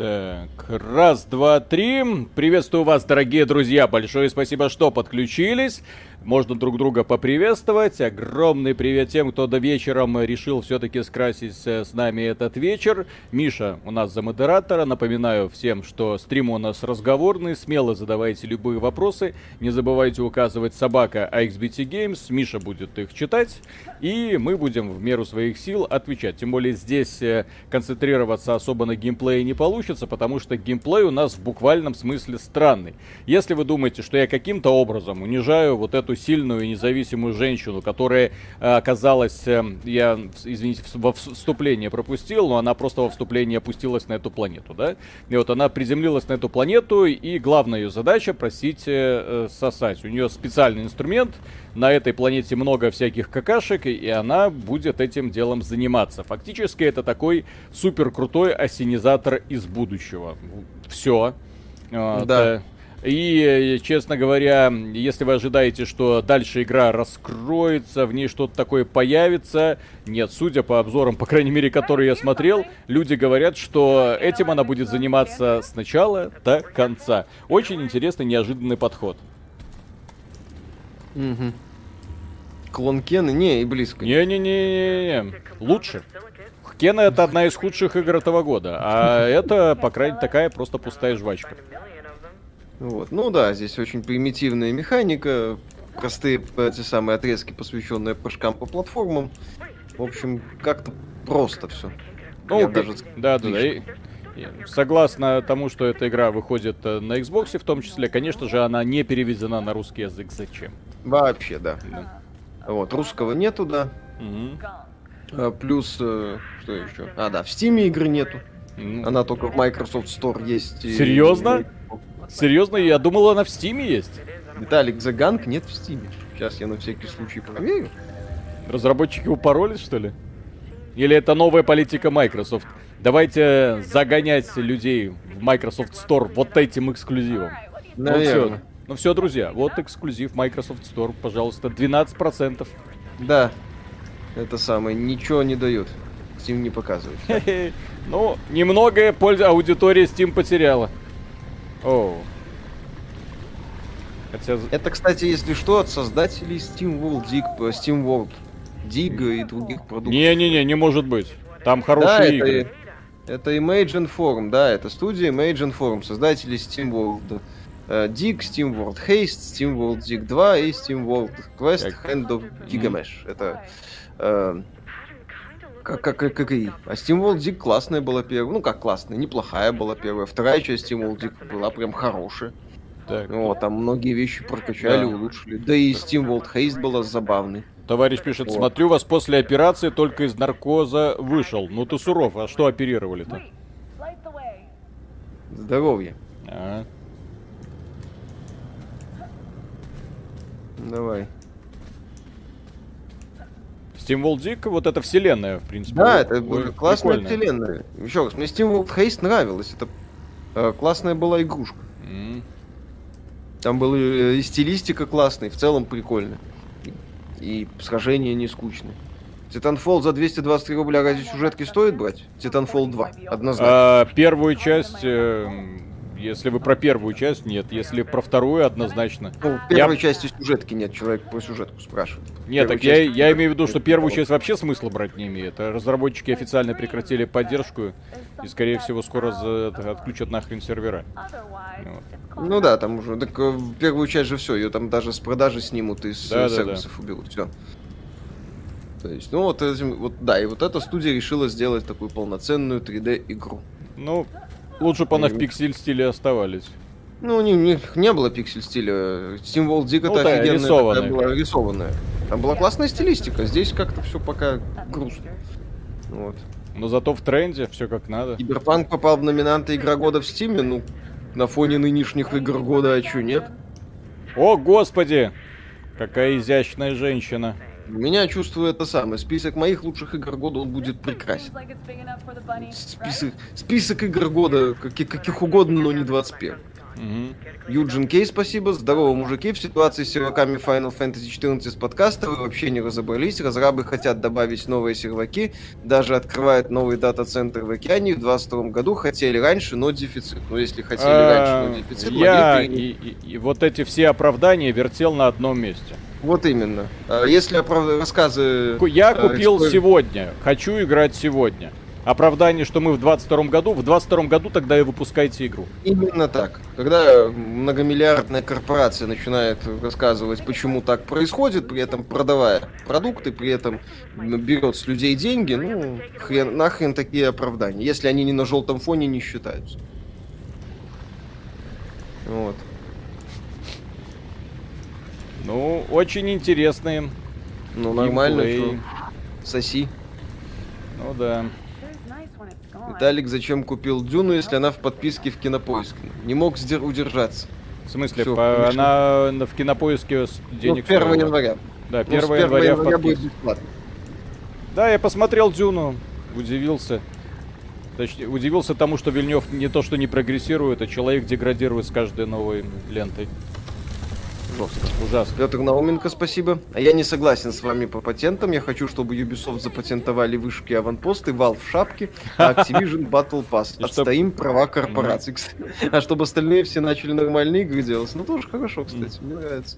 Так, раз, два, три. Приветствую вас, дорогие друзья. Большое спасибо, что подключились. Можно друг друга поприветствовать. Огромный привет тем, кто до вечером решил все-таки скрасить с нами этот вечер. Миша у нас за модератора. Напоминаю всем, что стрим у нас разговорный. Смело задавайте любые вопросы. Не забывайте указывать собака AXBT Games. Миша будет их читать. И мы будем в меру своих сил отвечать. Тем более здесь э, концентрироваться особо на геймплее не получится, потому что геймплей у нас в буквальном смысле странный. Если вы думаете, что я каким-то образом унижаю вот эту сильную и независимую женщину, которая э, оказалась, э, я, извините, во вступление пропустил, но она просто во вступлении опустилась на эту планету, да? И вот она приземлилась на эту планету, и главная ее задача просить э, сосать. У нее специальный инструмент, на этой планете много всяких какашек, и она будет этим делом заниматься. Фактически это такой супер крутой осенизатор из будущего. Все. Да. И, честно говоря, если вы ожидаете, что дальше игра раскроется, в ней что-то такое появится, нет, судя по обзорам, по крайней мере, которые я смотрел, люди говорят, что этим она будет заниматься с начала до конца. Очень интересный, неожиданный подход. Угу. Клон Кена? Не, и близко. Не-не-не, лучше. Кена это одна из худших игр этого года, а это, по крайней мере, такая просто пустая жвачка. Вот. Ну да, здесь очень примитивная механика, простые эти самые отрезки, посвященные прыжкам по платформам. В общем, как-то просто все. Ну, даже... да, да, да. И, согласно тому, что эта игра выходит э, на Xbox в том числе, конечно же, она не переведена на русский язык. Зачем? Вообще, да. да. Вот, русского нету, да. Угу. Плюс, э, что еще? А, да, в Steam игры нету. Ну, Она только в Microsoft Store есть. Серьезно? И... Серьезно, я думал, она в Стиме есть. Виталик, The Gang нет в Стиме. Сейчас я на всякий случай проверю. Разработчики упоролись, что ли? Или это новая политика Microsoft? Давайте загонять людей в Microsoft Store вот этим эксклюзивом. Наверное. Ну все, ну все, друзья, вот эксклюзив Microsoft Store, пожалуйста, 12%. Да, это самое, ничего не дает. Steam не показывает. Ну, немногое пользу аудитория Steam потеряла. Оу. Хотя... Это, кстати, если что, от создателей SteamWorld Dig, э, SteamWorld Dig и других продуктов. Не-не-не, не может быть. Там хорошие да, игры. Это, это Imagine Forum, да, это студия Imagine Forum, создатели SteamWorld. Uh, Dig, SteamWorld Haste, SteamWorld Dig 2 и SteamWorld Quest как... Hand of Gigamesh. Это как, как, как, как и. А SteamWorld Dig классная была первая. Ну, как классная, неплохая была первая. Вторая часть SteamWorld Dig была прям хорошая. Так. Вот, там многие вещи прокачали, да. улучшили. Да и SteamWorld Haste была забавной. Товарищ пишет, вот. смотрю вас после операции только из наркоза вышел. Ну ты суров, а что оперировали-то? Здоровье. А. Давай. SteamWorld Dig, вот эта вселенная, в принципе. Да, это Ой, классная прикольная. вселенная. Еще раз, мне SteamWorld Haste нравилось. Это э, классная была игрушка. Mm. Там была э, и стилистика классная, в целом прикольная. И, сражения не скучные. Titanfall за 223 рубля ради сюжетки стоит брать? Titanfall 2, однозначно. А, первую часть э, если вы про первую часть, нет. Если про вторую, однозначно. Ну, в первой я... части сюжетки нет, человек про сюжетку спрашивает. Нет, так я, я имею в виду, что первую часть вообще смысла брать не имеет. Разработчики официально прекратили поддержку и, скорее всего, скоро за... отключат нахрен сервера. Вот. Ну да, там уже. Так э, первую часть же все, ее там даже с продажи снимут и с да, сервисов да. уберут. Все. То есть, ну вот, этим, вот, да, и вот эта студия решила сделать такую полноценную 3D игру. Ну, Лучше бы она в пиксель стиле оставались. Ну, у них не было пиксель стиля. Символ Дик ну, да, офигенная рисованная. была рисованная. Там была классная стилистика. Здесь как-то все пока грустно. Вот. Но зато в тренде все как надо. Киберпанк попал в номинанты Игра года в Стиме, ну, на фоне нынешних игр года, а чё, нет? О, господи! Какая изящная женщина. Меня чувствую это самое. Список моих лучших игр года, он будет прекрасен. Список, список игр года, каких, каких угодно, но не 21. Угу. Юджин Кей, спасибо. Здорово, мужики. В ситуации с серваками Final Fantasy 14 с подкаста вы вообще не разобрались. Разрабы хотят добавить новые серваки, даже открывают новый дата-центр в океане. В 2022 году хотели раньше, но дефицит. Ну, если хотели раньше, но дефицит, Я и, и, и вот эти все оправдания вертел на одном месте. Вот именно. А если рассказы... Я э, купил сегодня. Хочу играть сегодня оправдание, что мы в 22 году, в 22 году тогда и выпускаете игру. Именно так. Когда многомиллиардная корпорация начинает рассказывать, почему так происходит, при этом продавая продукты, при этом берет с людей деньги, ну, хрен, нахрен такие оправдания, если они не на желтом фоне не считаются. Вот. Ну, очень интересные. Ну, нормально? Соси. Ну да. Виталик зачем купил Дюну, если она в подписке в Кинопоиск? Не мог удержаться. В смысле, Всё, по, она в Кинопоиске денег ну, 1 стоила. января. Да, 1, ну, 1 января, января будет бесплатно. Да, я посмотрел Дюну, удивился. Точнее, удивился тому, что Вильнев не то что не прогрессирует, а человек деградирует с каждой новой лентой жестко. Ужасно. Петр Науменко, спасибо. А я не согласен с вами по патентам. Я хочу, чтобы Ubisoft запатентовали вышки аванпосты, Valve в шапке, а Activision Battle Pass. Отстоим права корпораций. А чтобы остальные все начали нормальные игры делать. Ну, тоже хорошо, кстати. Мне нравится.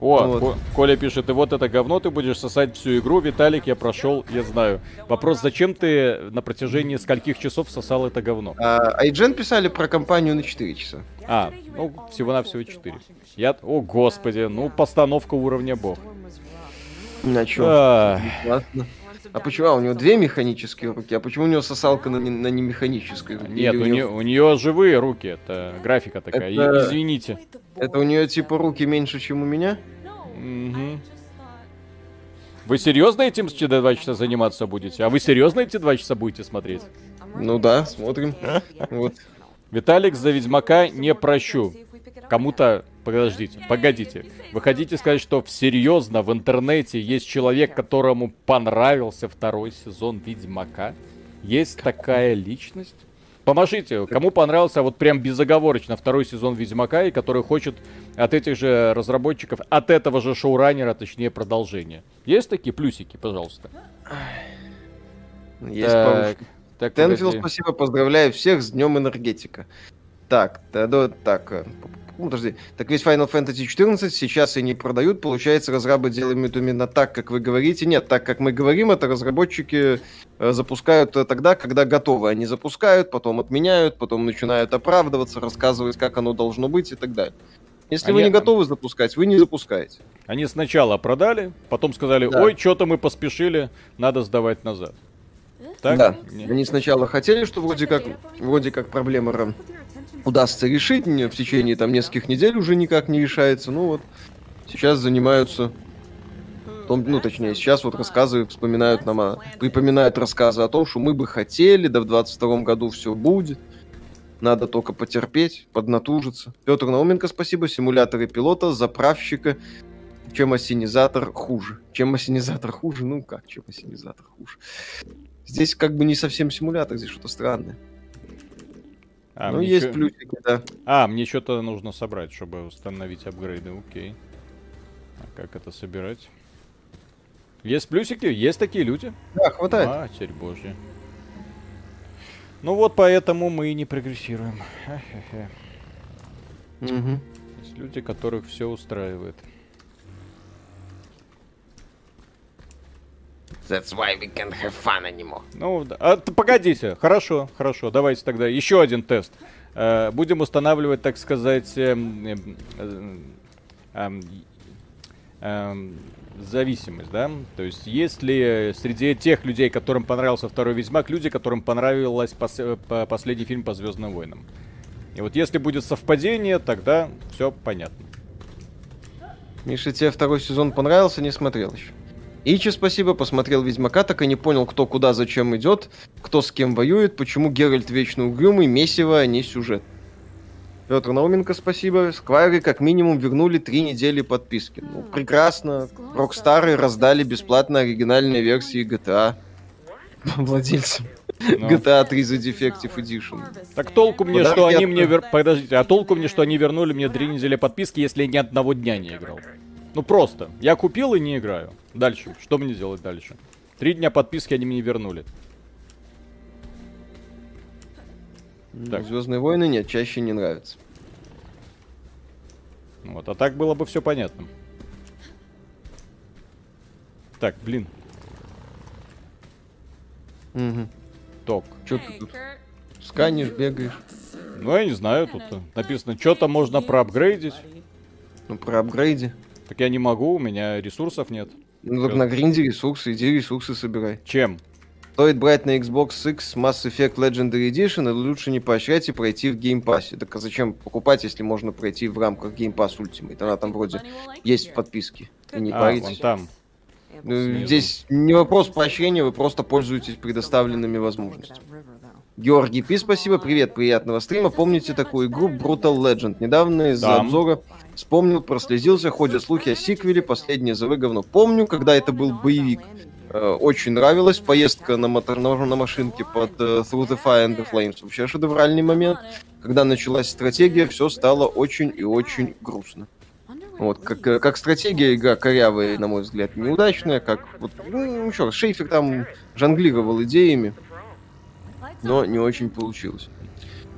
О, вот. Коля пишет, и вот это говно ты будешь сосать всю игру. Виталик, я прошел, я знаю. Вопрос, зачем ты на протяжении скольких часов сосал это говно? А, Айджен писали про компанию на 4 часа. А, ну, всего-навсего 4. Я... О, господи, ну, постановка уровня бог. На чё? А... А почему? А, у него две механические руки, а почему у него сосалка на, на не механической? Нет, у, у, нее, у нее живые руки, это графика такая, это... извините. Это у нее типа руки меньше, чем у меня? Угу. Вы серьезно этим два часа заниматься будете? А вы серьезно эти два часа будете смотреть? Ну да, смотрим. Вот. Виталик за Ведьмака не прощу. Кому-то... Подождите, погодите. Вы хотите сказать, что серьезно в интернете есть человек, которому понравился второй сезон Ведьмака? Есть такая личность? Поможите, кому понравился вот прям безоговорочно второй сезон Ведьмака, и который хочет от этих же разработчиков, от этого же шоураннера, точнее, продолжение. Есть такие плюсики, пожалуйста? Есть так, так, Тенфилд, спасибо, поздравляю всех с Днем Энергетика. Так, да, да, так, э, ну, подожди. Так весь Final Fantasy 14 сейчас и не продают. Получается, разрабы делают именно так, как вы говорите. Нет, так как мы говорим, это разработчики э, запускают тогда, когда готовы. Они запускают, потом отменяют, потом начинают оправдываться, рассказывать, как оно должно быть и так далее. Если Они... вы не готовы запускать, вы не запускаете. Они сначала продали, потом сказали, да. ой, что-то мы поспешили, надо сдавать назад. Так? Да. Они сначала хотели, что вроде как, вроде как проблема удастся решить в течение там нескольких недель уже никак не решается. Ну вот сейчас занимаются том, ну, точнее, сейчас вот рассказывают, вспоминают нам, припоминают рассказы о том, что мы бы хотели, да в 22 году все будет. Надо только потерпеть, поднатужиться. Петр Науменко, спасибо. Симуляторы пилота, заправщика. Чем осенизатор хуже? Чем осенизатор хуже? Ну как, чем осенизатор хуже? Здесь как бы не совсем симулятор, здесь что-то странное. А, ну, есть чё... плюсики, да. А, мне что-то нужно собрать, чтобы установить апгрейды, окей. А как это собирать? Есть плюсики? Есть такие люди? Да, хватает. Теперь божья. Ну вот поэтому мы и не прогрессируем. Угу. Есть люди, которых все устраивает. That's why we can't have fun anymore. Ну, а, погодите, хорошо, хорошо, давайте тогда еще один тест. Э, будем устанавливать, так сказать, э, э, э, э, зависимость, да? То есть, есть ли среди тех людей, которым понравился второй Ведьмак, люди, которым понравился пос последний фильм по Звездным войнам? И вот если будет совпадение, тогда все понятно. Миша, тебе второй сезон понравился, не смотрел еще? Ичи, спасибо, посмотрел Ведьмака, так и не понял, кто куда зачем идет, кто с кем воюет, почему Геральт вечно угрюмый, месиво, а не сюжет. Петр Науменко, спасибо. Сквайры как минимум вернули три недели подписки. Ну, прекрасно. Рокстары раздали бесплатно оригинальные версии GTA владельцам. Ну. GTA 3 The Defective Edition. Так толку мне, что они мне... Вер... Подождите, а толку мне, что они вернули мне три недели подписки, если я ни одного дня не играл? Ну просто. Я купил и не играю. Дальше. Что мне делать дальше? Три дня подписки они мне вернули. Так. Звездные войны нет, чаще не нравится. Вот, а так было бы все понятно. Так, блин. Угу. Ток. Что ты тут сканишь, бегаешь? Ну, я не знаю, тут написано, что-то можно проапгрейдить. Ну, проапгрейди. Так я не могу, у меня ресурсов нет. Ну, так на гринде ресурсы, иди ресурсы собирай. Чем? Стоит брать на Xbox X Mass Effect Legendary Edition, или лучше не поощрять и пройти в Game Pass. Так а зачем покупать, если можно пройти в рамках Game Pass Ultimate? Она там вроде есть в подписке. И не а, вон там. Ну, здесь не вопрос поощрения, вы просто пользуетесь предоставленными возможностями. Георгий Пи, спасибо, привет, приятного стрима. Помните такую игру Brutal Legend? Недавно из-за да. обзора вспомнил, прослезился, ходят слухи о сиквеле, последнее ЗВ говно. Помню, когда это был боевик. Э, очень нравилась поездка на, мотор, на, на машинке под uh, Through the Fire and the Flames. Вообще шедевральный момент. Когда началась стратегия, все стало очень и очень грустно. Вот, как, э, как стратегия игра корявая, на мой взгляд, неудачная, как вот, ну, еще раз, Шейфер там жонглировал идеями, но не очень получилось.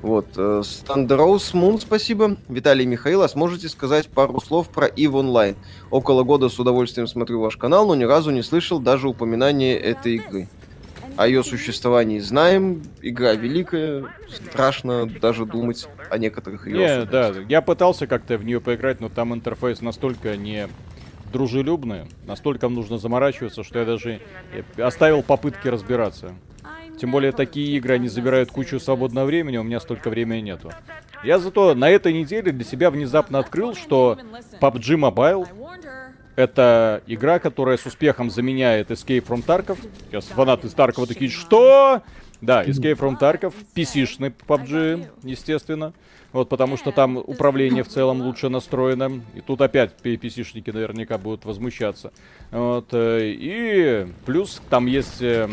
Вот, Thunderous Moon, спасибо. Виталий Михаил, а сможете сказать пару слов про EVE Online? Около года с удовольствием смотрю ваш канал, но ни разу не слышал даже упоминания этой игры. О ее существовании знаем, игра великая, страшно даже думать о некоторых ее Не, да, я пытался как-то в нее поиграть, но там интерфейс настолько не дружелюбный, настолько нужно заморачиваться, что я даже оставил попытки разбираться. Тем более такие игры, они забирают кучу свободного времени, у меня столько времени нету. Я зато на этой неделе для себя внезапно открыл, что PUBG Mobile это игра, которая с успехом заменяет Escape from Tarkov. Сейчас фанаты Таркова такие, что? Да, Escape from Tarkov, PC-шный PUBG, естественно. Вот потому что там управление в целом лучше настроено. И тут опять PC-шники наверняка будут возмущаться. Вот, э, и плюс там есть э,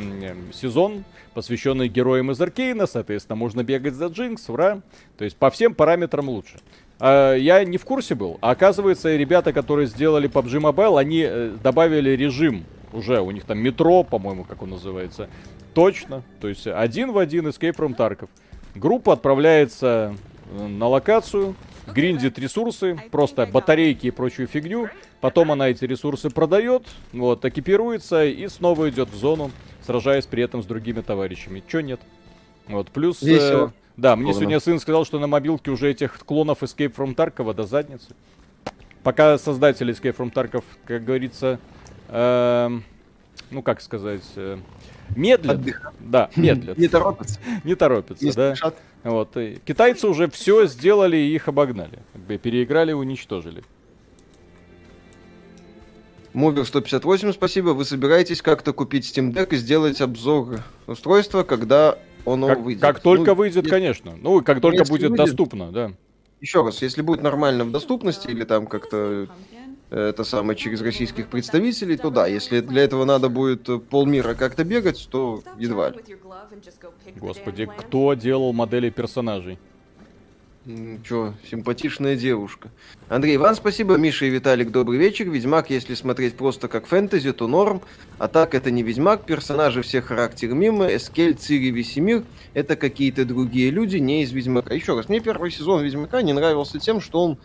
сезон, посвященный героям из Аркейна. Соответственно, можно бегать за Джинкс, ура. То есть по всем параметрам лучше. А, я не в курсе был. А оказывается, ребята, которые сделали PUBG Mobile, они э, добавили режим уже. У них там метро, по-моему, как он называется. Точно. То есть один в один Escape from Tarkov. Группа отправляется э, на локацию, гриндит ресурсы, просто батарейки и прочую фигню. Потом она эти ресурсы продает, вот, экипируется и снова идет в зону, сражаясь при этом с другими товарищами. Чё нет? Вот, плюс... Э, да, мне сегодня сын сказал, что на мобилке уже этих клонов Escape from Tarkov до задницы. Пока создатели Escape from Tarkov, как говорится, э, ну как сказать, э, медлят. Отдых. Да, медлят. Не торопятся. Не торопятся, да. Вот. И китайцы уже все сделали и их обогнали. Переиграли уничтожили. Мувер 158, спасибо. Вы собираетесь как-то купить Steam Deck и сделать обзор устройства, когда оно как, выйдет. Как только ну, выйдет, если, конечно. Ну, как только будет выйдет, доступно, да. Еще раз, если будет нормально в доступности или там как-то это самое через российских представителей, то да. Если для этого надо будет полмира как-то бегать, то едва ли. Господи, кто делал модели персонажей? Чё, симпатичная девушка. Андрей, вам спасибо, Миша и Виталик, добрый вечер. Ведьмак, если смотреть просто как фэнтези, то норм. А так, это не Ведьмак, персонажи все характер мимо. Эскель, Цири, Весемир — это какие-то другие люди, не из Ведьмака. Еще раз, мне первый сезон Ведьмака не нравился тем, что он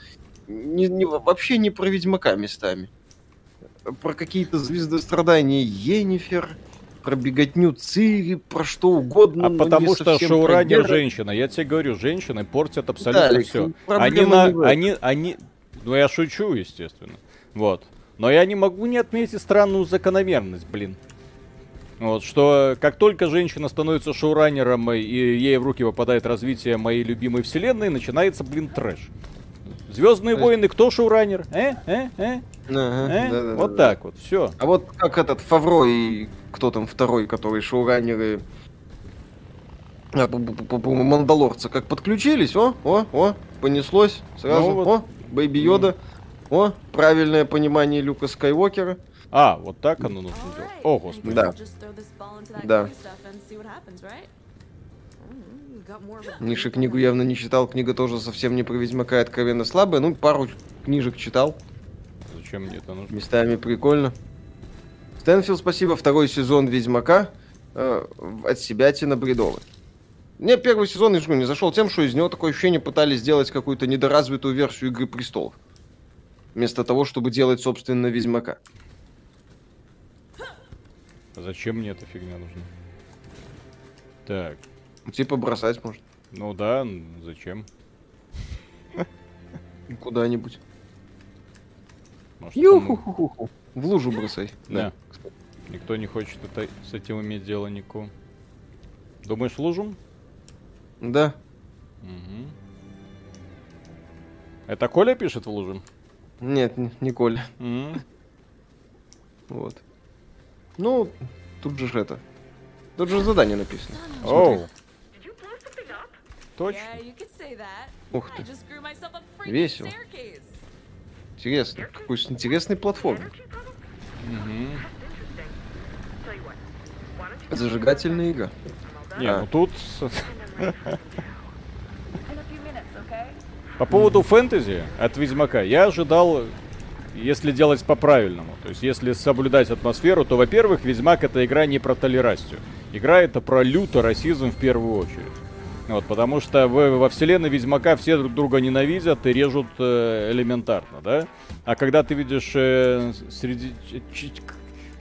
не, не, вообще не про Ведьмака местами. Про какие-то звездострадания Енифер, про беготню Цири, про что угодно. А потому что шоураннер женщина. Я тебе говорю, женщины портят абсолютно да, все. Они на, они, они, ну я шучу, естественно. Вот. Но я не могу не отметить странную закономерность, блин. Вот, что как только женщина становится шоураннером и ей в руки попадает развитие моей любимой вселенной, начинается, блин, трэш. Звездные войны, кто шоураннер? Э? Э? Э? Ага, э? Да, да, вот да. так вот, все. А вот как этот Фавро и кто там второй, который шоураннеры а, Мандалорца, как подключились, о, о, о, понеслось сразу, ну, вот. о, Бэйби Йода, о, правильное понимание Люка Скайуокера. А, вот так оно нужно делать. О, господи. Да. Да. Миша книгу явно не читал, книга тоже совсем не про Ведьмака, откровенно слабая. Ну, пару книжек читал. Зачем мне это нужно? Местами прикольно. Стэнфилд, спасибо. Второй сезон Ведьмака э, от себя тина бредовый. Мне первый сезон, я же не зашел тем, что из него такое ощущение пытались сделать какую-то недоразвитую версию Игры Престолов. Вместо того, чтобы делать, собственно, Ведьмака. А Зачем мне эта фигня нужна? Так, Типа бросать может. ну да, зачем? Куда-нибудь. Может, там-. В лужу бросай. Да. Никто не хочет это, с этим иметь дело никого. Думаешь, лужу? Да. Мгм. Это Коля пишет в лужу? Нет, не Коля. М. Вот. Ну, тут же ж это. Тут же задание написано. Оу. Точно. Ух ты. Весело. Интересно. Какой с интересной платформы. Мгм. Зажигательная игра. Не, А. ну тут... По поводу фэнтези от Ведьмака я ожидал, если делать по-правильному. То есть, если соблюдать атмосферу, то, во-первых, Ведьмак это игра не про толерастию. Игра это про лютый расизм в первую очередь. Вот, потому что в- во вселенной Ведьмака все друг друга ненавидят и режут э, элементарно, да? А когда ты видишь э, среди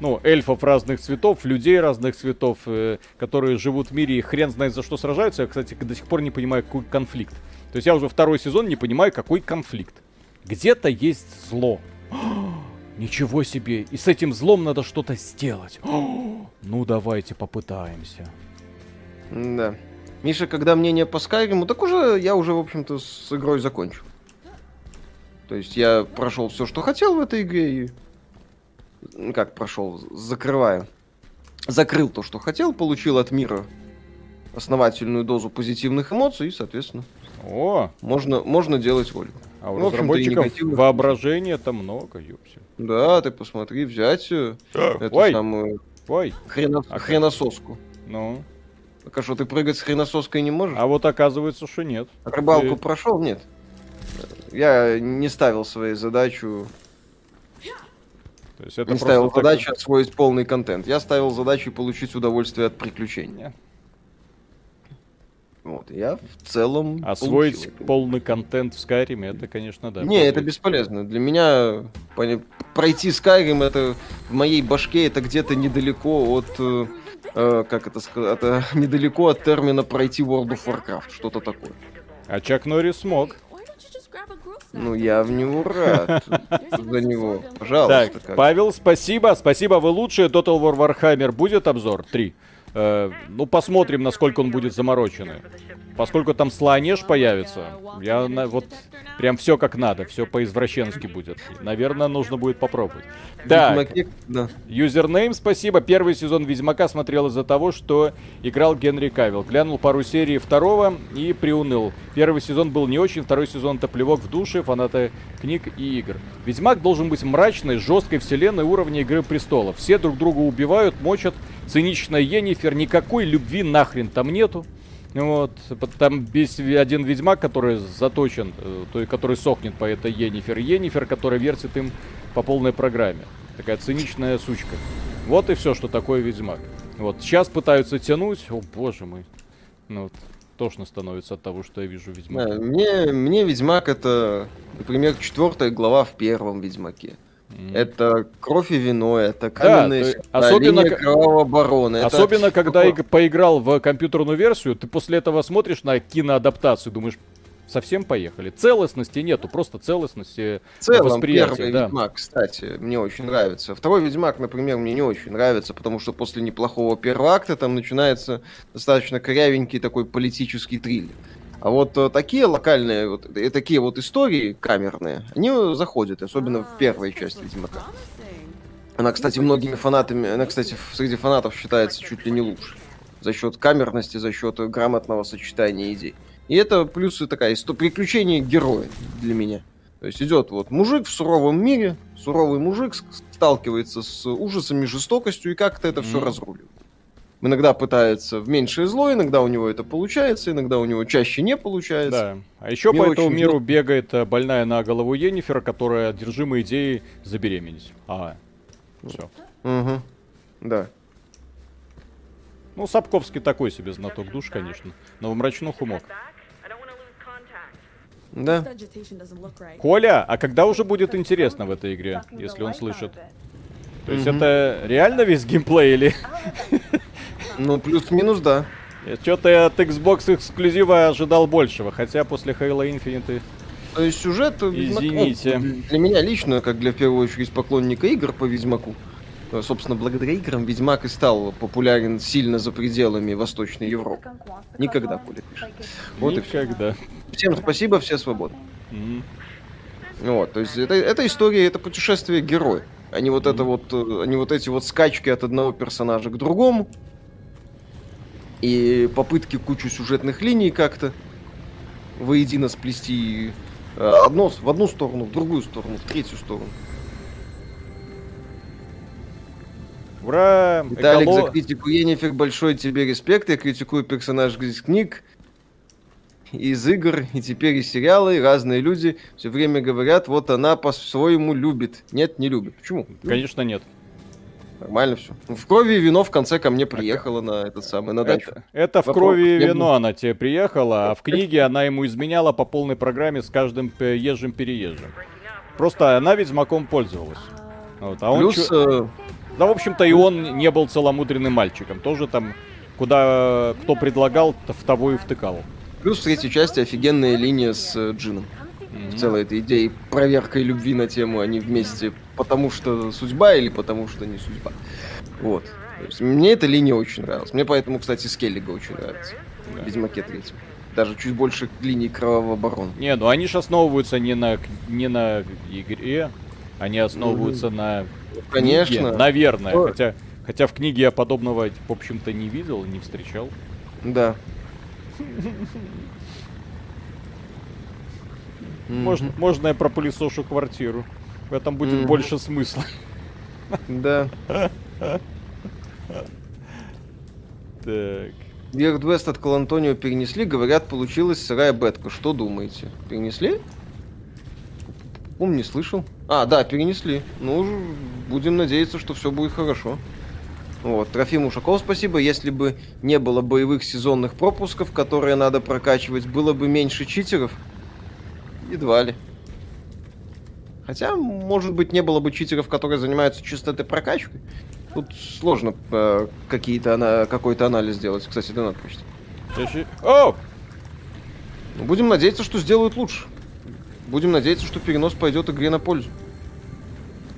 ну, эльфов разных цветов, людей разных цветов, э, которые живут в мире и хрен знает за что сражаются, я, кстати, до сих пор не понимаю, какой конфликт. То есть я уже второй сезон не понимаю, какой конфликт. Где-то есть зло. Ничего себе. И с этим злом надо что-то сделать. Ну, давайте попытаемся. Да. Миша, когда мнение по Скайриму, так уже я уже, в общем-то, с игрой закончил. То есть я прошел все, что хотел в этой игре и... ну, Как прошел? Закрываю. Закрыл то, что хотел, получил от мира основательную дозу позитивных эмоций и, соответственно, О, можно, можно делать Ольгу. а у и разработчиков негативных воображения-то много, ёпсель. Да, ты посмотри, взять э, эту Ой, самую ой, хрена- А хренососку. ну. Так а что, ты прыгать с хреносоской не можешь? А вот оказывается, что нет. Рыбалку ты- прошел? Нет. Я не ставил своей задачу, То есть это не ставил так- задачу освоить полный контент. Я ставил задачу получить удовольствие от приключений. Не. Вот, я в целом Освоить получил полный контент в Скайриме, это, конечно, да. Не, это бесполезно. Для меня пройти Skyrim это в моей башке это где-то недалеко от э, как это сказать, это недалеко от термина пройти World of Warcraft, что-то такое. А Чак Норрис смог. Ну я в него рад за него, пожалуйста. Так, как. Павел, спасибо. Спасибо, вы лучшие. Total War Warhammer будет обзор? Три. Э, ну, посмотрим, насколько он будет замороченный. Поскольку там слонеж появится, я на- вот прям все как надо, все по-извращенски будет. Наверное, нужно будет попробовать. Да. Юзернейм, спасибо. Первый сезон Ведьмака смотрел из-за того, что играл Генри Кавилл. Глянул пару серий второго и приуныл. Первый сезон был не очень, второй сезон это плевок в душе, фанаты книг и игр. Ведьмак должен быть мрачной, жесткой вселенной уровня Игры Престолов. Все друг друга убивают, мочат. Циничная Енифер, никакой любви нахрен там нету. Вот, п- там есть один ведьмак, который заточен, э, то есть который сохнет по этой Енифер. Енифер, которая вертит им по полной программе. Такая циничная сучка. Вот и все, что такое ведьмак. Вот, сейчас пытаются тянуть, о боже мой. Ну вот, тошно становится от того, что я вижу Да, ведьмака. мне, мне Ведьмак это, например, четвертая глава в первом Ведьмаке. Это кровь и вино, это каменные есть особенно кровавого барона. это Особенно, когда иг- поиграл в компьютерную версию, ты после этого смотришь на киноадаптацию, думаешь, совсем поехали. Целостности нету, просто целостности В целом, восприятия, первый да. Ведьмак, кстати, мне очень нравится. Второй Ведьмак, например, мне не очень нравится, потому что после неплохого первого акта там начинается достаточно корявенький такой политический триллер. А вот э, такие локальные, вот, э, такие вот истории камерные, они э, заходят, особенно в первой части Ведьмака. Она, кстати, многими фанатами, она, кстати, среди фанатов считается чуть ли не лучше. За счет камерности, за счет грамотного сочетания идей. И это плюс и такая исто- приключение героя для меня. То есть идет вот мужик в суровом мире, суровый мужик сталкивается с ужасами, жестокостью и как-то это все разруливает. Иногда пытается в меньшее зло, иногда у него это получается, иногда у него чаще не получается. Да. А еще Мне по этому миру бегает э, больная на голову Енифер, которая одержима идеей забеременеть. А, все. Угу. Да. Ну, Сапковский такой себе знаток душ, конечно. Но в мрачнуху мог. Да. Коля, а когда уже будет интересно в этой игре, если он слышит? То есть mm это реально весь геймплей или... Ну, плюс-минус, да. Что-то от Xbox эксклюзива ожидал большего, хотя после Halo Infinite... То есть сюжет... Извините. Для меня лично, как для, в первую очередь, поклонника игр по Ведьмаку, э, собственно, благодаря играм Ведьмак и стал популярен сильно за пределами Восточной Европы. Никогда, Коля пишет. Вот Никогда. И все. Всем спасибо, все свободны. Mm-hmm. Вот, то есть это, это история, это путешествие героя. А не вот mm-hmm. это вот, а не вот эти вот скачки от одного персонажа к другому. И попытки кучу сюжетных линий как-то воедино сплести э, одно, в одну сторону, в другую сторону, в третью сторону. Ура! Виталик, Эколо... за критику Енифер большой тебе респект. Я критикую персонаж из книг из игр, и теперь из сериалы, и разные люди все время говорят, вот она по-своему любит. Нет, не любит. Почему? Конечно, нет. Нормально все. В крови вино в конце ко мне приехала на этот самый, на дачу. Это, это в крови вино она тебе приехала, а в книге она ему изменяла по полной программе с каждым езжим-переезжим. Просто она ведьмаком пользовалась. Вот, а Плюс... Он, э... Да, в общем-то, и он не был целомудренным мальчиком. Тоже там, куда кто предлагал, в того и втыкал. Плюс в третьей части офигенная линия с э, Джином. Mm-hmm. В целой этой идеей проверкой любви на тему они вместе потому что судьба или потому что не судьба. Вот. мне эта линия очень нравилась. Мне поэтому, кстати, Скеллига очень нравится. Да. Ведьмаке третьем. Даже чуть больше линии Кровавого Барона. Не, ну они же основываются не на, не на игре, они основываются mm-hmm. на Конечно. Книге, наверное. О. Хотя, хотя в книге я подобного, в общем-то, не видел, не встречал. Да. Можно, можно я пропылесошу квартиру. В этом будет mm-hmm. больше смысла. Да. Так. Вверх Вест от Калантонио перенесли, говорят, получилась сырая бетка. Что думаете? Перенесли? Ум не слышал. А, да, перенесли. Ну, будем надеяться, что все будет хорошо. Вот, Трофим Ушаков, спасибо. Если бы не было боевых сезонных пропусков, которые надо прокачивать, было бы меньше читеров? Едва ли. Хотя, может быть, не было бы читеров, которые занимаются чисто этой прокачкой. Тут сложно э, какие-то ана- какой-то анализ сделать. Кстати, донат почти. О! Будем надеяться, что сделают лучше. Будем надеяться, что перенос пойдет игре на пользу.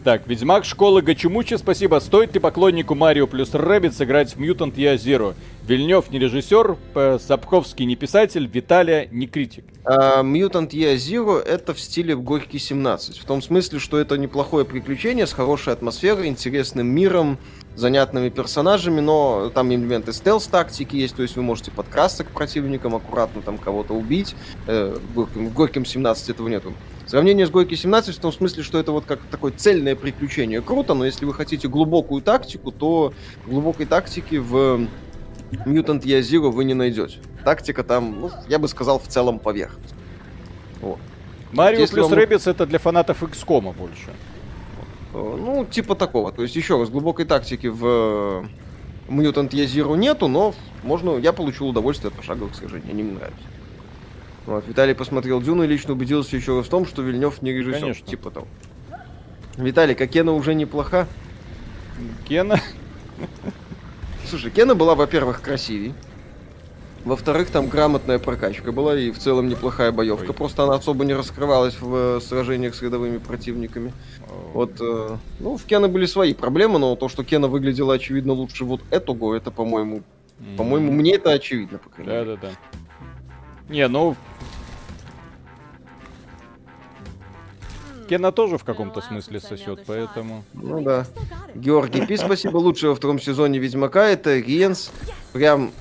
Так, Ведьмак школы Гачимучи, спасибо. Стоит ли поклоннику Mario plus Rabbids сыграть в Mutant Year Zero? Вильнев не режиссер, Сапковский не писатель, Виталия не критик. Э, Mutant Year Zero это в стиле Горький 17. В том смысле, что это неплохое приключение с хорошей атмосферой, интересным миром, занятными персонажами, но там элементы стелс-тактики есть, то есть вы можете подкрасться к противникам, аккуратно там кого-то убить. Uh, в Горьком 17 этого нету. Сравнение с Горький 17 в том смысле, что это вот как такое цельное приключение. Круто, но если вы хотите глубокую тактику, то глубокой тактики в Mutant Year Zero вы не найдете. Тактика там, ну, я бы сказал, в целом поверхность. Вот. Марио плюс вам... Rabbids это для фанатов XCOM больше. Э, ну, типа такого. То есть, еще раз, глубокой тактики в Mutant Year Zero нету, но можно, я получил удовольствие от пошаговых сражений, они мне нравятся. Вот, Виталий посмотрел Дюну и лично убедился еще раз в том, что Вильнев не режиссер. Конечно. Типа того. Виталий, а Кена уже неплоха? Кена? Слушай, Кена была, во-первых, красивей. Во-вторых, там грамотная прокачка была и в целом неплохая боевка. Ой. Просто она особо не раскрывалась в э, сражениях с рядовыми противниками. Вот, э, ну, в Кена были свои проблемы, но то, что Кена выглядела очевидно лучше вот этого, это, по-моему, mm. по-моему, мне это очевидно, по крайней мере. Да-да-да. Не, ну, Кена тоже в каком-то смысле сосет, поэтому... Ну да. Георгий Пи, спасибо. Лучшее во втором сезоне Ведьмака это Риенс. Прям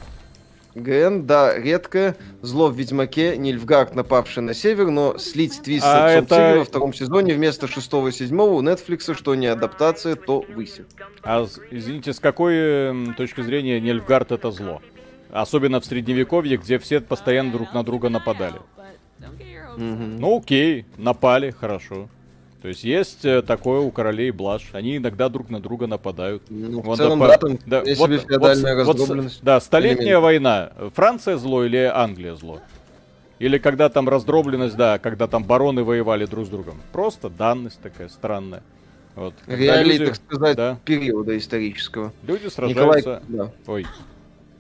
ГН, да, редкое. Зло в Ведьмаке, Нильфгард, напавший на север, но слить твист А отцом это- во втором сезоне вместо шестого и седьмого у Netflix, что не адаптация, то высер. А, извините, с какой точки зрения Нельфгард это зло? Особенно в средневековье, где все постоянно друг на друга нападали. Мгм. Ну окей, напали, хорошо. То есть есть э, такое у королей блажь. Они иногда друг на друга нападают. Ну, в Вон целом, допо- да, там да, вот- себе вот феодальная вот раздробленность. Да, столетняя Элемент. война. Франция зло или Англия зло? Или когда там раздробленность, да, когда там бароны воевали друг с другом. Просто данность такая странная. Вот. Реалии, люди, так сказать, да. периода исторического. люди Николай, сражаются... да. Ой.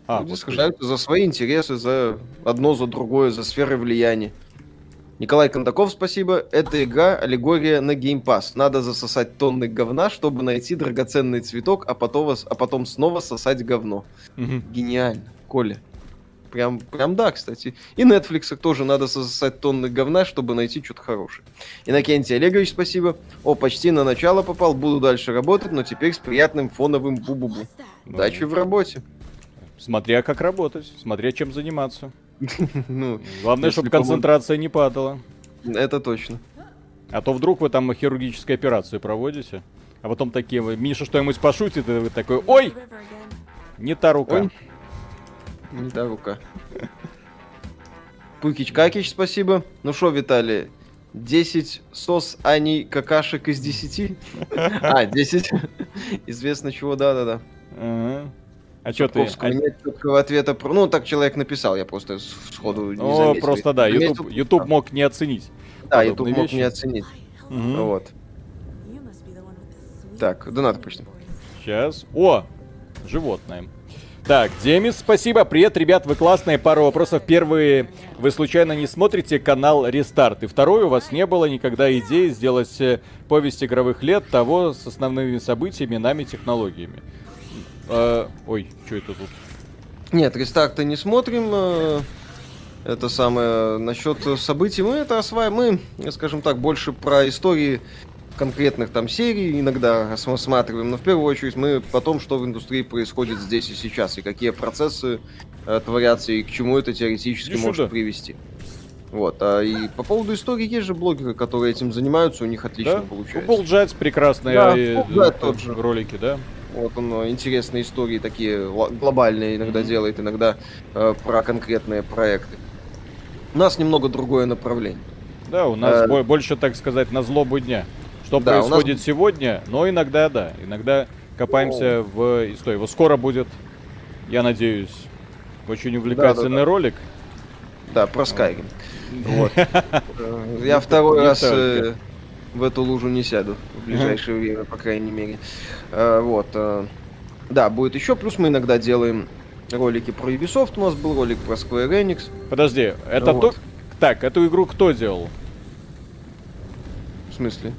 А, Люди вот сражаются за свои интересы, за одно, за другое, за сферы влияния. Николай Кондаков, спасибо. Эта игра аллегория на Game Pass. Надо засосать тонны говна, чтобы найти драгоценный цветок, а потом, а потом снова сосать говно. Мгм. Гениально, Коля. Прям, прям да, кстати. И Netflix тоже надо сосать тонны говна, чтобы найти что-то хорошее. Иннокентий Олегович, спасибо. О, почти на начало попал, буду дальше работать, но теперь с приятным фоновым бу-бу-бу. Удачи в работе. Смотря как работать, смотря чем заниматься. Ну, Главное, чтобы концентрация не падала. это точно. А то вдруг вы там хирургическую операцию проводите, а потом такие, вы, Миша что-нибудь пошутит, и вы такой, ой, не та рука. Ой. Не та рука. Пукич Какич, спасибо. Ну что, Виталий, 10 сос Ани какашек из 10? А, 10. Известно чего, да-да-да. А что ты? Сапковского Нет четкого ответа. про- Ну, так человек написал, я просто сходу не О, заметил. просто да, YouTube, YouTube мог не оценить. Да, YouTube мог вещи. не оценить. Мгм. Вот. Так, донат почти. Сейчас. О, животное. Так, Демис, спасибо. Привет, ребят, вы классные. Пару вопросов. Первый, вы случайно не смотрите канал Рестарт? И второй, у вас не было никогда идеи сделать э, повесть игровых лет того с основными событиями, нами, технологиями? Э, ой, что это тут? Нет, рестарта не смотрим. э, Это самое насчет событий. Мы это осваиваем. Мы, скажем так, больше про истории конкретных там серий иногда рассматриваем. Но в первую очередь мы о том, что в индустрии происходит здесь и сейчас, и какие процессы э, творятся, и к чему это теоретически Иди может сюда. привести. Вот, а и по поводу истории есть же блогеры, которые этим занимаются, у них отлично Да? получается. Футбол Джетс прекрасные Да, э, тот же. ролики, да? Вот он э, интересные истории такие глобальные иногда Мгм. делает, иногда э, про конкретные проекты. У нас немного другое направление. Да, у нас Э, бо- больше, так сказать, на злобу дня. Что Да, у нас- происходит сегодня, но иногда, да, иногда копаемся в истории. Вот скоро будет, я надеюсь, очень увлекательный ролик. Да, про Skyrim. Вот. Э, Я второй раз э, в эту лужу не сяду в ближайшее время, по крайней мере. Э, Вот. э, Да, будет еще. Плюс мы иногда делаем ролики про Ubisoft. У нас был ролик про Square Enix. Подожди, это Вот. то... Так, эту игру кто делал? В смысле?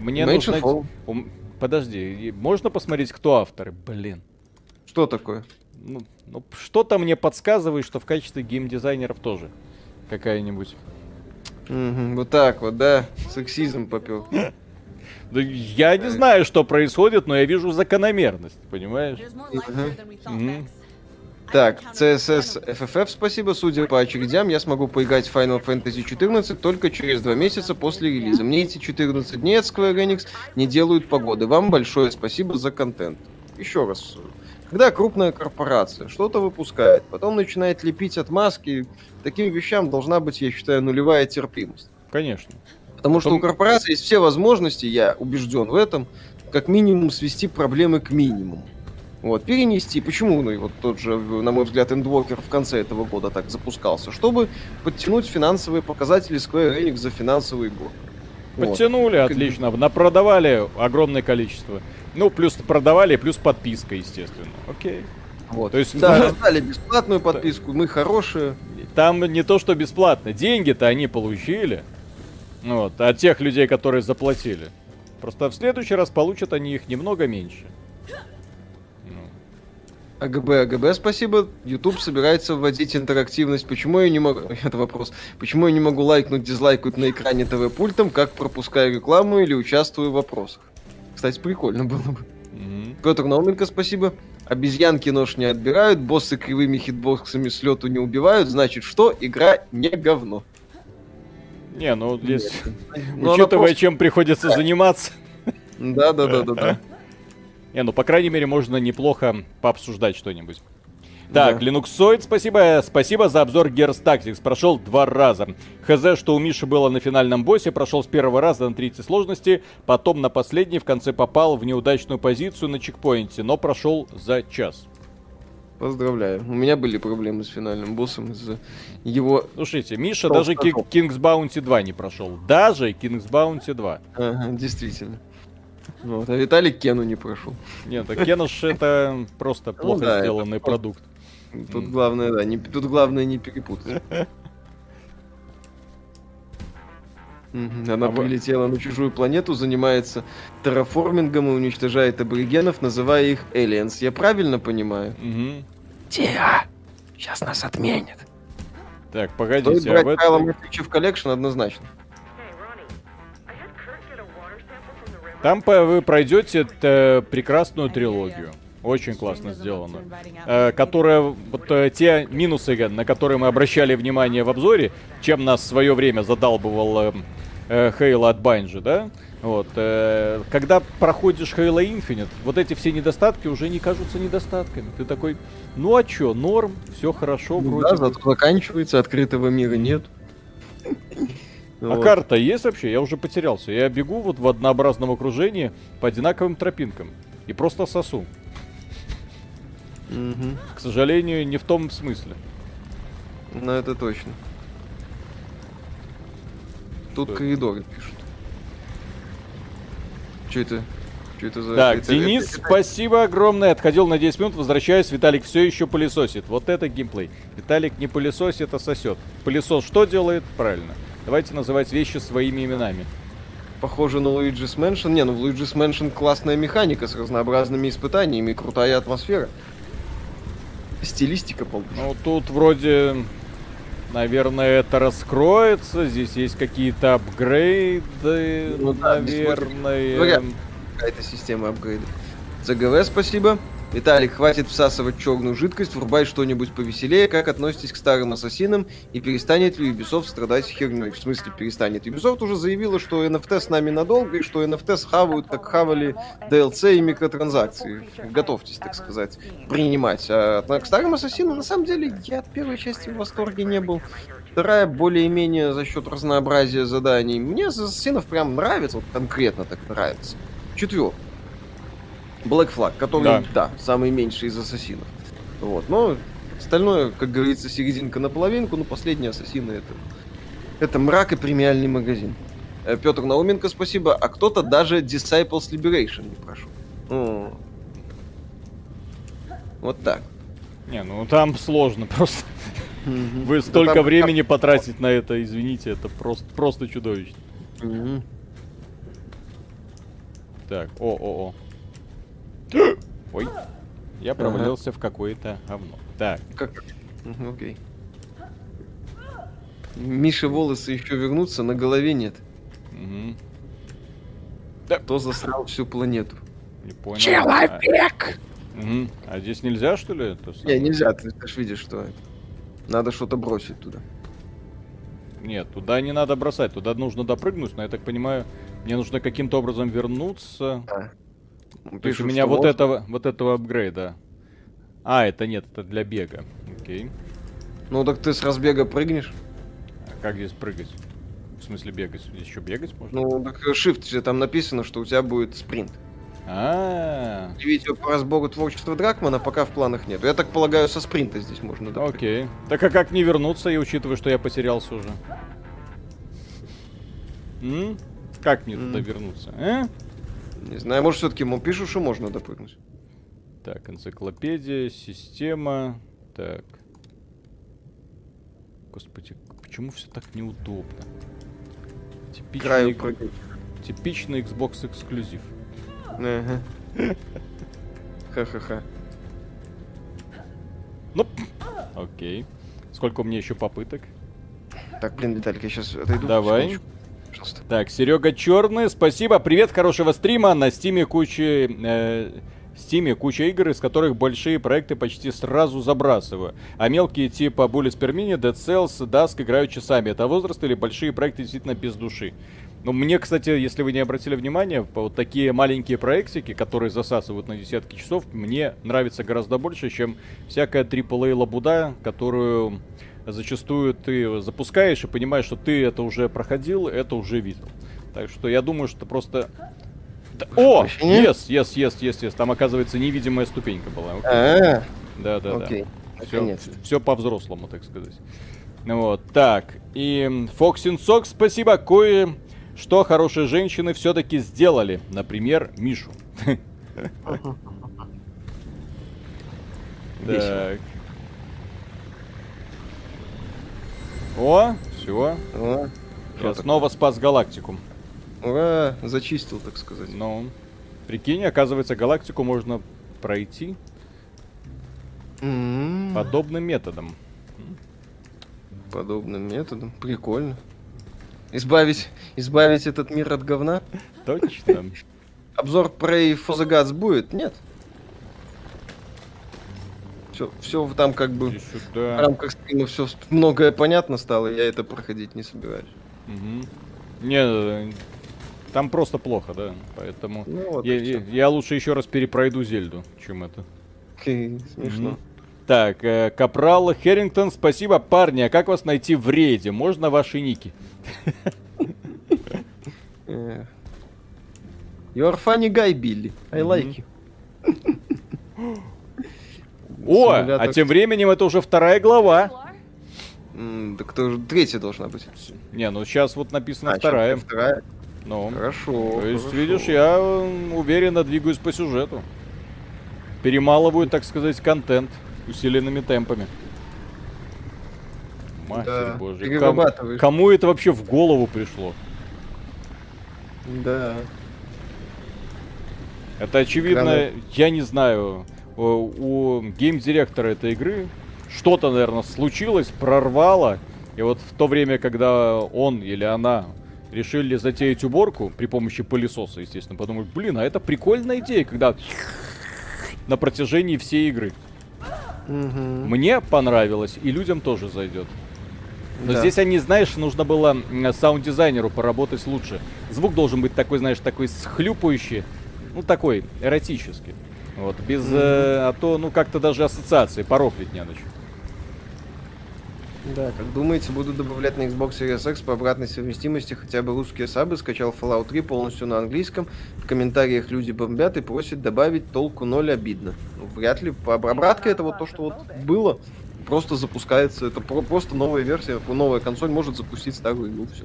Мне Mansion нужно... Fall. Подожди, можно посмотреть, кто авторы? Блин. Что такое? Ну, ну, что-то мне подсказывает, что в качестве геймдизайнеров тоже какая-нибудь. Мгм, Вот так вот, да? Сексизм попил. Да я не знаю, что происходит, но я вижу закономерность, понимаешь? Мгм. Так, CSS FFF, спасибо. Судя по очередям, я смогу поиграть в Final Fantasy 14 только через два месяца после релиза. Мне эти 14 дней от Square Enix не делают погоды. Вам большое спасибо за контент. Еще раз. Когда крупная корпорация что-то выпускает, потом начинает лепить отмазки, таким вещам должна быть, я считаю, нулевая терпимость. Конечно. Потому что Потом- у корпорации есть все возможности, я убежден в этом, как минимум свести проблемы к минимуму. Вот, перенести. Почему, ну, и вот тот же, на мой взгляд, Endwalker в конце этого года так запускался? Чтобы подтянуть финансовые показатели Square Enix за финансовый год. Вот. Подтянули, отлично. Напродавали огромное количество. Ну, плюс продавали, плюс подписка, естественно. Окей. Вот. То есть- Да, раздали бесплатную подписку, мы хорошие. Там не то, что бесплатно. Деньги-то они получили. Вот, от тех людей, которые заплатили. Просто в следующий раз получат они их немного меньше. Ну, АГБ, АГБ, спасибо. YouTube собирается вводить интерактивность. Почему я не могу... Это вопрос. Почему я не могу лайкнуть, дизлайкнуть на экране ТВ-пультом, как пропускаю рекламу или участвую в вопросах? Кстати, прикольно было бы. мгм. Петр Науменко, спасибо. Обезьянки нож не отбирают, боссы кривыми хитбоксами с лету не убивают, значит что? Игра не говно. Не, ну здесь, ну, учитывая, просто... чем приходится заниматься. Да, да, да, да, да. Не, ну по крайней мере можно неплохо пообсуждать что-нибудь. Так, да. Linuxoid, спасибо. Спасибо за обзор Gears Tactics. Прошел два раза. Хз, что у Миши было на финальном боссе, прошел с первого раза на третьей сложности, потом на последней в конце попал в неудачную позицию на чекпоинте, но прошел за час. Поздравляю. У меня были проблемы с финальным боссом из-за его... Слушайте, Миша даже King's Bounty 2 не прошел. Даже King's Bounty 2. Ага, действительно. Вот, а Виталик Кену не прошел. Нет, а Кена ж это просто ну плохо сделанный продукт. Тут мм. главное, да, не, тут главное не перепутать. Она а прилетела на чужую планету, занимается терраформингом и уничтожает аборигенов, называя их aliens. Я правильно понимаю? Угу. Тихо! Сейчас нас отменят. Так, погодите, Стоит брать а в этом... в collection однозначно. Там вы пройдете прекрасную трилогию. Очень классно сделано. Э, которая, вот э, те минусы, на которые мы обращали внимание в обзоре, чем нас в свое время задалбывал э, э, Halo от Bungie, да? Вот, э, когда проходишь Halo Infinite, вот эти все недостатки уже не кажутся недостатками. Ты такой, ну а чё, норм, все хорошо, ну, вроде. Да, зато заканчивается, открытого мира нет. А вот. карта есть вообще? Я уже потерялся. Я бегу вот в однообразном окружении по одинаковым тропинкам. И просто сосу. Угу. К сожалению, не в том смысле. Ну, это точно. Тут Что коридоры это? пишут. Что это? Что это за... Так, это, Денис, это, это, спасибо огромное. Отходил на 10 минут, возвращаюсь. Виталик все еще пылесосит. Вот это геймплей. Виталик не пылесосит, а сосет. Пылесос что делает? Правильно. Давайте называть вещи своими именами. Похоже на Luigi's Mansion. Не, ну в Luigi's Mansion классная механика с разнообразными испытаниями и крутая атмосфера. Стилистика полная. Ну, тут вроде, наверное, это раскроется. Здесь есть какие-то апгрейды, ну, да, наверное. Какая-то система апгрейдов. ЗГВ спасибо. Виталик, хватит всасывать черную жидкость, врубай что-нибудь повеселее. Как относитесь к старым ассасинам и перестанет ли Ubisoft страдать херней? В смысле перестанет? Ubisoft уже заявила, что NFT с нами надолго и что NFT схавают, как хавали DLC и микротранзакции. Готовьтесь, так сказать, принимать. А к старым ассасинам, на самом деле, я от первой части в восторге не был. Вторая более-менее за счет разнообразия заданий. Мне ассасинов прям нравится, вот конкретно так нравится. Четвертый. Black Flag, который, да, да самый меньший из ассасинов. Вот, но остальное, как говорится, серединка на половинку, но последние ассасины это, это мрак и премиальный магазин. Э, Петр Науменко, спасибо. А кто-то даже Disciples Liberation не прошел. О. Вот так. Не, ну там сложно просто. Вы столько времени потратить на это, извините, это просто, просто чудовищно. Так, о-о-о. Ой. Я провалился ага. в какое-то говно. Так. Как? окей. Миша волосы еще вернутся, на голове нет. Угу. Да. Кто засрал всю планету? Не понял. Человек! А, угу. а здесь нельзя, что ли? Это Не, нельзя, ты, ты ж видишь, что это. Надо что-то бросить туда. Нет, туда не надо бросать, туда нужно допрыгнуть, но я так понимаю, мне нужно каким-то образом вернуться. А. То есть у меня вот можно. этого, вот этого апгрейда. А, это нет, это для бега. Окей. Ну так ты с разбега прыгнешь? А как здесь прыгать? В смысле бегать? Здесь еще бегать можно? Ну, так shift, там написано, что у тебя будет спринт. А. Видео по разбору творчества Дракмана пока в планах нет. Я так полагаю, со спринта здесь можно допрыгать. Окей. Так а как не вернуться, и учитывая, что я потерялся уже? М? Как мне туда вернуться? А? Не знаю, может все-таки ему пишут, что можно допрыгнуть. Так, энциклопедия, система. Так. Господи, почему все так неудобно? Типичный, типичный Xbox эксклюзив. Ага. Ха-ха-ха. Ну, окей. Сколько у меня еще попыток? Так, блин, Виталик, я сейчас отойду. Давай. Секундочку пожалуйста. Так, Серега Черный, спасибо. Привет, хорошего стрима. На стиме куча... Э, В Steam куча игр, из которых большие проекты почти сразу забрасываю. А мелкие типа Bullets per Mini, Dead Cells, Dusk играют часами. Это возраст или большие проекты действительно без души? Ну, мне, кстати, если вы не обратили внимания, вот такие маленькие проектики, которые засасывают на десятки часов, мне нравится гораздо больше, чем всякая AAA лабуда, которую зачастую ты запускаешь и понимаешь, что ты это уже проходил, это уже видел. Так что я думаю, что просто о! Yes, yes, yes, yes, yes. Там, оказывается, невидимая ступенька была. А, Да, да, окей. да. Все, все по-взрослому, так сказать. Вот, так. И Фоксин Сок, спасибо. Кое что хорошие женщины все-таки сделали. Например, Мишу. Так. О, все. О, Я снова спас галактику. Ура, зачистил, так сказать. Ну, прикинь, оказывается, галактику можно пройти М, подобным методом. Подобным методом. Прикольно. Избавить, избавить этот мир от говна? Точно. Обзор Prey for the Gods будет? Нет. Все, все там как бы Иди в сюда. рамках стрима все многое понятно стало, я это проходить не собираюсь. Мгм. Не, э, там просто плохо, да. Поэтому Ну вот, я, я- я лучше еще раз перепройду Зельду, чем это. Смешно. Так, э, Капрал Херрингтон, спасибо, парни. А как вас найти в рейде? Можно ваши ники? You are funny guy, Билли. I like you. О, а тем временем это уже вторая глава. Так это уже третья должна быть. Не, ну сейчас вот написано А, вторая. Вторая. Ну, Хорошо. то есть, хорошо. видишь, я уверенно двигаюсь по сюжету. Перемалываю, так сказать, контент усиленными темпами. Матерь Да, божья. Ком- перерабатываешь. кому это вообще в голову пришло? Да. Это очевидно, Гранат. я не знаю, у, у гейм-директора этой игры что-то, наверное, случилось, прорвало. И вот в то время, когда он или она решили затеять уборку при помощи пылесоса, естественно, подумали, блин, а это прикольная идея, когда на протяжении всей игры. Мгм. Мне понравилось, и людям тоже зайдет. Но Да. здесь они, знаешь, нужно было м, саунд-дизайнеру поработать лучше. Звук должен быть такой, знаешь, такой схлюпающий, ну такой, эротический. Вот, без, э, а то, ну как-то даже ассоциации, порофлить не на. Да, как думаете, буду добавлять на Xbox Series X по обратной совместимости хотя бы русские сабы, скачал Fallout 3 полностью на английском, в комментариях люди бомбят и просят добавить толку ноль обидно. Ну, вряд ли, по обратка это вот то, что вот было, просто запускается, это про- просто новая версия, новая консоль может запустить старую игру, все.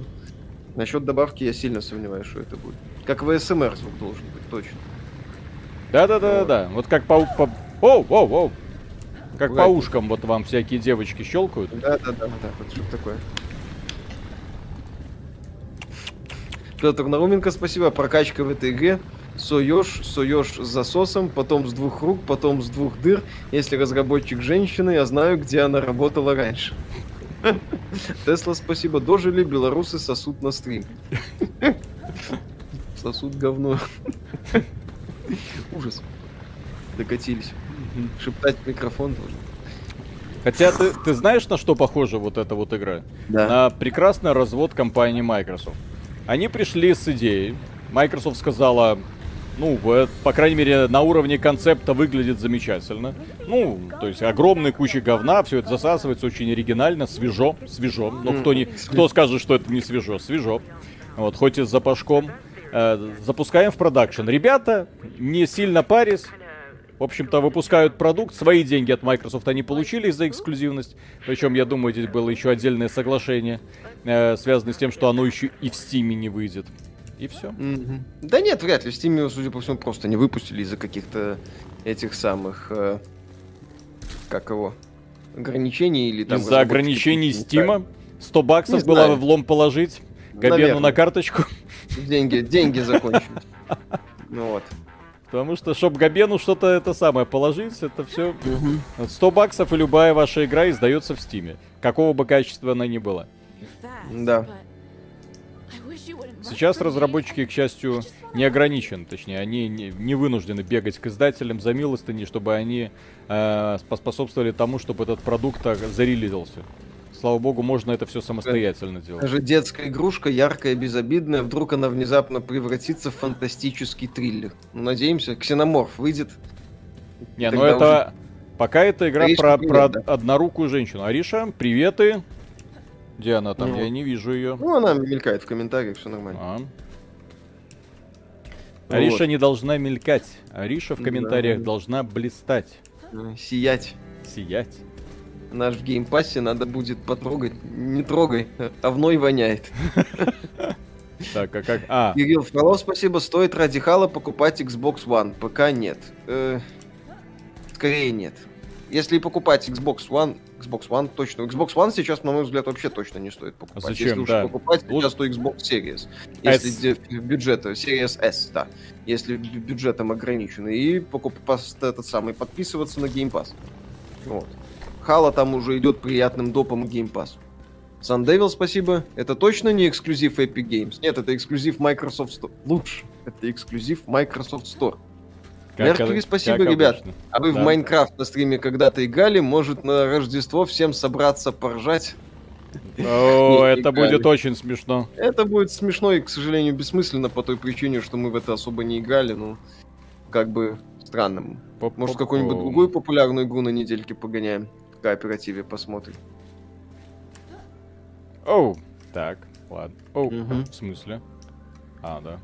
Насчет добавки я сильно сомневаюсь, что это будет. Как в ASMR звук должен быть, точно. Да-да-да-да, вот как по... по... Оу, оу, оу. Как по ушкам вот вам всякие девочки щелкают. Да, да, да, да, вот что такое. Петр Науменко, спасибо. Прокачка в этой игре. Соешь, соешь с засосом, потом с двух рук, потом с двух дыр. Если разработчик женщина, я знаю, где она работала раньше. Тесла, спасибо. Дожили, белорусы сосут на стрим. Сосут говно. Ужас. Докатились. Шептать микрофон должен. Хотя ты, ты знаешь, на что похожа вот эта вот игра? Да. на прекрасный развод компании Microsoft. Они пришли с идеей. Microsoft сказала, ну, э, по крайней мере, на уровне концепта выглядит замечательно. Ну, то есть огромная куча говна, все это засасывается очень оригинально, свежо, свежо. Но кто, не, кто скажет, что это не свежо? Свежо. Вот, хоть и с запашком. Э, запускаем в продакшн. Ребята, не сильно парясь, в общем-то, выпускают продукт. Свои деньги от Microsoft они получили за эксклюзивность. Причем, я думаю, здесь было еще отдельное соглашение, э, связанное с тем, что оно еще и в Стиме не выйдет. И все. Мгм. Да нет, вряд ли. В Steam, судя по всему, просто не выпустили из-за каких-то этих самых... э, как его? Ограничений или там... Из-за ограничений. Стима 100 баксов было знаю. в лом положить. Габену на карточку. Деньги, деньги закончились. Ну вот. Потому что, чтобы Габену что-то это самое положить, это все 100 баксов и любая ваша игра издается в Стиме. Какого бы качества она ни была. Да. Сейчас разработчики, к счастью, не ограничены, точнее, они не, не вынуждены бегать к издателям за милостыни, чтобы они э, поспособствовали тому, чтобы этот продукт зарелизился. Слава богу, можно это все самостоятельно делать. Даже детская игрушка, яркая, безобидная, вдруг она внезапно превратится в фантастический триллер. Ну, надеемся, ксеноморф выйдет. Не, ну это... Уже... Пока это игра Аришка, про, привет, про да. однорукую женщину. Ариша, приветы. Где она там? Ну, Я не вижу ее. Ну, она мелькает в комментариях, все нормально. А. Ариша вот. не должна мелькать. Ариша в комментариях да. должна блистать. Сиять. Сиять. Наш в Game Pass е надо будет потрогать. Не трогай, говной воняет. Так, а как... А. Кирилл Фролов, спасибо. Стоит ради Halo покупать Xbox One? Пока нет. Э, скорее нет. Если покупать Xbox One, Xbox One точно. Xbox One сейчас, на мой взгляд, вообще точно не стоит покупать. А зачем? Если уж да. покупать, сейчас то Xbox Series. Если S. бюджет, Series S, да. Если бюджетом ограничены. И покупать этот самый, подписываться на Game Pass. Вот. Хала там уже идет приятным допом Game Pass. Sun Devil, спасибо. Это точно не эксклюзив Epic Games? Нет, это эксклюзив Microsoft Store. Лучше. Это эксклюзив Microsoft Store. Меркьюри, спасибо, как ребят. Обычно. А вы да. в Майнкрафт на стриме когда-то играли? Может, на Рождество всем собраться поржать? О, это будет очень смешно. Это будет смешно и, к сожалению, бессмысленно по той причине, что мы в это особо не играли, ну, как бы странным. Может, какую-нибудь другую популярную игру на недельке погоняем? В кооперативе посмотрим. Оу, так, ладно. Оу, в смысле? А, да.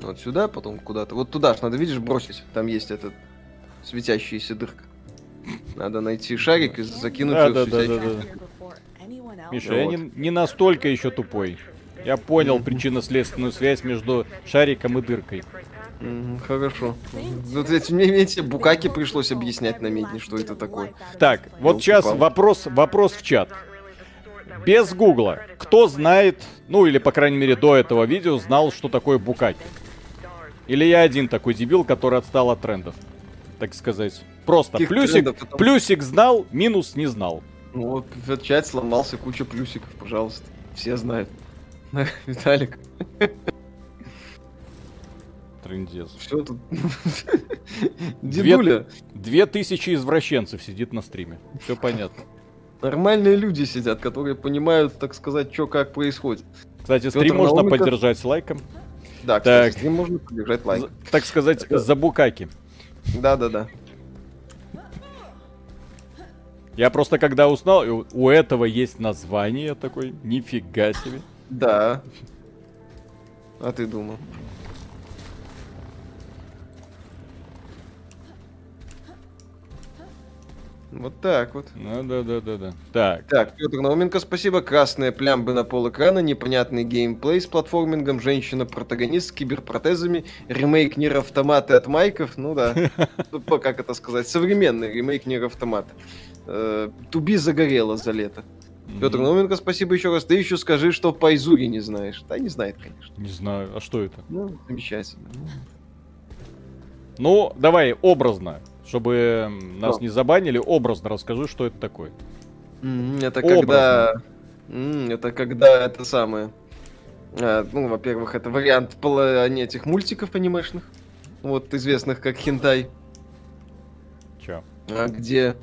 Вот сюда, потом куда-то. Вот туда ж надо, видишь, бросить. Там есть этот светящаяся дырка. Надо найти шарик и закинуть да, да, да, да, да. Миша, вот. я не, не настолько еще тупой. Я понял причинно-следственную связь между шариком и дыркой. Хорошо. Вот эти, мне, эти букаки пришлось объяснять на медне, что это такое. Так, вот сейчас вопрос, вопрос в чат. Без гугла. Кто знает, ну или по крайней мере до этого видео знал, что такое букаки? Или я один такой дебил, который отстал от трендов? Так сказать. Просто Каких плюсик, трендов, плюсик знал, минус не знал. Ну вот, в чат сломался, куча плюсиков, пожалуйста. Все знают. Виталик. Трендец. Все тут. Дедуля. Две, тысячи извращенцев сидит на стриме. Все понятно. Нормальные люди сидят, которые понимают, так сказать, что как происходит. Кстати, стрим можно поддержать лайком. Да, кстати, так, стрим можно поддержать лайком. Так сказать, за букаки. Да-да-да. Я просто когда узнал, у этого есть название такой, нифига себе. Да. А ты думал? Вот так вот. Ну да, да, да, да. Так. Так, Петр Науменко, спасибо. Красные плямбы на пол экрана, непонятный геймплей с платформингом, женщина-протагонист с киберпротезами, ремейк Нир Автоматы от Майков. Ну да. Ну, как это сказать? Современный ремейк Нир Автомата. Э, Туби загорела за лето. Петр Науменко, спасибо еще раз. Ты еще скажи, что по Изуре не знаешь. Да, не знает, конечно. Не знаю. А что это? Ну, замечательно. Ну, давай образно чтобы нас что? не забанили, образно расскажи, что это такое. это образно. когда... это когда это самое... А, ну, во-первых, это вариант не этих мультиков анимешных. Вот, известных как хентай. Чё? А, где,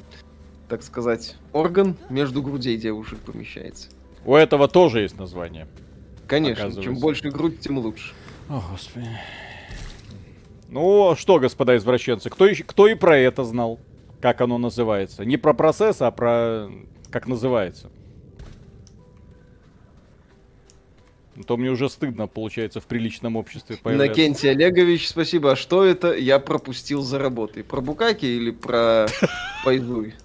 так сказать, орган между грудей девушек помещается. У этого тоже есть название. Конечно, чем больше грудь, тем лучше. О, господи. Ну, что, господа извращенцы, кто, кто и про это знал? Как оно называется? Не про процесс, а про... Как называется? А то мне уже стыдно, получается, в приличном обществе появляться. Иннокентий Олегович, спасибо. А что это? Я пропустил за работой. Про Букаки или про Пайзуй?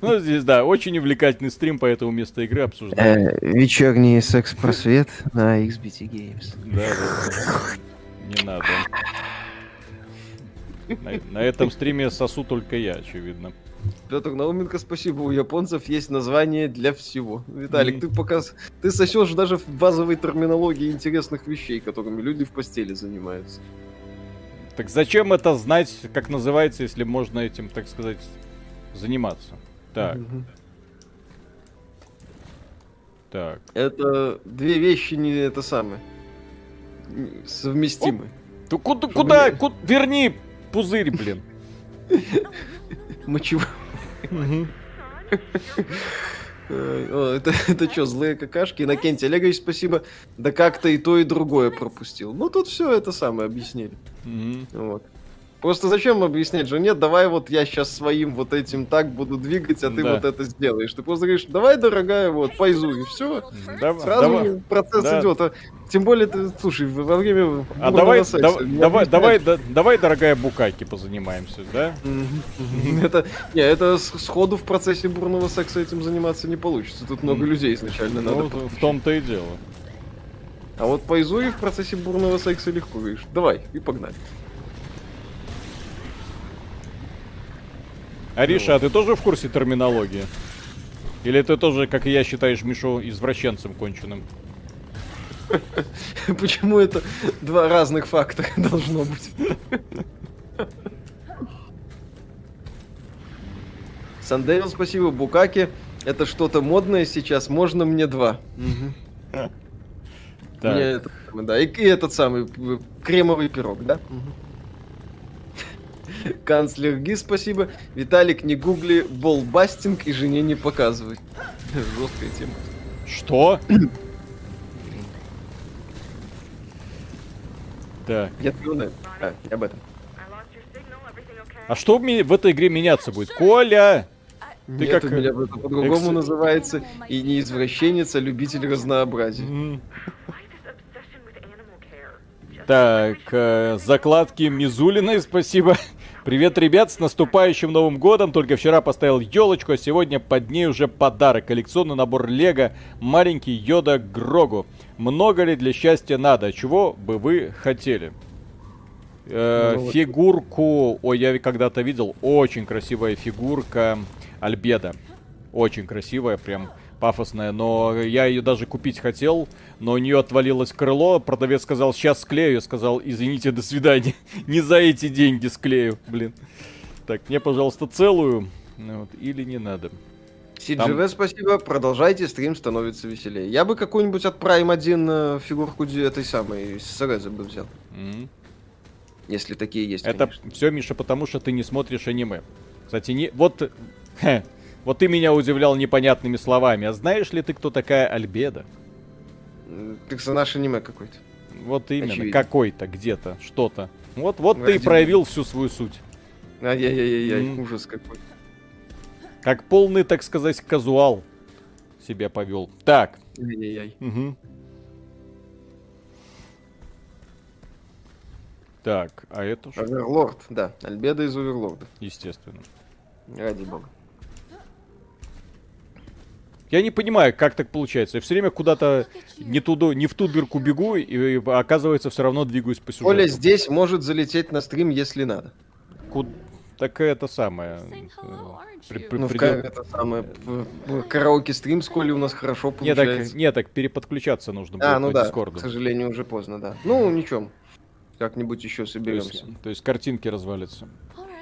Ну, здесь, да, очень увлекательный стрим, поэтому вместо игры обсуждаем. Э, вечерний секс-просвет на XBT Games. Да, да, да. Не надо. На, на этом стриме сосу только я, очевидно. Петр Науменко, спасибо. У японцев есть название для всего. Виталик, mm. ты пока ты сосешь даже в базовой терминологии интересных вещей, которыми люди в постели занимаются. Так зачем это знать, как называется, если можно этим, так сказать, заниматься? Так. Mm-hmm. Так. Это две вещи не это самое. Совместимы. Ты куда, куда, куда, верни пузырь, блин. Мочевой. Мгм. Ой, о, это, это что, злые какашки? Иннокентий Олегович, спасибо. Да как-то и то, и другое пропустил. Ну, тут все это самое объяснили. Вот. Просто зачем объяснять жене, давай вот я сейчас своим вот этим так буду двигать, а ты Да. вот это сделаешь. Ты просто говоришь, давай, дорогая, вот, пойзу, и все. Дав- Сразу давай- процесс да. идет. А, тем более, ты, слушай, во время А давай, секса не давай, давай, да- давай, дорогая Букаки, позанимаемся, да? Это, не, это сходу в процессе бурного секса этим заниматься не получится. Тут много людей изначально надо. Ну, в том-то и дело. А вот по Изуе в процессе бурного секса легко говоришь. Давай, и погнали. Ариша, а ты тоже в курсе терминологии? Или ты тоже, как и я, считаешь Мишу извращенцем конченым? Почему это два разных фактора должно быть? Сандейл, спасибо. Букаки. Это что-то модное сейчас. Можно мне два? Так. Мне это да. И, и этот самый э, кремовый пирог, да? Канцлер Ги, спасибо. Виталик, не гугли болбастинг и жене не показывай. Жесткая тема. Что? Так. Я знаю. А, об этом. А что в этой игре меняться будет? Коля! Ты Нет, как, у меня это по-другому экс- называется. И не извращенец, а любитель разнообразия. М. Так, э, закладки Мизулиной, спасибо. Привет, ребят, с наступающим Новым Годом. Только вчера поставил елочку, а сегодня под ней уже подарок. Коллекционный набор Лего, маленький Йода Грогу. Много ли для счастья надо? Чего бы вы хотели? Э, Ну, фигурку, ой, я когда-то видел, очень красивая фигурка Альбеда. Очень красивая, прям пафосная, но я ее даже купить хотел, но у нее отвалилось крыло, продавец сказал, сейчас склею, я сказал, извините, до свидания, не за эти деньги склею, блин. Так, мне, пожалуйста, целую, Ну вот, или не надо. CGV, спасибо. Продолжайте, стрим становится веселее. Я бы какую-нибудь от Prime 1 э, фигурку этой самой Сареза бы взял. М. Если такие есть, Это конечно. все, Миша, потому что ты не смотришь аниме. Кстати, не... вот... вот ты меня удивлял непонятными словами. А знаешь ли ты, кто такая Альбеда? Персонаж аниме какой-то. Вот именно, Очевидно. какой-то, где-то, что-то. Вот, вот ты и проявил всю свою суть. Ай-яй-яй-яй, ужас какой. Как полный, так сказать, казуал себя повел. Так. Ай-яй-яй. мгм. Так, а это что? Оверлорд, да. Альбеда из Оверлорда. Естественно. Ради бога. Я не понимаю, как так получается. Я все время куда-то не, туда, не в ту дырку бегу, и, оказывается, все равно двигаюсь по сюжету. Оля здесь может залететь на стрим, если надо. Ку- Так это самое. э, при- при- Ну, ка- это самое, в- в караоке стрим с Колей у нас хорошо Не, так, получается. не, так переподключаться нужно будет а, ну по да, Дискорду. к сожалению, уже поздно, да. Ну, ничего. Как-нибудь еще То есть, соберемся. то есть картинки развалятся.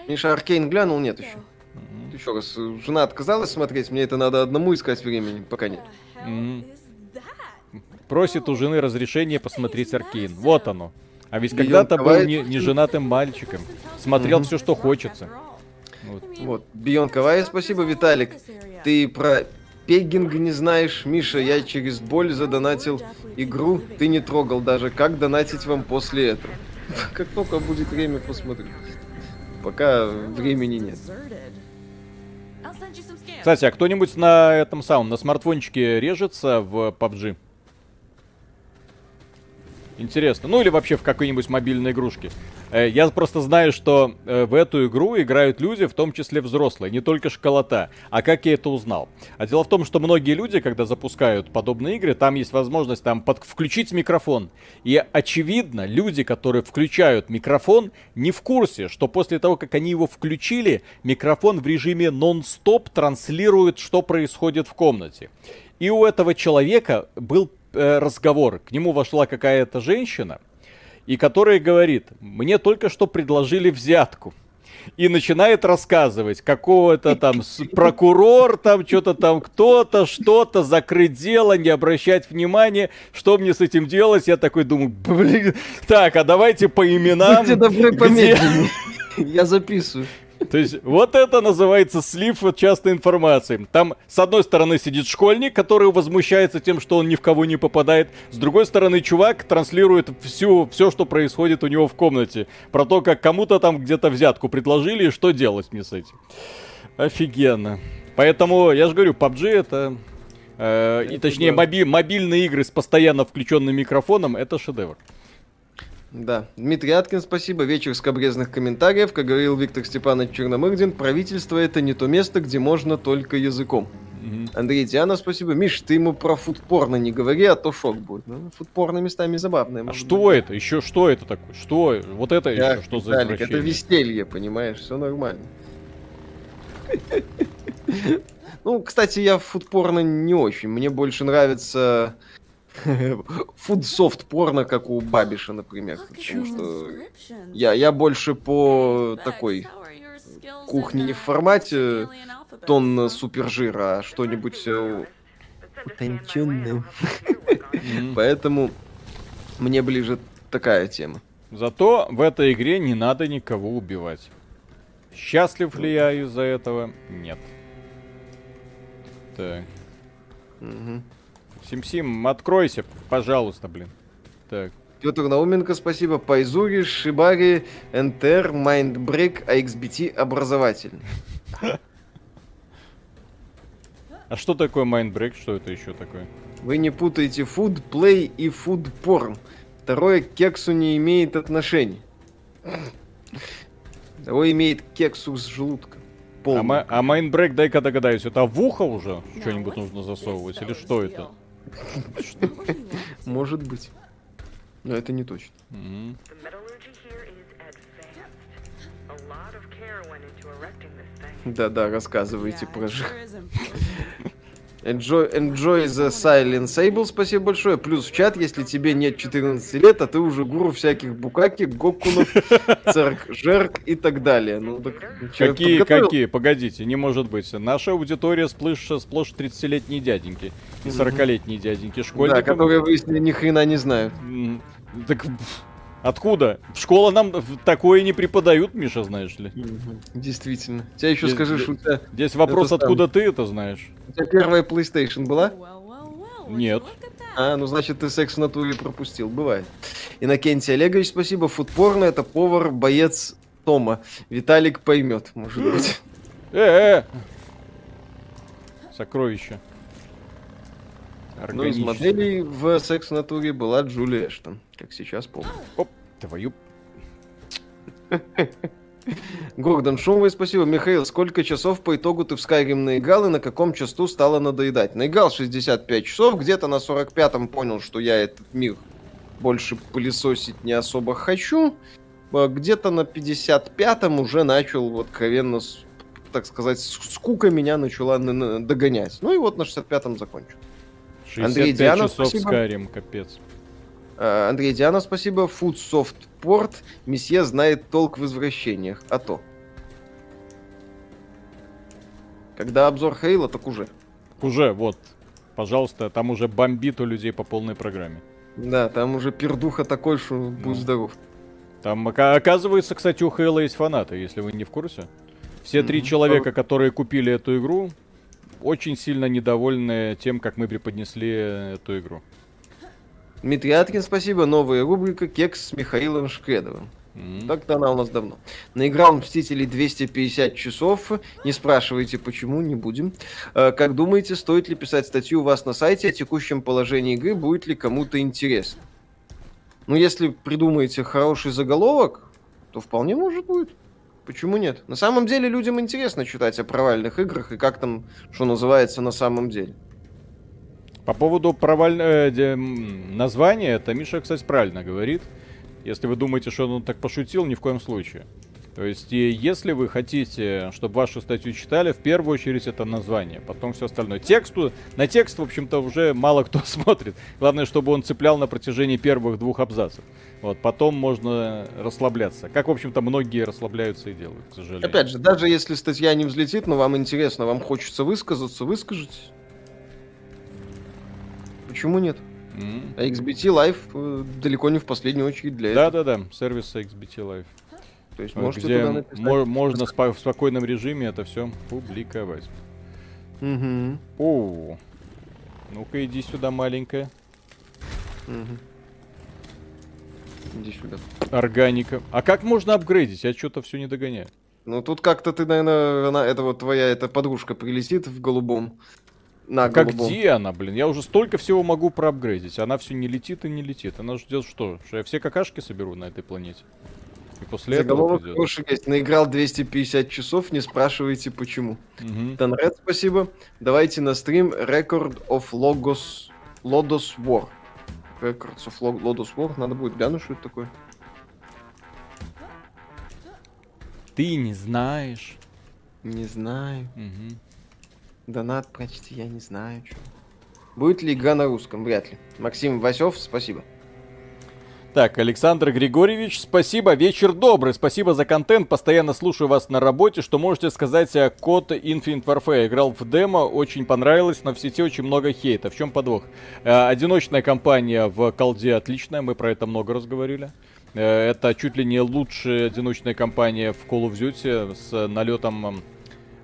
Миша Аркейн глянул, нет еще. Мгм. Еще раз, э, жена отказалась смотреть, мне это надо одному искать времени, пока нет. Мгм. Просит у жены разрешения посмотреть Аркейн. Вот оно. А ведь когда-то был не, неженатым мальчиком. Смотрел Мгм. все, что хочется. Вот. Вот, Бион Кавай, спасибо, Виталик. Ты про пеггинг не знаешь, Миша, я через боль задонатил игру, ты не трогал даже. Как донатить вам после этого? Как только будет время, посмотрю. Пока времени нет. Кстати, а кто-нибудь на этом самом, на смартфончике режется в PUBG? Интересно. Ну или вообще в какой-нибудь мобильной игрушке. Э, Я просто знаю, что э, в эту игру играют люди, в том числе взрослые, не только школота. А как я это узнал? А дело в том, что многие люди, когда запускают подобные игры, там есть возможность там под... включить микрофон. И очевидно, люди, которые включают микрофон, не в курсе, что после того, как они его включили, микрофон в режиме нон-стоп транслирует, что происходит в комнате. И у этого человека был э, разговор. К нему вошла какая-то женщина, и которая говорит, мне только что предложили взятку. и начинает рассказывать, какого-то там прокурор, там что-то там кто-то, что-то, закрыть дело, не обращать внимания, что мне с этим делать? Я такой думаю, блин, так, а давайте по именам. Будьте добры, где... Я записываю. То есть вот это называется слив частной информации. Там с одной стороны сидит школьник, который возмущается тем, что он ни в кого не попадает. С другой стороны чувак транслирует всю, все, что происходит у него в комнате. Про то, как кому-то там где-то взятку предложили и что делать мне с этим. Офигенно. Поэтому, я же говорю, PUBG это... Э, и точнее, моби, мобильные игры с постоянно включенным микрофоном это шедевр. Да. Дмитрий Аткин, спасибо. Вечер скобрезных комментариев. Как говорил Виктор Степанович Черномырдин, правительство это не то место, где можно только языком. Mm-hmm. Андрей Диана, спасибо. Миш, ты ему про фудпорно не говори, а то шок будет. Ну, фудпорно местами забавное. А что быть. это? Еще что это такое? Что? Вот это Я, еще что за Виталик, это веселье, понимаешь? Все нормально. Ну, кстати, я фудпорно не очень. Мне больше нравится фудсофт порно, как у Бабиша, например. Потому что я, я больше по такой кухне не в формате тонна супержира, а что-нибудь э, утонченное. Поэтому мне ближе такая тема. Зато в этой игре не надо никого убивать. Счастлив ли я из-за этого? Нет. Так. Угу. Сим-Сим, откройся, пожалуйста, блин. Так. Петр Науменко, спасибо. Пайзури, Шибари, НТР, Майндбрейк, AXBT образовательный. А что такое Mindbreak? Что это еще такое? Вы не путаете food, play и food porn. Второе к кексу не имеет отношения. Второе имеет кексу с желудка. Полный. А, а Mindbreak, дай-ка догадаюсь, это в ухо уже что-нибудь нужно засовывать? Или что это? Может быть. Но это не точно. Да-да, рассказывайте про Enjoy, enjoy the silent sable, спасибо большое. Плюс в чат, если тебе нет 14 лет, а ты уже гуру всяких букаки, гоккунов, церк, жерк и так далее. Ну, так, какие, подготовил? какие? Погодите, не может быть. Наша аудитория сплошь, сплошь 30-летние дяденьки и 40-летние дяденьки, школьники. Да, которые, выяснили, ни хрена не знают. Так Откуда? В школе нам такое не преподают, Миша, знаешь ли. Действительно. Тебя еще здесь, скажи, что у тебя... Здесь вопрос, откуда ты это знаешь. У тебя первая PlayStation была? Нет. А, ну значит ты секс в натуре пропустил. Бывает. Иннокентий Олегович, спасибо. Фудпорно это повар, боец Тома. Виталик поймет, может быть. Э-э! Сокровище. Ну, из моделей в секс в натуре была Джулия Эштон как сейчас помню. Оп, твою... Гордон Шумовой, спасибо. Михаил, сколько часов по итогу ты в Skyrim наиграл и на каком часту стало надоедать? Наиграл 65 часов, где-то на 45-м понял, что я этот мир больше пылесосить не особо хочу. А где-то на 55-м уже начал вот откровенно, так сказать, скука меня начала догонять. Ну и вот на 65-м закончил. 65 Андрей Дианов, часов спасибо. Skyrim, капец. Э, Андрей Диана, спасибо. Foodsoft Port. Месье знает толк в извращениях. А то. Когда обзор Хейла, так уже. Уже, вот. Пожалуйста, там уже бомбит у людей по полной программе. Да, там уже пердуха такой, что ну. будь здоров. Там, оказывается, кстати, у Хейла есть фанаты, если вы не в курсе. Все три mm-hmm. человека, которые купили эту игру, очень сильно недовольны тем, как мы преподнесли эту игру. Дмитрий Аткин, спасибо. Новая рубрика «Кекс с Михаилом Шкредовым». Mm-hmm. Так-то она у нас давно. Наиграл Мстителей 250 часов. Не спрашивайте, почему, не будем. Э, как думаете, стоит ли писать статью у вас на сайте о текущем положении игры? Будет ли кому-то интересно? Ну, если придумаете хороший заголовок, то вполне может быть. Почему нет? На самом деле людям интересно читать о провальных играх и как там, что называется, на самом деле. По поводу провального э, названия, это Миша, кстати, правильно говорит. Если вы думаете, что он так пошутил, ни в коем случае. То есть, и если вы хотите, чтобы вашу статью читали, в первую очередь это название, потом все остальное. Тексту, на текст, в общем-то, уже мало кто смотрит. Главное, чтобы он цеплял на протяжении первых двух абзацев. Вот, потом можно расслабляться. Как, в общем-то, многие расслабляются и делают, к сожалению. Опять же, даже если статья не взлетит, но вам интересно, вам хочется высказаться, выскажитесь. Почему нет? Mm-hmm. А XBT Live э, далеко не в последнюю очередь для да, этого. Да-да-да, сервис XBT Live. То есть можете где туда написать. можно спо- в спокойном режиме это все публиковать. Угу. О, ну-ка иди сюда, маленькая. Угу. Иди сюда. Органика. А как можно апгрейдить? Я что-то все не догоняю. Ну тут как-то ты, наверное, она, это вот твоя эта подружка прилетит в голубом. На как голубом. где она, блин? Я уже столько всего могу проапгрейдить. Она все не летит и не летит. Она ждет что? Что я все какашки соберу на этой планете? И после Заголовок этого хороший есть. Наиграл 250 часов, не спрашивайте почему. Угу. Танред, спасибо. Давайте на стрим Record of Logos Lodos War. Records of Lodos War. Надо будет глянуть, что это такое. Ты не знаешь. Не знаю. Угу. Донат почти, я не знаю. Что. Будет ли игра на русском? Вряд ли. Максим Васев, спасибо. Так, Александр Григорьевич, спасибо, вечер добрый, спасибо за контент, постоянно слушаю вас на работе, что можете сказать о код Infinite Warfare? Играл в демо, очень понравилось, но в сети очень много хейта. В чем подвох? Э, одиночная кампания в колде отличная, мы про это много разговаривали. Э, это чуть ли не лучшая одиночная кампания в Call of Duty с налетом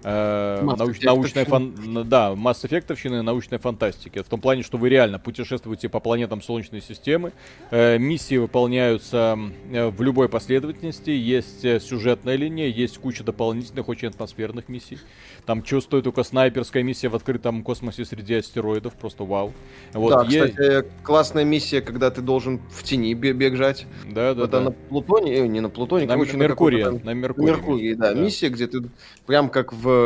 э, науч, научной фан, да, масс эффектовщины, научной фантастики. В том плане, что вы реально путешествуете по планетам Солнечной системы, э, миссии выполняются э, в любой последовательности, есть э, сюжетная линия, есть куча дополнительных, очень атмосферных миссий. Там стоит только снайперская миссия в открытом космосе среди астероидов, просто вау. Вот, да, есть... кстати, классная миссия, когда ты должен в тени бегать. Да, да, Это да. на Плутоне, э, не на Плутоне, на короче, Меркурии, на, на Меркурии. Меркурии, да, да, миссия, где ты прям как в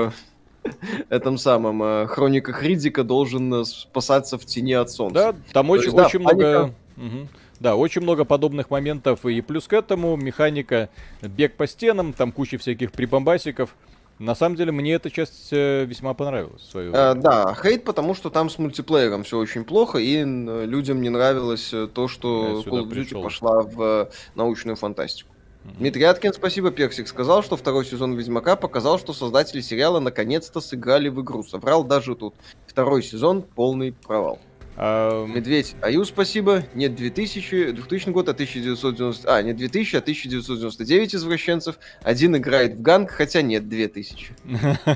этом самом э, хрониках Ридика должен э, спасаться в тени от солнца. Да, там очень, есть, очень да, много... Угу. Да, очень много подобных моментов. И плюс к этому механика бег по стенам, там куча всяких прибамбасиков. На самом деле, мне эта часть э, весьма понравилась. Свою. А, да, хейт, потому что там с мультиплеером все очень плохо, и людям не нравилось то, что Call of Duty пошла в научную фантастику. Дмитрий Аткин, спасибо. Персик сказал, что второй сезон Ведьмака показал, что создатели сериала наконец-то сыграли в игру. Соврал даже тут. Второй сезон полный провал. А... Медведь Аю, спасибо. Нет 2000, 2000 год, а 1990... А, не 2000, а 1999 извращенцев. Один играет в ганг, хотя нет 2000.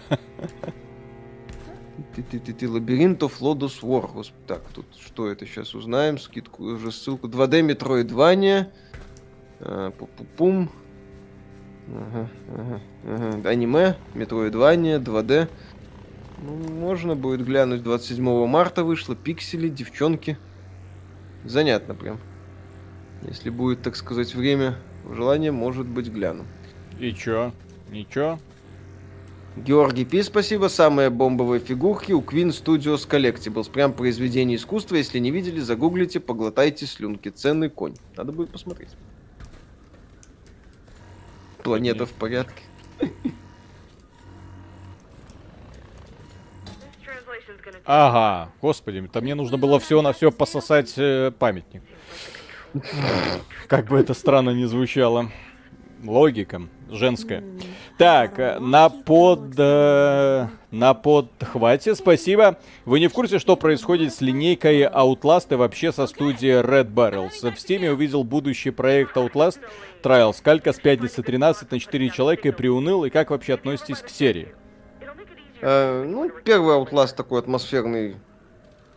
Ты, ты, ты, ты, лабиринтов Лодус War. Так, тут что это сейчас узнаем? Скидку, уже ссылку. 2D Metroidvania. Э, пум ага, ага, ага. Аниме, Метроидвания, 2D. Ну, можно будет глянуть. 27 марта вышло. Пиксели, девчонки. Занятно прям. Если будет, так сказать, время, желание, может быть, гляну. И чё? Ничего? Георгий Пи, спасибо. Самые бомбовые фигурки у Queen Studios Collectibles. Прям произведение искусства. Если не видели, загуглите, поглотайте слюнки. Ценный конь. Надо будет посмотреть. Планета в порядке. Ага, господи, там мне нужно было все на все пососать э, памятник. Как бы это странно не звучало. Логика женская. Так, э, на под... Э, на подхвате, спасибо. Вы не в курсе, что происходит с линейкой Outlast и вообще со студией Red Barrels? В Steam увидел будущий проект Outlast Trials. Калька с пятницы 13 на 4 человека и приуныл. И как вообще относитесь к серии? Э, ну, первый Outlast такой атмосферный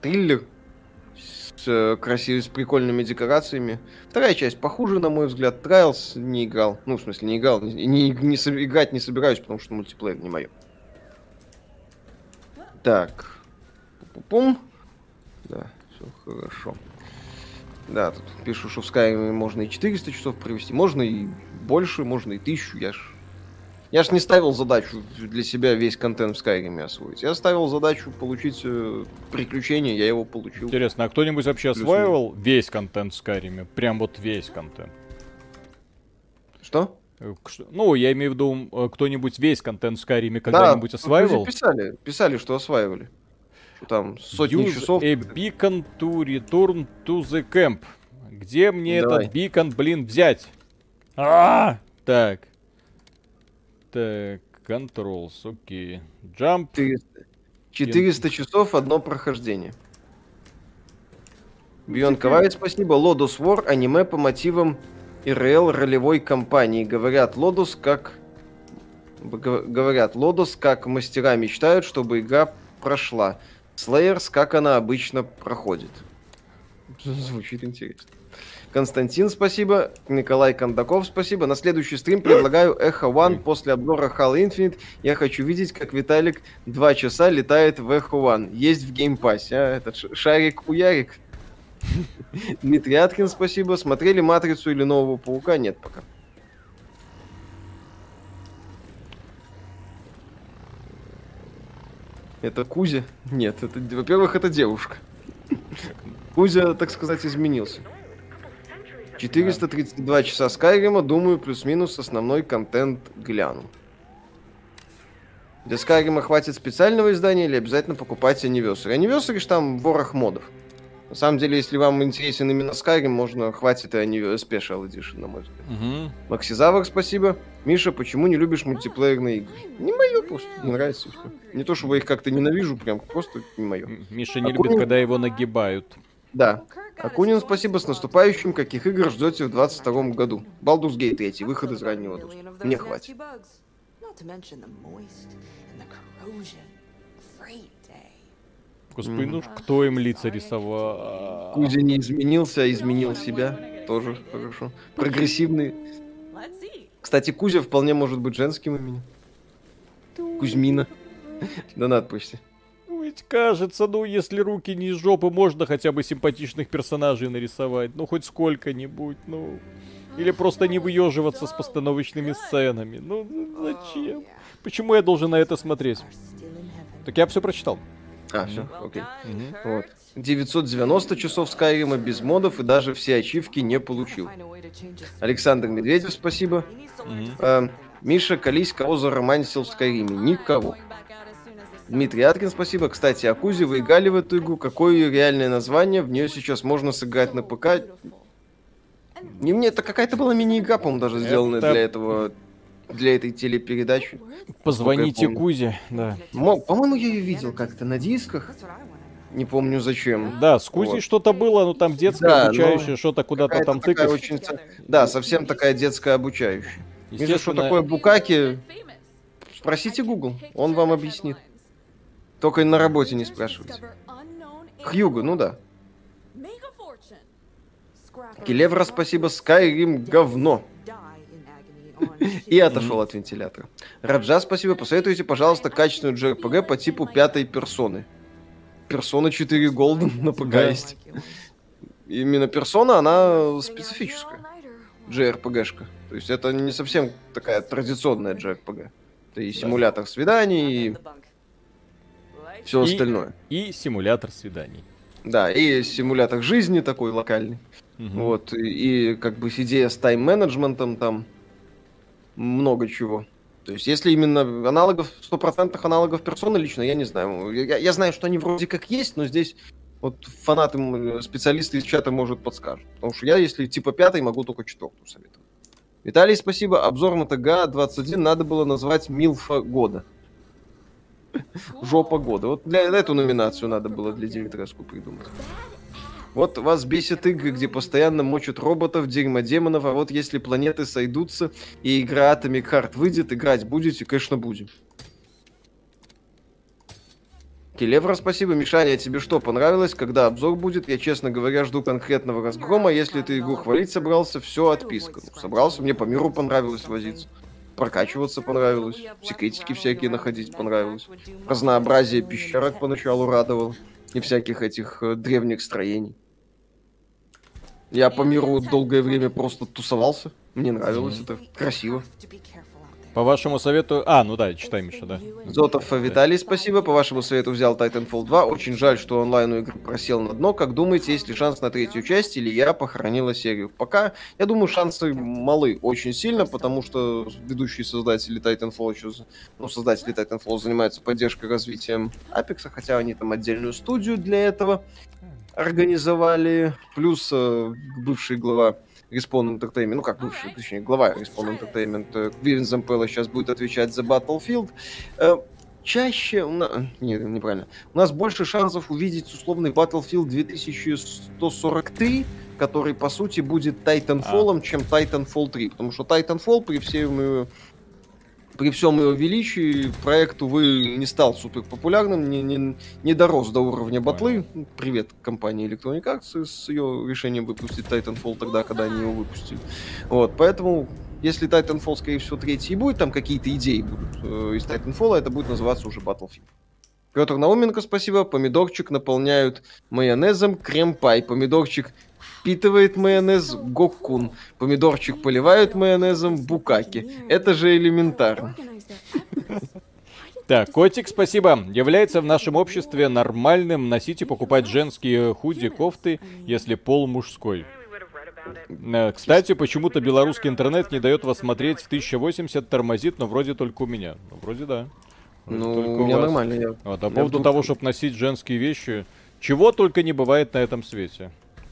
триллер с э, красивыми, с прикольными декорациями. Вторая часть похуже, на мой взгляд. Trials не играл. Ну, в смысле, не играл. Не, не, не, играть не собираюсь, потому что мультиплеер не мое. Так. Пум-пум. Да, все хорошо. Да, тут пишу, что в Skyrim можно и 400 часов провести, можно и больше, можно и 1000, я ж я ж не ставил задачу для себя весь контент в Skyrim освоить. Я ставил задачу получить э, приключения, я его получил. Интересно, а кто-нибудь вообще Плюс осваивал весь контент в Skyrim? Прям вот весь контент. Что? Э, ну, я имею в виду, э, кто-нибудь весь контент в Скайриме когда-нибудь да, осваивал? писали, писали, что осваивали. Там сотни Use часов. a beacon to return to the camp. Где мне Давай. этот бикон, блин, взять? А, так. Так, controls, окей. Jump. 400, 400 часов, одно прохождение. Бион Кавай, спасибо. Лодус War, аниме по мотивам ИРЛ ролевой кампании. Говорят, Лодус как... Говорят, Лодус как мастера мечтают, чтобы игра прошла. Слеерс, как она обычно проходит. Звучит интересно. Константин, спасибо. Николай Кондаков, спасибо. На следующий стрим предлагаю Echo One после обзора Halo Infinite. Я хочу видеть, как Виталик два часа летает в Exo One. Есть в Game Pass е. А, этот шарик-уярик. Дмитрий Аткин, спасибо. Смотрели Матрицу или Нового Паука? Нет пока. Это Кузя? Нет, это, во-первых, это девушка. Кузя, так сказать, изменился. 432 часа Скайрима, думаю, плюс-минус основной контент гляну. Для Скайрима хватит специального издания или обязательно покупать Anniversary? Anniversary ж там ворох модов. На самом деле, если вам интересен именно Skyrim, можно хватит и Anniversary Special Edition, на мой взгляд. Мгм. Максизавр, спасибо. Миша, почему не любишь мультиплеерные игры? Не мое просто, не нравится. Не то, чтобы я их как-то ненавижу, прям просто не мое. Миша не А любит, помню- когда его нагибают. Да. Акунин, спасибо, с наступающим. Каких игр ждете в 22 году? Baldur's Gate 3, выход из раннего доступа. Мне хватит. Господи, ну кто им лица рисовал? Кузя не изменился, а изменил себя. Тоже хорошо. Прогрессивный. Кстати, Кузя вполне может быть женским именем. Кузьмина. Донат почти. Ну, Ведь кажется, ну если руки не из жопы, можно хотя бы симпатичных персонажей нарисовать. Ну хоть сколько-нибудь, ну. Или просто не выеживаться с постановочными сценами. Ну зачем? Почему я должен на это смотреть? Так я все прочитал. А, все, окей. Вот. 990 часов Скайрима без модов и даже все ачивки не получил. Александр Медведев, спасибо. Мгм. Э, Миша, колись, кого заромансил в Скайриме? Никого. Дмитрий Аткин, спасибо. Кстати, о Кузе вы играли в эту игру. Какое ее реальное название? В нее сейчас можно сыграть на ПК. Не мне, это какая-то была мини-игра, по-моему, даже сделанная Это- для этого, для этой телепередачи. Позвоните. Кузе, да. Мо- По-моему, я ее видел как-то на дисках. Не помню зачем. Да, с Кузей Вот. что-то было, ну там детское, Да, обучающее, но что-то куда-то там тыкать. очень Да, совсем такая детская обучающая. Миша, что Естественно, такое букаки? Спросите Google, он вам объяснит. Только на работе не спрашивайте. Хьюго, ну да. Келевра, спасибо, Скайрим говно. И отошел от вентилятора. Раджа, спасибо. Посоветуйте, пожалуйста, качественную JRPG по типу пятой персоны. Персона 4 Golden на ПК есть. Именно персона, она специфическая. JRPG-шка. То есть это не совсем такая традиционная JRPG. Это и симулятор свиданий, и все И- остальное. И симулятор свиданий. Да, и симулятор жизни такой локальный. Мгм. Вот, и, и как бы идея с тайм-менеджментом там много чего. То есть, если именно аналогов, стопроцентных аналогов персоны лично, я не знаю. Я, я знаю, что они вроде как есть, но здесь вот фанаты, специалисты из чата, может, подскажут. Потому что я, если типа пятый, могу только четвертую советовать. Виталий, спасибо. Обзор на ТГ-21 надо было назвать Милфа года. Жопа года. Вот для эту номинацию надо было для Димитреску придумать. Вот вас бесит игры, где постоянно мочат роботов, дерьмо демонов, а вот если планеты сойдутся и игра Atomic Heart выйдет, играть будете, конечно, будем. Келевра, спасибо. Мишаня, а тебе что, понравилось? Когда обзор будет? Я, честно говоря, жду конкретного разгрома. Если ты игру хвалить собрался, все, отписка. Ну, собрался, мне по миру понравилось возиться. Прокачиваться понравилось. Секретики всякие находить понравилось. Разнообразие пещерок поначалу радовало. И всяких этих э, древних строений. Я по миру долгое время просто тусовался. Мне нравилось это. Красиво. По вашему совету... А, ну да, читай, Миша, да. Зотов Виталий, спасибо. По вашему совету взял Titanfall 2. Очень жаль, что онлайн игры просел на дно. Как думаете, есть ли шанс на третью часть, или я похоронила серию? Пока, я думаю, шансы малы очень сильно, потому что ведущие создатели Titanfall еще... Ну, создатели Titanfall занимаются поддержкой развитием Apex, хотя они там отдельную студию для этого организовали. Плюс э, бывший глава Respawn Entertainment, ну как бывший, точнее, глава Respawn Entertainment, Квивин Зампелла сейчас будет отвечать за Battlefield. Э, чаще, у нас, не, неправильно, у нас больше шансов увидеть условный Battlefield 2143, который, по сути, будет Titanfall, а. чем Titanfall 3, потому что Titanfall при всей при всем его величии проект, увы, не стал супер популярным, не, не, не дорос до уровня батлы. Привет компании Electronic Arts с ее решением выпустить Titanfall тогда, когда они его выпустили. Вот, поэтому, если Titanfall, скорее всего, третий будет, там какие-то идеи будут э, из Titanfall, это будет называться уже Battlefield. Петр Науменко, спасибо. Помидорчик наполняют майонезом крем-пай. Помидорчик впитывает майонез Гоккун. Помидорчик поливают майонезом Букаки. Это же элементарно. Так, котик, спасибо. Является в нашем обществе нормальным носить и покупать женские худи, кофты, если пол мужской. Э, кстати, почему-то белорусский интернет не дает вас смотреть в 1080, тормозит, но вроде только у меня. Ну, вроде да. Вроде ну, у меня вас. нормально. Я... Вот, а по поводу того, чтобы носить женские вещи, чего только не бывает на этом свете.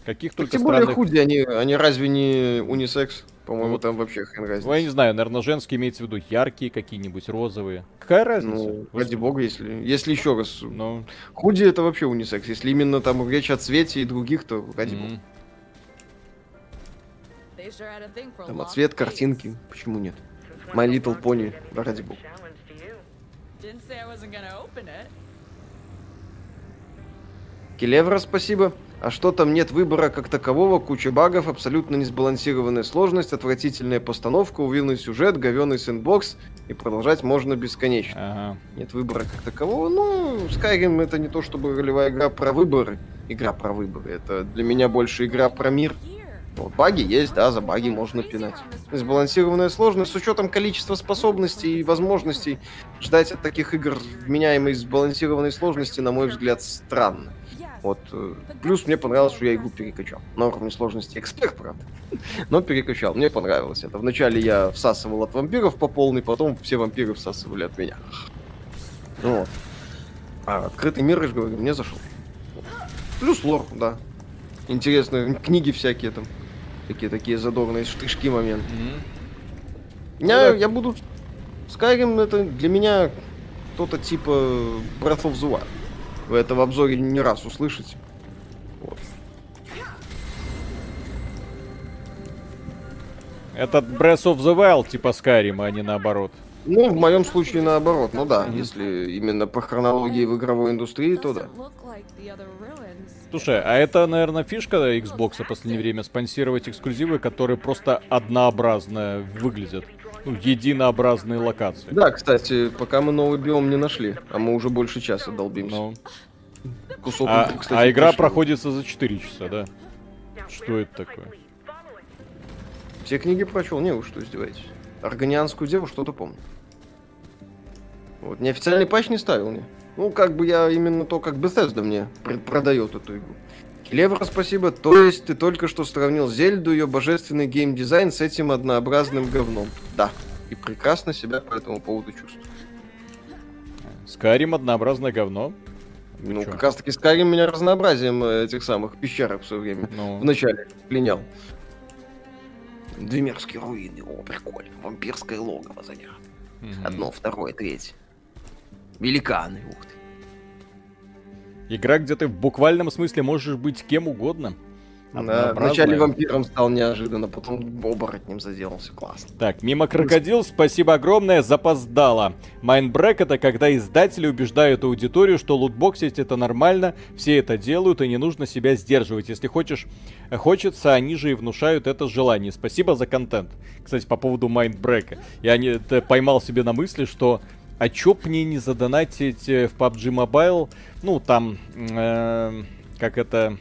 Каких так только Тем странных... более худи, они, они разве не унисекс? По-моему, вот. там вообще хрен разница. Ну, я не знаю, наверное, женские имеется в виду яркие какие-нибудь, розовые. Какая разница? Ну, ради бога, если, если еще раз. Ну... Худи это вообще унисекс. Если именно там речь о цвете и других, то ради mm-hmm. бога. Там, а цвет, картинки, почему нет? My Little Pony, ради бога. Келевра, спасибо. А что там нет выбора как такового, куча багов, абсолютно несбалансированная сложность, отвратительная постановка, увильный сюжет, говёный сэндбокс, и продолжать можно бесконечно. Ага. Нет выбора как такового. Ну, Skyrim это не то чтобы ролевая игра про выборы. Игра про выборы. Это для меня больше игра про мир. Вот, баги есть, да, за баги можно пинать. Сбалансированная сложность с учетом количества способностей и возможностей ждать от таких игр вменяемой сбалансированной сложности, на мой взгляд, странно. Вот. Э, плюс мне понравилось, что я игру перекачал. На уровне сложности эксперт, правда. Но перекачал. Мне понравилось это. Вначале я всасывал от вампиров по полной, потом все вампиры всасывали от меня. Вот. А открытый мир, я же говорю, мне зашел. Плюс лор, да. Интересные книги всякие там. Такие такие задорные штришки моменты. Mm-hmm. Я, я буду... Skyrim это для меня кто-то типа Breath of the Wild. Вы это в обзоре не раз услышите. Вот. Этот Breath of the Wild типа Skyrim, а не наоборот. Ну, в моем случае наоборот. Ну да, mm-hmm. если именно по хронологии в игровой индустрии, то да. Слушай, а это, наверное, фишка Xbox в последнее время спонсировать эксклюзивы, которые просто однообразно выглядят ну, единообразные локации. Да, кстати, пока мы новый биом не нашли, а мы уже больше часа долбимся. Ну. Кусок, а, кстати, а игра пришел. проходится за 4 часа, да? Что это такое? Все книги прочел, не, вы что издеваетесь? Органианскую деву что-то помню. Вот, неофициальный патч не ставил мне. Ну, как бы я именно то, как Bethesda мне продает эту игру. Левро, спасибо. То есть ты только что сравнил Зельду, ее божественный геймдизайн с этим однообразным говном. Да. И прекрасно себя по этому поводу чувствую. Скарим однообразное говно? Ты ну, чё? как раз таки Скарим меня разнообразием э, этих самых пещерок в свое время ну. вначале пленял. Две мерзкие руины. О, прикольно. Вампирское логово занят. Угу. Одно, второе, третье. Великаны, ух ты. Игра, где ты в буквальном смысле можешь быть кем угодно. Да, вначале вампиром стал неожиданно, потом оборотнем заделался. Классно. Так, мимо крокодил, спасибо огромное, запоздало. Майнбрек это когда издатели убеждают аудиторию, что лутбоксить это нормально, все это делают и не нужно себя сдерживать. Если хочешь, хочется, они же и внушают это желание. Спасибо за контент. Кстати, по поводу Майнбрека. Я не, поймал себе на мысли, что а чё б мне не задонатить э, в PUBG Mobile, ну, там, э, как это,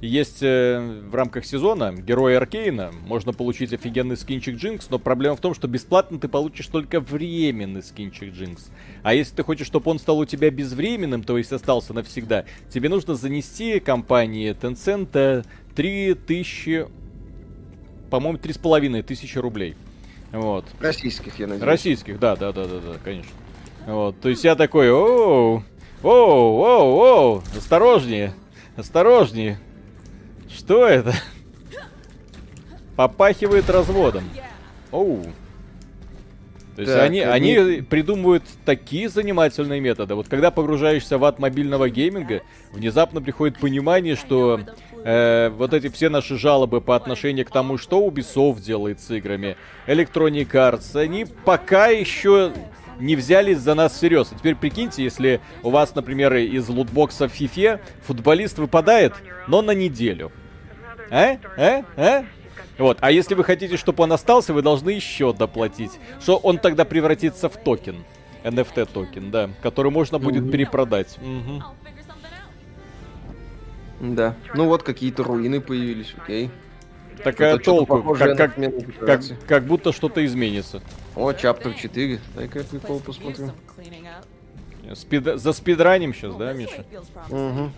есть э, в рамках сезона Герои Аркейна, можно получить офигенный скинчик Джинкс, но проблема в том, что бесплатно ты получишь только временный скинчик Джинкс. А если ты хочешь, чтобы он стал у тебя безвременным, то есть остался навсегда, тебе нужно занести компании Tencent 3000, по-моему, 3,5 тысячи рублей. Вот. Российских, я надеюсь. Российских, да, да, да, да, да, конечно. Вот, то есть я такой, оу, оу, оу, оу, осторожнее, осторожнее. Что это? Попахивает разводом. Оу. То есть Так, они, а они придумывают такие занимательные методы. Вот когда погружаешься в ад мобильного гейминга, внезапно приходит понимание, что э, вот эти все наши жалобы по отношению к тому, что Ubisoft делает с играми, Electronic Arts, они пока еще не взялись за нас всерьез. И теперь прикиньте, если у вас, например, из лутбокса в FIFA футболист выпадает, но на неделю. А? А? А? Вот, а если вы хотите, чтобы он остался, вы должны еще доплатить. Что он тогда превратится в токен. NFT токен, да, который можно будет перепродать. Мгм. Да. Ну вот какие-то руины появились, окей. Такая Это толку, как, как, как, как будто что-то изменится. О, чаптер 4. Дай-ка я прикол посмотрю. Спид... За спидраним сейчас, да, Миша? Угу.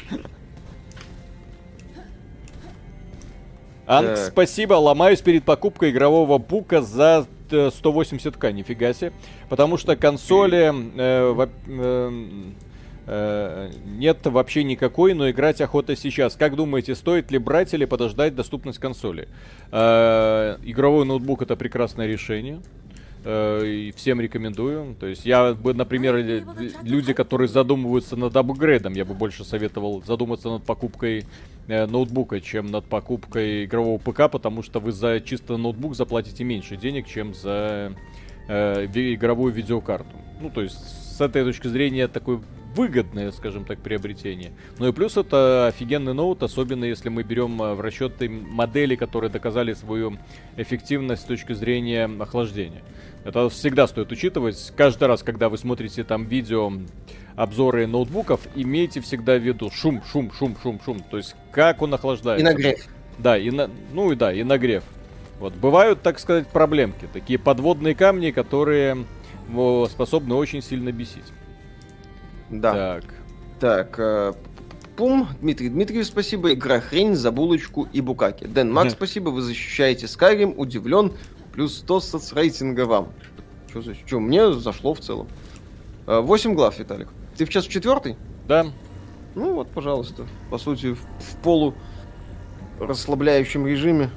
Анг, Так. спасибо, ломаюсь перед покупкой игрового бука за э, 180к, нифига себе. Потому что консоли э, во- э, э, нет вообще никакой, но играть охота сейчас. Как думаете, стоит ли брать или подождать доступность консоли? Э, игровой ноутбук это прекрасное решение. Э, И всем рекомендую. То есть я бы, например, э, люди, которые задумываются над апгрейдом, я бы больше советовал задуматься над покупкой э, ноутбука, чем над покупкой игрового ПК, потому что вы за чисто ноутбук заплатите меньше денег, чем за э, игровую видеокарту. Ну, то есть, с этой точки зрения, такое выгодное, скажем так, приобретение. Ну и плюс это офигенный ноут, особенно если мы берем э, в расчет и модели, которые доказали свою эффективность с точки зрения охлаждения. Это всегда стоит учитывать. Каждый раз, когда вы смотрите там видео, обзоры ноутбуков, имейте всегда в виду шум, шум, шум, шум, шум. То есть, как он охлаждается. И нагрев. Да, и на... ну и да, и нагрев. Вот, бывают, так сказать, проблемки. Такие подводные камни, которые способны очень сильно бесить. Да. Так. Так, э, пум, Дмитрий. Дмитрий, спасибо. Игра хрень за булочку и букаки. Дэн, Макс, спасибо. Вы защищаете Skyrim. Удивлен. Плюс 100 соцрейтинга вам. Что за... Что, мне зашло в целом. 8 глав, Виталик. Ты сейчас в четвертый? Да. Ну вот, пожалуйста. По сути, в, в полу расслабляющем режиме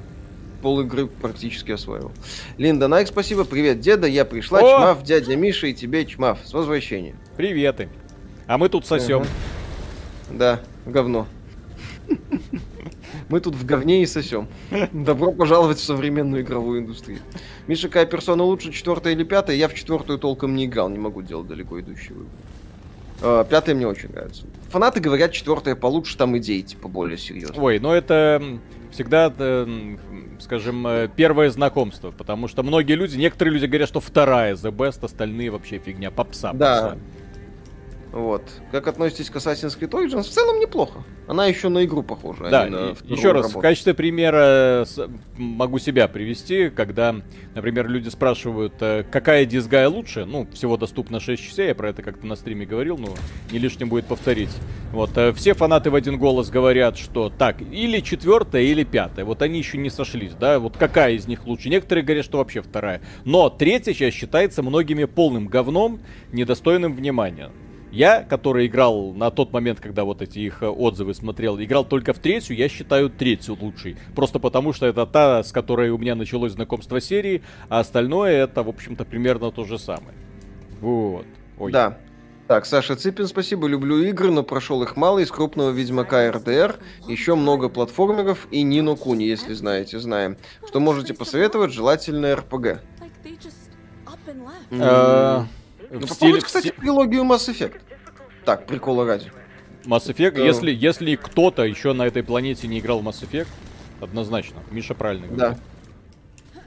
пол игры практически освоил. Линда Найк, спасибо. Привет, деда. Я пришла. О! Чмав, дядя Миша и тебе чмав. С возвращением. Приветы. А мы тут сосем. Ага. Да, говно. Мы тут в говне и сосем. Добро пожаловать в современную игровую индустрию. Миша, какая персона лучше, четвертая или пятая? Я в четвертую толком не играл, не могу делать далеко идущий выбор. А, Пятая мне очень нравится. Фанаты говорят, четвертая получше, там идеи типа более серьезные. Ой, ну это всегда, э, скажем, э, первое знакомство. Потому что многие люди, некоторые люди говорят, что вторая The Best, остальные вообще фигня, попса. Да. попса. Вот. Как относитесь к Assassin's Creed Origins? В целом неплохо. Она еще на игру похожа. а Да, не на еще раз, в работу. качестве примера с- могу себя привести, когда, например, люди спрашивают, э, какая дизгая лучше, ну, всего доступно 6 частей, я про это как-то на стриме говорил, но не лишним будет повторить. Вот, э, все фанаты в один голос говорят, что так, или четвертая, или пятая, вот они еще не сошлись, да, вот какая из них лучше. Некоторые говорят, что вообще вторая. Но третья часть считается многими полным говном, недостойным внимания. Я, который играл на тот момент, когда вот эти их э, отзывы смотрел, играл только в третью, я считаю третью лучшей. Просто потому, что это та, с которой у меня началось знакомство серии, а остальное это, в общем-то, примерно то же самое. Вот. Ой. Да. Так, Саша Ципин, спасибо, люблю игры, но прошел их мало. Из крупного Ведьмака РДР еще много платформеров и Нино Куни, если знаете, знаем. Что можете посоветовать? Желательно РПГ. Ну, стиле, кстати, трилогию Mass Effect. Так, прикола ради. Mass Effect, Да. если, если кто-то еще на этой планете не играл в Mass Effect, однозначно. Миша правильно говорит. Да.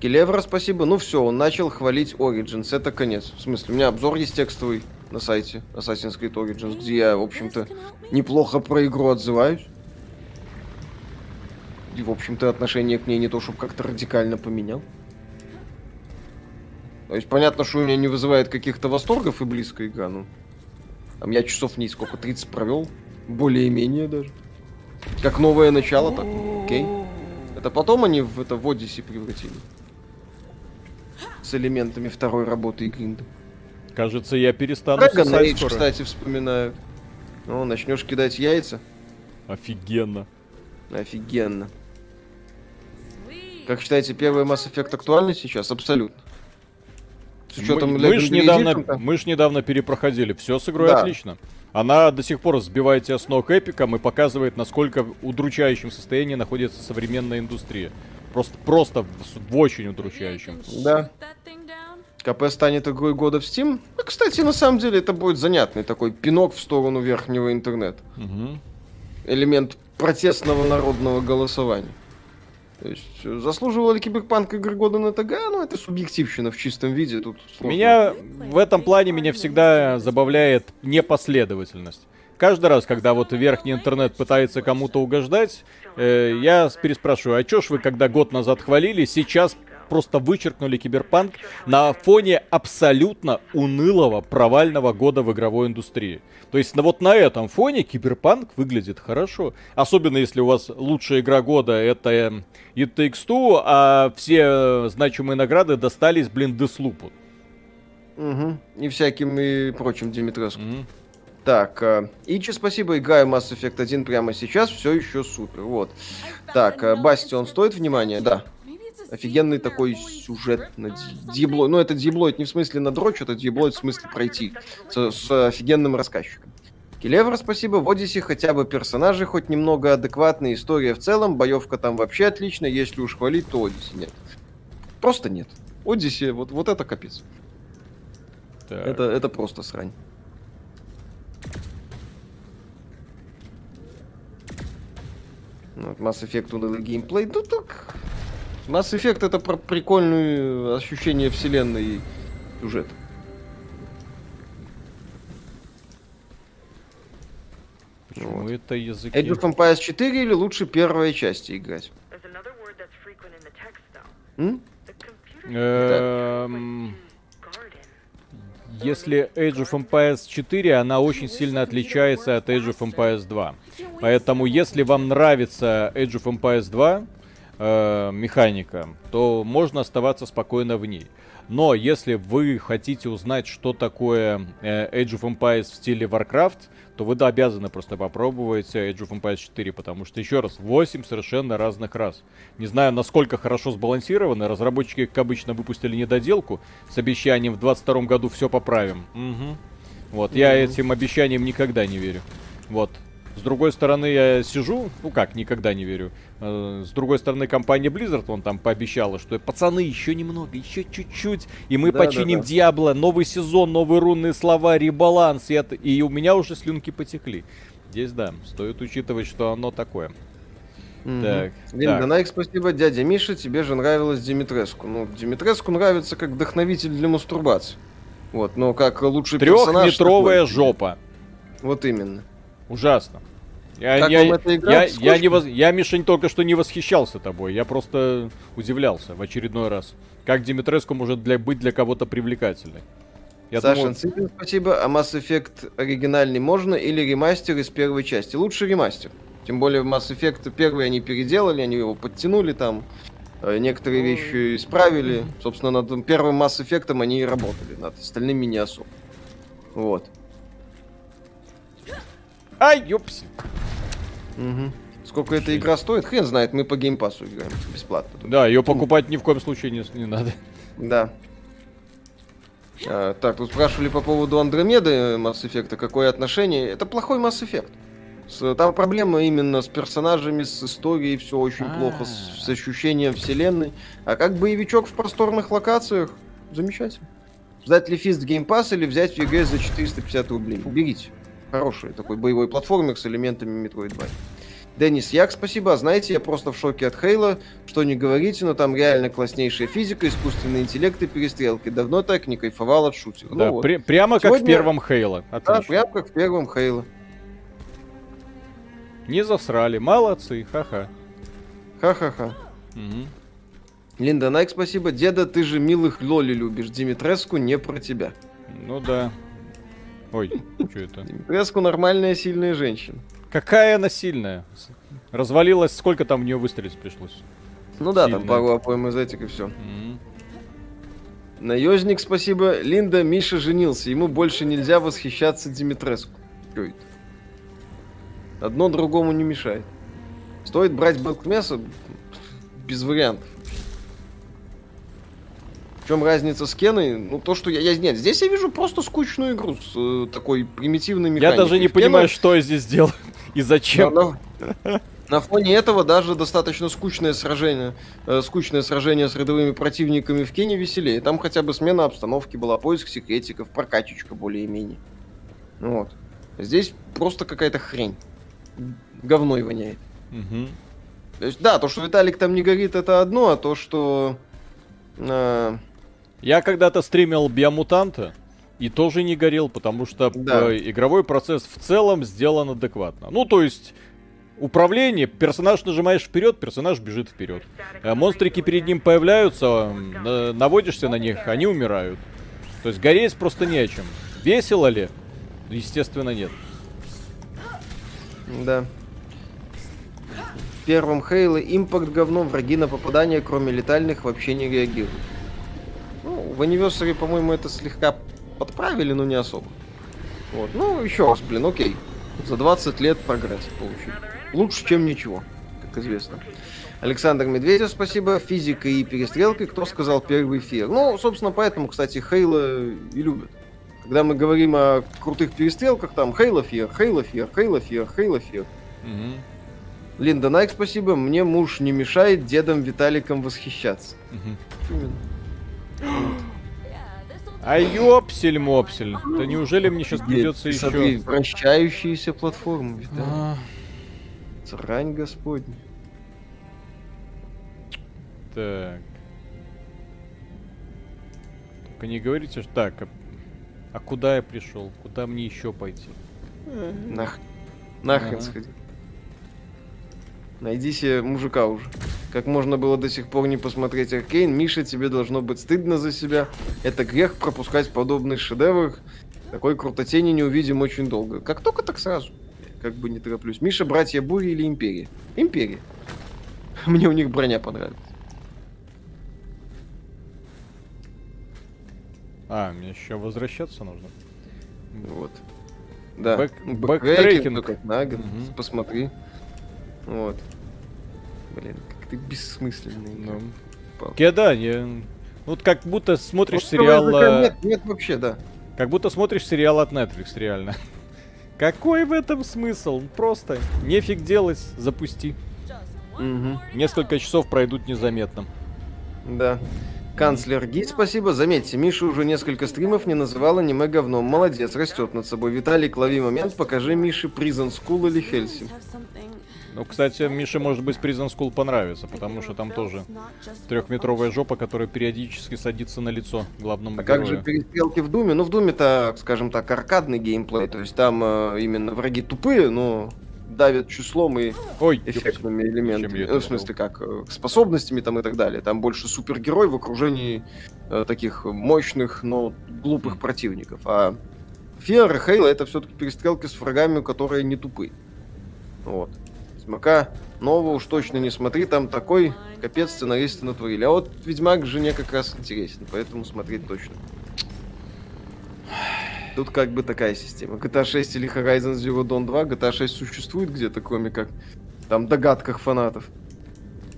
Келевра, спасибо. Ну все, он начал хвалить Origins. Это конец. В смысле, у меня обзор есть текстовый на сайте Assassin's Creed Origins, где я, в общем-то, неплохо про игру отзываюсь. И, в общем-то, отношение к ней не то, чтобы как-то радикально поменял. То есть понятно, что у меня не вызывает каких-то восторгов и близкая игра, ну. Там я часов не сколько, 30 провел. Более-менее даже. Как новое начало, так окей. Это потом они в это в Odyssey превратили. С элементами второй работы и гринда. Кажется, я перестану Dragon сосать Age, скоро. кстати, вспоминаю. Ну, начнешь кидать яйца. Офигенно. Офигенно. Как считаете, первый Mass Effect актуальный сейчас? Абсолютно. С учетом мы, мы ж Legendary недавно, мы ж недавно перепроходили. Все с игрой Да. отлично. Она до сих пор сбивает тебя с ног эпиком и показывает, насколько в удручающем состоянии находится современная индустрия. Просто, просто в, в очень удручающем. Да. КП станет игрой года в Steam. Ну, кстати, на самом деле это будет занятный такой пинок в сторону верхнего интернета. Мгм. Элемент протестного народного голосования. То есть, э, заслуживал ли Киберпанк игры года на ТГ? Ну, это субъективщина в чистом виде. Тут сложно. Меня в этом плане меня всегда забавляет непоследовательность. Каждый раз, когда вот верхний интернет пытается кому-то угождать, э, я переспрашиваю, а чё ж вы, когда год назад хвалили, сейчас просто вычеркнули Киберпанк на фоне абсолютно унылого, провального года в игровой индустрии. То есть на вот на этом фоне Киберпанк выглядит хорошо. Особенно если у вас лучшая игра года это э, It Takes Two, а все э, значимые награды достались, блин, Деслупу. Мгм. И всяким и прочим Димитреску. Мгм. Так, э, Ичи, спасибо, играю Mass Effect 1 прямо сейчас, все еще супер, вот. Так, э, Бастион стоит внимания? Да. Офигенный такой сюжет на диблой. Ну, это диблоид не в смысле на дрочь, это диблоид в смысле пройти. С, с офигенным рассказчиком. Келевр, спасибо. В Одиссе хотя бы персонажи хоть немного адекватные, история в целом, боевка там вообще отличная, если уж хвалить, то Одиссе нет. Просто нет. Одиссе, вот, вот это капец. Так. Это, это просто срань. Вот Mass Effect унылый геймплей. Ну так. Mass Effect это про прикольное ощущение вселенной и сюжета. Почему Вот. это языки? Age of Empires 4 или лучше первой части играть? Эм. Если Age of Empires 4, она очень сильно отличается от Age of Empires 2. Поэтому, если вам нравится Age of Empires 2 э, механика, то можно оставаться спокойно в ней. Но если вы хотите узнать, что такое э, Age of Empires в стиле Warcraft, то вы да, обязаны просто попробовать Age of Empires 4, потому что, еще раз, 8 совершенно разных раз. Не знаю, насколько хорошо сбалансированы, разработчики, как обычно, выпустили недоделку с обещанием в 22 году все поправим. Мгм. Вот, я этим обещаниям никогда не верю. Вот. С другой стороны, я сижу, ну как, никогда не верю. Э, С другой стороны, компания Blizzard, вон там пообещала, что пацаны, еще немного, еще чуть-чуть, и мы Да, да, починим да. Диабло, новый сезон, новые рунные слова, ребаланс, и, это- и у меня уже слюнки потекли. Здесь, да, стоит учитывать, что оно такое. Мгм. Так, Линда так. Найк, спасибо. Дядя Миша, тебе же нравилось Димитреску. Ну, Димитреску нравится как вдохновитель для мастурбации. Вот, но как лучший персонаж... Трехметровая жопа. Вот именно. Ужасно. Я, Как я, вам эта игра? я, я, Скучно? не воз- я, Мишень, только что не восхищался тобой. Я просто удивлялся в очередной раз. Как Димитреску может для, быть для кого-то привлекательной. Я Саша думал, Цыпин, спасибо. А Mass Effect оригинальный можно или ремастер из первой части? Лучше ремастер. Тем более Mass Effect первый они переделали, они его подтянули там. э, Некоторые вещи исправили. Собственно, над первым Mass Effect они и работали. Над остальными не особо. Вот. Ай, ёпси. Мгм. Сколько эта игра стоит? Хрен знает, мы по геймпасу играем бесплатно. тут. Да, ее покупать ни в коем случае не, не надо. Да. А, так, тут спрашивали по поводу Андромеды э, Mass Effect, какое отношение. Это плохой Mass Effect. С- там проблема именно с персонажами, с историей, все очень А. плохо, с, с ощущением вселенной. А как боевичок в просторных локациях, замечательно. Ждать ли F.I.S.T. Game Pass или взять в EGS за 450 рублей? Берите. Хороший такой боевой платформер с элементами Metroidvania. Денис Як, спасибо. Знаете, я просто в шоке от Хейла. Что не говорите, но там реально класснейшая физика, искусственный интеллект и перестрелки. Давно так не кайфовал от шутера. Да, Ну вот. пре- прямо как в Сегодня- первом Хейла. Да, Отлично. прям как в первом Хейла. Не засрали. Молодцы, ха-ха. Ха-ха-ха. Мгм. Линда Найк, спасибо. Деда, ты же милых Лоли любишь. Димитреску не про тебя. Ну да. Ой, что это? Димитреску нормальная, сильная женщина. Какая она сильная. Развалилась, сколько там в нее выстрелить пришлось? Ну да, там Сильная. пару опоем из этих и все. М. Наездник, спасибо. Линда, Миша женился. Ему больше нельзя восхищаться Димитреску. Чё это? Одно другому не мешает. Стоит брать Бэткмеса без вариантов. В чем разница с Кеной? Ну, то, что я, я... Нет, здесь я вижу просто скучную игру с э, такой примитивной Я механикой. даже не Кена- понимаю, что я здесь делал и зачем. на, на- на фоне этого даже достаточно скучное сражение, э, скучное сражение с рядовыми противниками в Кене веселее. Там хотя бы смена обстановки была, поиск секретиков, прокачечка более-менее. Ну Вот. Здесь просто какая-то хрень. Говной воняет. Мгм. То есть, да, то, что Виталик там не горит, это одно, а то, что... э, Я когда-то стримил Биомутанта и тоже не горел, потому что Да. э, игровой процесс в целом сделан адекватно. Ну, то есть, управление, персонаж нажимаешь вперед, персонаж бежит вперед. Э, Монстрики перед ним появляются, на- наводишься на них, они умирают. То есть гореть просто не о чем. Весело ли? Естественно, нет. Да. В первом Хейле импакт говно, враги на попадание, кроме летальных, вообще не реагируют. Ну, в Anniversary, по-моему, это слегка подправили, но не особо. Вот. Ну, еще раз, блин, окей. За 20 лет прогресс получили. Лучше, чем ничего, как известно. Александр Медведев, спасибо. Физика и перестрелка. Кто сказал первый эфир? Ну, собственно, поэтому, кстати, Хейла и любят. Когда мы говорим о крутых перестрелках, там Хейла Фир, Хейла Фир, Хейла Фир, Хейла Фир. Мгм. Линда Найк, спасибо. Мне муж не мешает дедом Виталиком восхищаться. Мгм. Именно. А ёпсель-мопсель. Да неужели мне сейчас придется Смотри, еще... вращающиеся платформы, Виталик. А, Срань господня. Так. Только не говорите, что так. А, а куда я пришел? Куда мне еще пойти? Нах... Нахрен Ага. сходи. Найди себе мужика уже. Как можно было до сих пор не посмотреть Аркейн, Миша, тебе должно быть стыдно за себя. Это грех пропускать подобный шедевр. Такой крутотени не увидим очень долго. Как только, так сразу. Как бы не тороплюсь. Миша, братья Бури или Империя? Империя. Мне у них броня понравилась. А, мне еще возвращаться нужно. Вот. Да. Бэк- бэктрекинг. на год. Мгм. Посмотри. Вот. Блин, как ты бессмысленный. Ну. Пал. Кеда, не... Вот как будто смотришь Вот сериал... э, Нет, нет, вообще, да. Как будто смотришь сериал от Netflix, реально. Какой в этом смысл? Просто нефиг делать, запусти. Мгм. Несколько часов пройдут незаметно. Да. Канцлер Ги, спасибо. Заметьте, Миша уже несколько стримов не называл аниме говном. Молодец, растет над собой. Виталик, лови момент, покажи Мише Prison School или Хельси. Ну, кстати, Мише, может быть, Prison School понравится, потому что там тоже трехметровая жопа, которая периодически садится на лицо главному А как же герою. перестрелки в Думе? Ну, в Думе то скажем так, аркадный геймплей. То есть там э, именно враги тупые, но давят числом и Ой, эффектными Зачем элементами. Ну, в смысле, как э, способностями там и так далее. Там больше супергерой в окружении э, таких мощных, но глупых противников. А Фиар и Хейла это все-таки перестрелки с врагами, которые не тупые. Вот. Ведьмака нового уж точно не смотри, там такой капец сценаристы натворили. А вот Ведьмак жене как раз интересен, поэтому смотреть точно. Тут как бы такая система. GTA 6 или Horizon Zero Dawn 2, GTA 6 существует где-то, кроме как там догадках фанатов.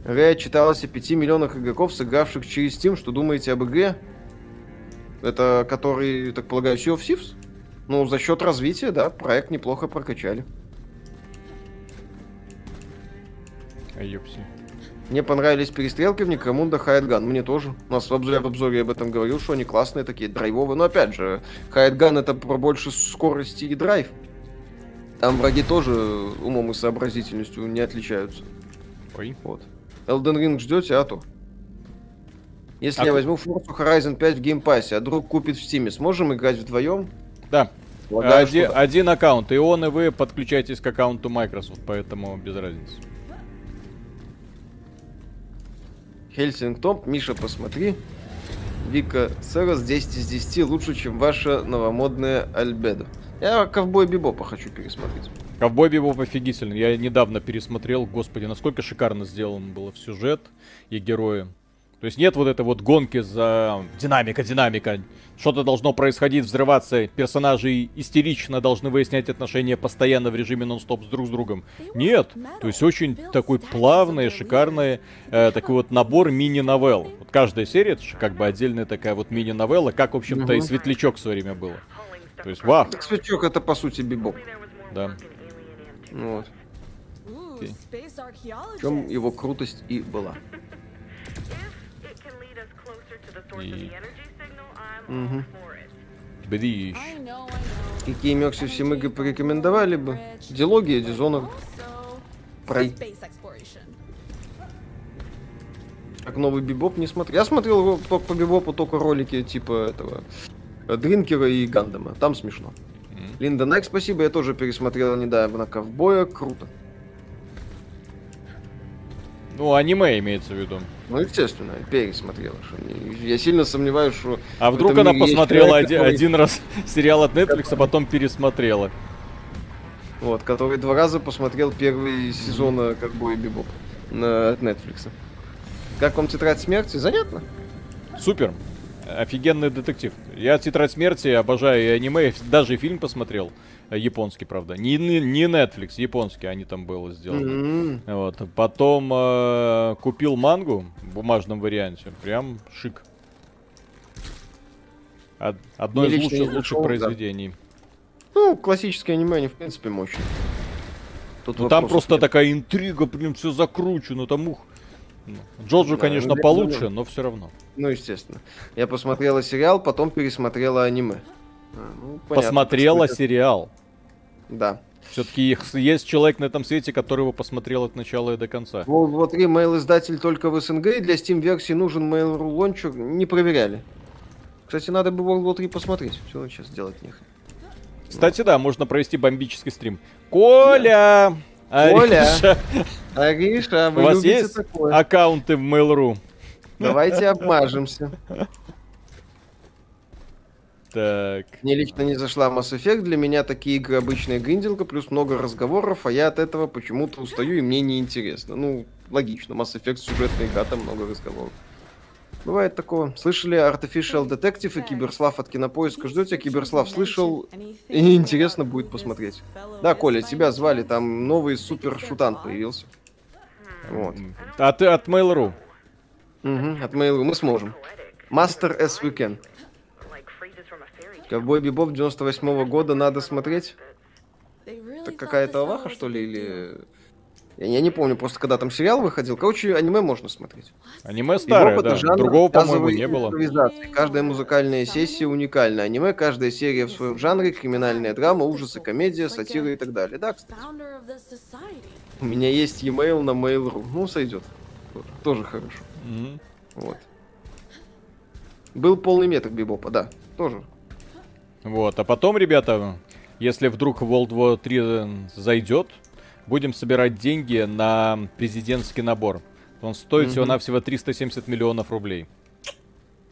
Рэя читалось о 5 миллионах игроков, сыгравших через Steam. Что думаете об игре? Это который, так полагаю, Sea of Thieves? Ну, за счет развития, да, проект неплохо прокачали. А, ёпси. Мне понравились перестрелки в Некромунда Хайдган. Мне тоже. У нас в обзоре, в обзоре об этом говорил, что они классные такие, драйвовые. Но опять же, Хайдган это про больше скорости и драйв. Там враги тоже умом и сообразительностью не отличаются. Ой. Вот. Elden Ring ждете, а то. Если А я возьму Forza Horizon 5 в Game Pass е, а друг купит в Steam, сможем играть вдвоем? Да, один, один аккаунт, и он, и вы подключаетесь к аккаунту Microsoft, поэтому без разницы. Хеллсинг-то, Миша, посмотри. Вика Серас 10 из 10 лучше, чем ваша новомодная Альбедо. Я Ковбой Бибопа хочу пересмотреть. Ковбой Бибоп офигительный. Я недавно пересмотрел. Господи, насколько шикарно сделан был сюжет и герои. То есть нет вот этой вот гонки за динамика, динамика. Что-то должно происходить, взрываться. Персонажи истерично должны выяснять отношения постоянно в режиме нон-стоп с друг с другом. Нет. То есть очень такой плавный, шикарный э, такой вот набор мини-новелл. Вот каждая серия это же как бы отдельная такая вот мини-новелла, как, в общем-то, и Мгм. Светлячок в свое время было. То есть, вах, Так, Свечок это по сути Бибоп. да. Вот. В чем его крутость и была. И- I know. Какие Мекси всем игры порекомендовали бы? Дилогия, Дизонор, exploration. Как новый Бибоп не смотрел. Я смотрел ро- по, Бибопу только ролики типа этого э, Дринкера и Гандама. Там смешно. М. Линда Найк, спасибо, я тоже пересмотрел недавно Ковбоя. Круто. Ну, аниме имеется в виду. Ну, естественно, пересмотрел. что Я сильно сомневаюсь, что... А вдруг она посмотрела человек, один, который- один раз сериал от Netflix, а потом пересмотрела. Вот, который два раза посмотрел первый сезон э, Ковбоя Бибоп на, от Netflix. Как вам Тетрадь Смерти? Занятно? Супер. Офигенный детектив. Я Тетрадь смерти обожаю и аниме, даже фильм посмотрел. Японский, правда. Не, не не Netflix, японский, они там было сделано. М, Вот. Потом э, купил мангу в бумажном варианте. Прям шик. Од- одно из лучших, лучших зашел, да. произведений. Ну, классические аниме, они, в принципе, мощные. Тут Ну там просто нет. такая интрига, блин, все закручено, там ух. Ну, Джоджо, Да, конечно, ну, получше, да. но все равно. Ну, естественно. Я посмотрела сериал, потом пересмотрела аниме. А, ну, понятно, Посмотрела сериал. Да. Все-таки есть человек на этом свете, который его посмотрел от начала и до конца. World War 3 mail-издатель только в СНГ, и для Steam-версии нужен Mail.ru лончер. Не проверяли. Кстати, надо бы World War 3 посмотреть. Все, сейчас делать нехрен. Кстати, да, можно провести бомбический стрим. Коля! Коля! Ариша, Ариша, у вы вас любите есть такое? аккаунты в Mail.ru? Давайте обмажемся. Так. Мне лично не зашла Mass Effect, для меня такие игры обычная гринделка, плюс много разговоров, а я от этого почему-то устаю и мне неинтересно. Ну, логично, Mass Effect сюжетная игра, там много разговоров. Бывает такое. Слышали Artificial Detective и Киберслав от Кинопоиска? Ждете? Киберслав слышал, и интересно будет посмотреть. Да, Коля, тебя звали, там новый супер шутан появился. Вот. А ты от Mail.ru? Мгм, от Mail.ru мы сможем. Master as we can. Ковбой Бибоп 98 года надо смотреть. Это какая-то аваха, что ли, или... Я, я не помню, просто когда там сериал выходил. Короче, аниме можно смотреть. Аниме старое, да. жанр Другого, по-моему, не было. Каждая музыкальная сессия уникальна. Аниме, каждая серия в своем жанре, криминальная драма, ужасы, комедия, сатира и так далее. Да, кстати. У меня есть e-mail на Mail.ru. Ну, сойдет. Тоже, хорошо. Мгм. Вот. Был полный метр Бибопа, да. Тоже. Вот, а потом, ребята, если вдруг World War 3 зайдет, будем собирать деньги на президентский набор. Он стоит Мгм. всего-навсего 370 миллионов рублей.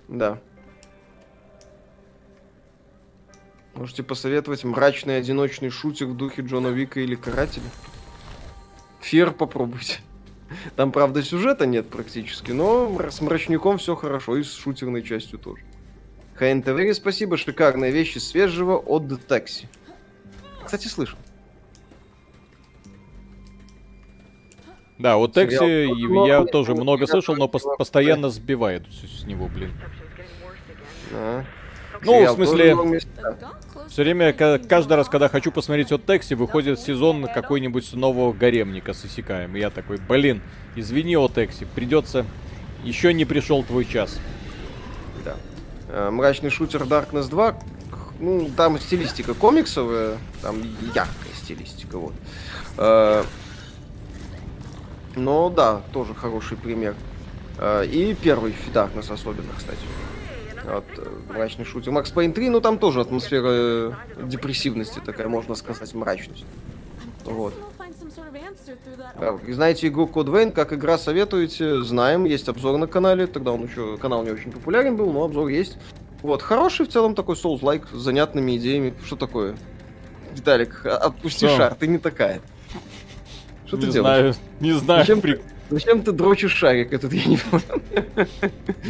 Да. Можете посоветовать мрачный одиночный шутер в духе Джона Вика или Карателя? Фер попробуйте. Там, правда, сюжета нет практически, но с мрачником все хорошо, и с шутерной частью тоже. ХНТВ, спасибо, шикарные вещи свежего от Такси. Кстати, слышал. Да, вот Сериал Текси я тоже много слышал, но постоянно сбивает с него, блин. А. Ну, в смысле. Все время, ка- каждый раз, когда хочу посмотреть от Текси, выходит сезон какой-нибудь нового гаремника с Исикаем. И я такой, блин, извини, о Текси, придется... Еще не пришел твой час. Да. Э, Мрачный шутер Darkness 2. к- Ну, там стилистика комиксовая, там яркая стилистика, вот. Но да, тоже хороший пример. Э, И первый Darkness особенно, кстати. Вот, э, мрачный шутер. Макс Пейн 3, ну там тоже атмосфера э, депрессивности такая, можно сказать, мрачность. Вот. Да, вы знаете игру Code Vein, как игра советуете, знаем, есть обзор на канале, тогда он еще, канал не очень популярен был, но обзор есть. Вот, хороший в целом такой Souls-like, с занятными идеями. Что такое? Виталик, а- отпусти Что? шар, ты не такая. Что ты не делаешь? знаю, не знаю. Зачем при- ты, зачем ты дрочишь шарик этот, я не понял.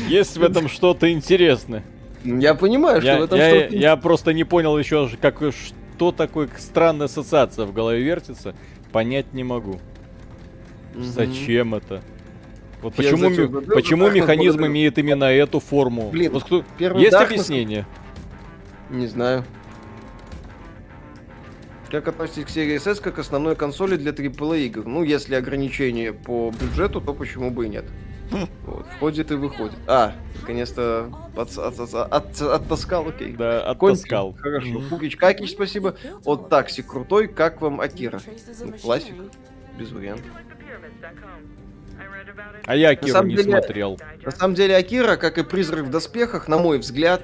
Есть в этом что-то интересное. Я понимаю, что Я, в этом я- что-то... я просто не понял еще, как что такое странная ассоциация в голове вертится. Понять не могу. Мгм. Зачем это? Вот Я почему, зачем ми- почему механизм благодарю. имеет именно эту форму? Блин, вот кто... Есть объяснение? Не знаю. Как относитесь к серии SS как основной консоли для AAA игр? Ну, если ограничения по бюджету, то почему бы и нет? Вот, входит и выходит. А, наконец-то от- от- от- от- оттаскал, окей. Да, Кончил. оттаскал. Хорошо. Мгм. Фукич Какич, спасибо. От такси крутой, как вам Акира? Ну, классик. Без вариантов. А я самом не деле- смотрел. На самом деле Акира, как и Призрак в доспехах, на мой взгляд,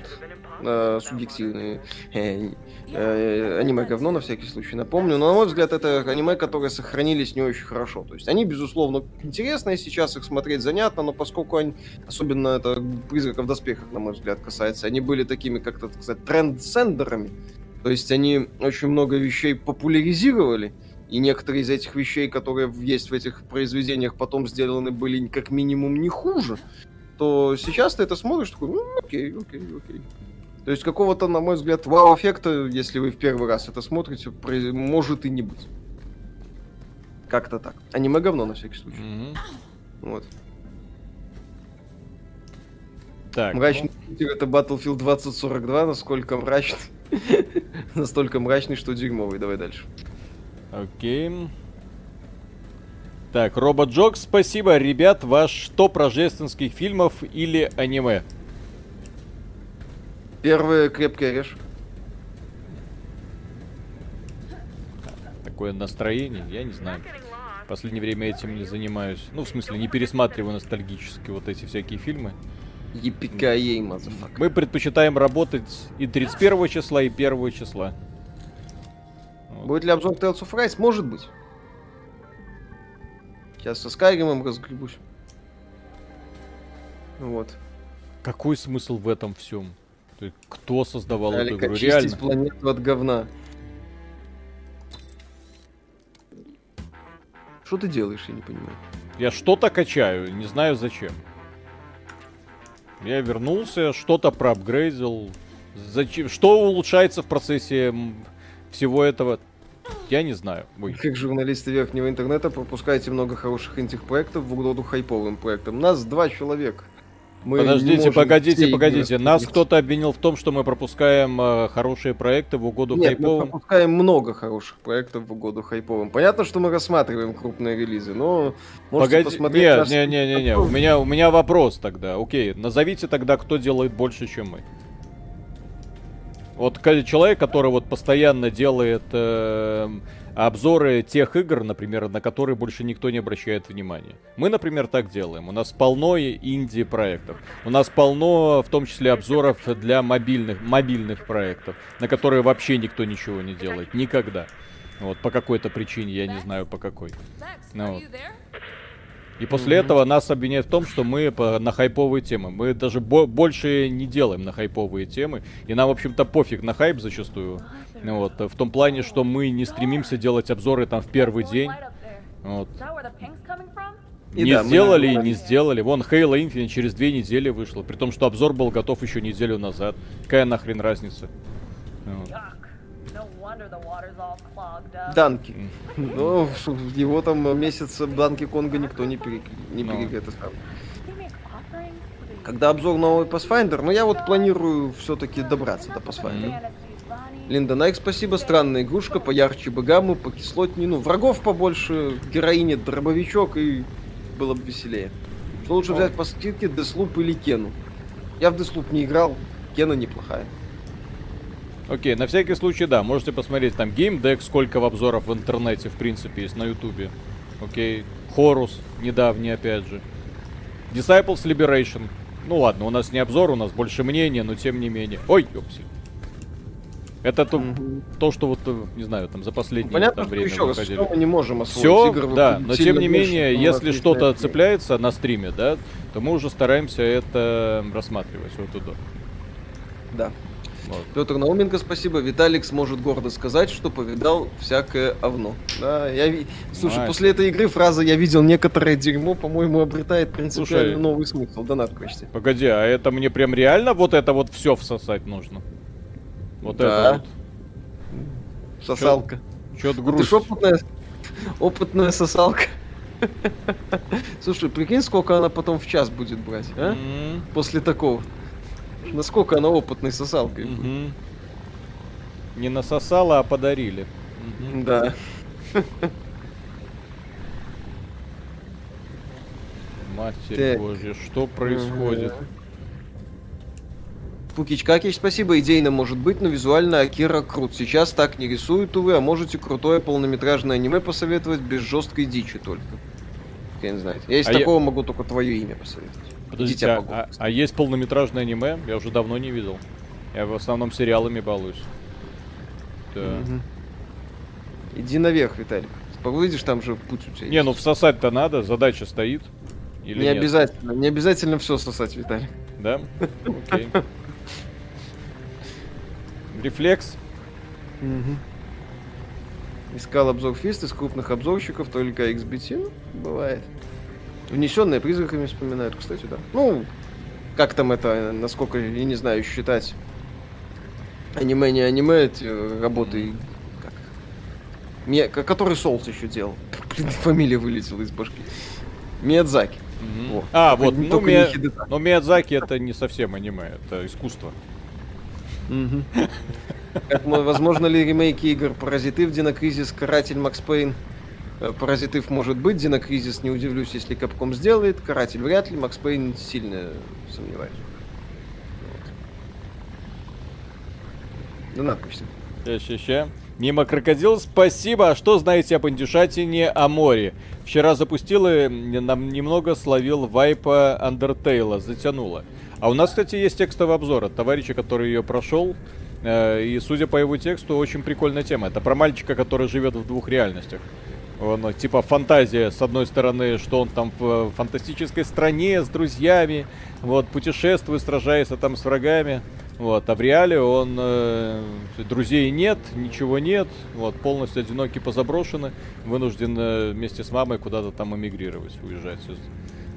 э, субъективный э, э, аниме говно на всякий случай напомню, но на мой взгляд это аниме, которые сохранились не очень хорошо. То есть они, безусловно, интересные, сейчас их смотреть занятно, но поскольку они, особенно это призраков в доспехах, на мой взгляд, касается, они были такими, как-то так сказать, трендсендерами, то есть они очень много вещей популяризировали, и некоторые из этих вещей, которые есть в этих произведениях, потом сделаны были как минимум не хуже, то сейчас ты это смотришь, такой, ну, окей, окей, окей. То есть какого-то, на мой взгляд, вау-эффекта, если вы в первый раз это смотрите, может и не быть. Как-то так. Аниме говно, на всякий случай. Мгм. Вот. Так, Мрачный компьютер это Battlefield 2042, насколько мрачный. Настолько мрачный, что дерьмовый. Давай дальше. ну, окей. Так, Робот Джокс, спасибо. Ребят, ваш топ рождественских фильмов или аниме? Первый крепкий орешек. Такое настроение, я не знаю. В последнее время этим не занимаюсь. Ну, в смысле, не пересматриваю ностальгически вот эти всякие фильмы. Yippee-ki-yay, motherfuck. Мы предпочитаем работать и 31 числа, и 1 числа. Вот. Будет ли обзор Tales of Arise? Может быть. Сейчас со Скайримом разгребусь. Вот. Какой смысл в этом всем? Кто создавал эту Алик, игру? Реально. планету от говна. Что ты делаешь, я не понимаю. Я что-то качаю, не знаю зачем. Я вернулся, что-то проапгрейдил. Зачем? Что улучшается в процессе всего этого? Я не знаю. Ой. Как журналисты верхнего интернета пропускаете много хороших интих-проектов в угоду хайповым проектам. Нас два человека. Мы Подождите, погодите, погодите. Нас кто-то обвинил в том, что мы пропускаем э, хорошие проекты в угоду Нет, мы хайповым. пропускаем много хороших проектов в угоду хайповым. Понятно, что мы рассматриваем крупные релизы, но можете Погоди, посмотреть не, наш- не, не, не, не, у меня, у меня вопрос тогда. Окей, назовите тогда, кто делает больше, чем мы. Вот человек, который вот постоянно делает эм, обзоры тех игр, например, на которые больше никто не обращает внимания. Мы, например, так делаем. У нас полно и- инди-проектов. У нас полно, в том числе, обзоров для мобильных, мобильных проектов, на которые вообще никто ничего не делает. Никогда. Вот, по какой-то причине, я не знаю по какой. Ну вот. И после этого нас обвиняют в том, что мы по- на хайповые темы. Мы даже бо- больше не делаем на хайповые темы. И нам, в общем-то, пофиг на хайп зачастую. Ну Вот, в том плане, что мы не стремимся делать обзоры там в первый день. Вот. И не да, мы сделали и назвали. не сделали. Вон Halo Infinite через две недели вышло. При том, что обзор был готов еще неделю назад. Какая нахрен разница? Вот. Данки. Ну, его там месяц Данки Конга никто не перек... не Ну. перек... это сам. Когда обзор новый Pathfinder, ну я вот планирую все-таки добраться до Pathfinder. Линда Найк, спасибо. Странная игрушка, поярче бы гаммы, покислотнее. Ну, врагов побольше, героине дробовичок и было бы веселее. Что лучше взять по скидке, Деслуп или Кену? Я в Деслуп не играл, Кена неплохая. Окей, на всякий случай, да, можете посмотреть там геймдек, сколько в обзоров в интернете, в принципе, есть на ютубе. Окей, Хорус, недавний, опять же. Disciples Liberation. Ну ладно, у нас не обзор, у нас больше мнения, но тем не менее. Ой, ёпсель. Это то, Мгм. то, что вот, э, не знаю, там за последнее Понятно, там, что время еще раз, всё мы не можем освоить. Все, Игр да, но тем не менее, если что-то цепляется на стриме, да, то мы уже стараемся это рассматривать вот туда. Да. Вот. Петр Науменко, спасибо. Виталик сможет гордо сказать, что повидал всякое овно. Да, я ви- Слушай, Мастер. после этой игры фраза «я видел некоторое дерьмо», по-моему, обретает принципиально Слушай. новый смысл. Донат почти. Погоди, а это мне прям реально вот это вот все всосать нужно? Вот Да. это Сосалка. вот. Чё-то Ну, Ты грусть. ж опытная, опытная сосалка. Слушай, прикинь, сколько она потом в час будет брать, а? М, После такого. Насколько она опытной сосалкой будет. мгм. Не насосала, а подарили. Мгм. Да. Матерь Так. Божья, что происходит? Пукич Какич, спасибо. Идейно может быть, но визуально Акира крут. Сейчас так не рисуют, увы, а можете крутое полнометражное аниме посоветовать без жесткой дичи только. Я не знаю. Я из А я- такого могу только твое имя посоветовать. Подождите, а, а- а есть полнометражное аниме? Я уже давно не видел. Я в основном сериалами балуюсь. Да. Мгм. Иди наверх, Виталик. Видишь, там же путь у тебя Не, есть. ну всосать-то надо, задача стоит. Или не нет? обязательно, не обязательно все сосать, Виталик. Да? Окей. Рефлекс. Искал обзор Фист из крупных обзорщиков, только XBT, ну, бывает. Внесенные призраками вспоминают, кстати, да. Ну, как там это, насколько, я не знаю, считать. Аниме, не аниме, эти э, работы, как? Ко- который Соулс еще делал. Блин, фамилия вылетела из башки. Миядзаки. Мгм. Во. А, Только- вот, не- ну, только Мия- но Миядзаки это не совсем аниме, это искусство. Возможно ли ремейки игр Паразитив, Динокризис, Каратель, Макс Пейн? Э, Паразитив может быть, Динокризис не удивлюсь, если Капком сделает, Каратель вряд ли, Макс Пейн сильно сомневаюсь. Вот. Да на почти. Ща, ща, ща. Мимо крокодил, спасибо. А что знаете об индюшатине о море? Вчера запустила, м, нам немного словил вайпа Андертейла, затянуло. А у нас, кстати, есть текстовый обзор от товарища, который ее прошел. Э, И, судя по его тексту, очень прикольная тема. Это про мальчика, который живет в двух реальностях. Он, э, типа, фантазия, с одной стороны, что он там в э, фантастической стране с друзьями, вот, путешествует, сражается там с врагами. Вот, а в реале он э, друзей нет, ничего нет, вот, полностью одинокий, позаброшенный, вынужден э, вместе с мамой куда-то там эмигрировать, уезжать.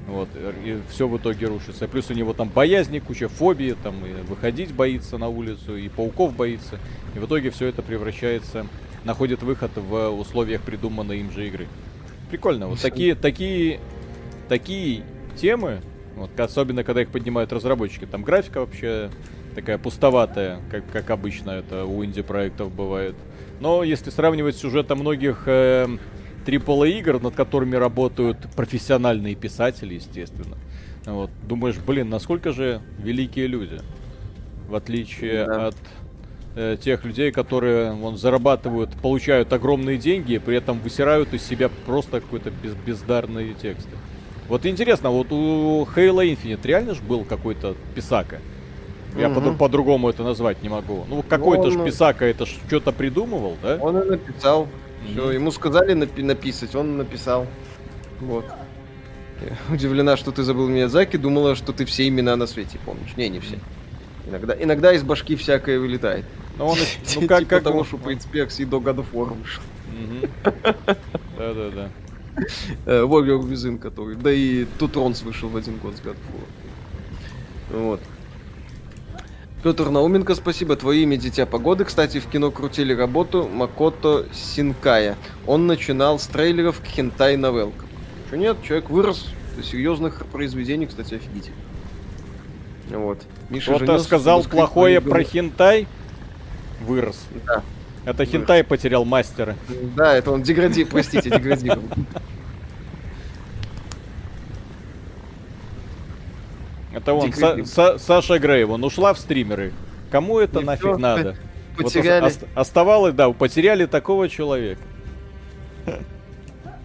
Вот, и все в итоге рушится. Плюс у него там боязни, куча фобии, там и выходить боится на улицу, и пауков боится. И в итоге все это превращается, находит выход в условиях придуманной им же игры. Прикольно. Вот такие, такие, такие темы, вот, особенно когда их поднимают разработчики, там графика вообще такая пустоватая, как, как обычно это у инди-проектов бывает. Но если сравнивать с сюжетом многих э, AAA игр, над которыми работают профессиональные писатели, естественно, вот, думаешь, блин, насколько же великие люди, в отличие Да. от э, тех людей, которые вон, зарабатывают, получают огромные деньги, и при этом высирают из себя просто какой-то без, бездарные тексты. Вот интересно, вот у Halo Infinite реально же был какой-то писака? Я по- по-другому это назвать не могу. Ну, какой-то Он- ж писака это ж что-то придумывал, да? Он и написал. Все, ему сказали напи- написать, он написал. Вот. Я удивлена, что ты забыл Миядзаки, думала, что ты все имена на свете помнишь. Не, не все. Иногда, иногда из башки всякое вылетает. Ну, он, ну как, Типа как того, он- что Принц Перси до God of War вышел. Да-да-да. Э, Warrior Within, который. Да и Тутронс вышел в один год с God of War. Вот. Петр Науменко, спасибо. Твое имя Дитя Погоды. Кстати, в кино крутили работу Макото Синкая. Он начинал с трейлеров к хентай новелкам. Что нет, человек вырос до серьезных произведений, кстати, офигительно. Вот. Миша Кто-то сказал плохое про хентай, вырос. Да. Это хентай потерял мастера. Да, это он дегради, простите, деградировал. Это он, Са-. Са- Саша Грей, он ушла в стримеры. Кому это И нафиг всё, надо? Вот Потеряли. ос- оставалось, да, потеряли такого человека.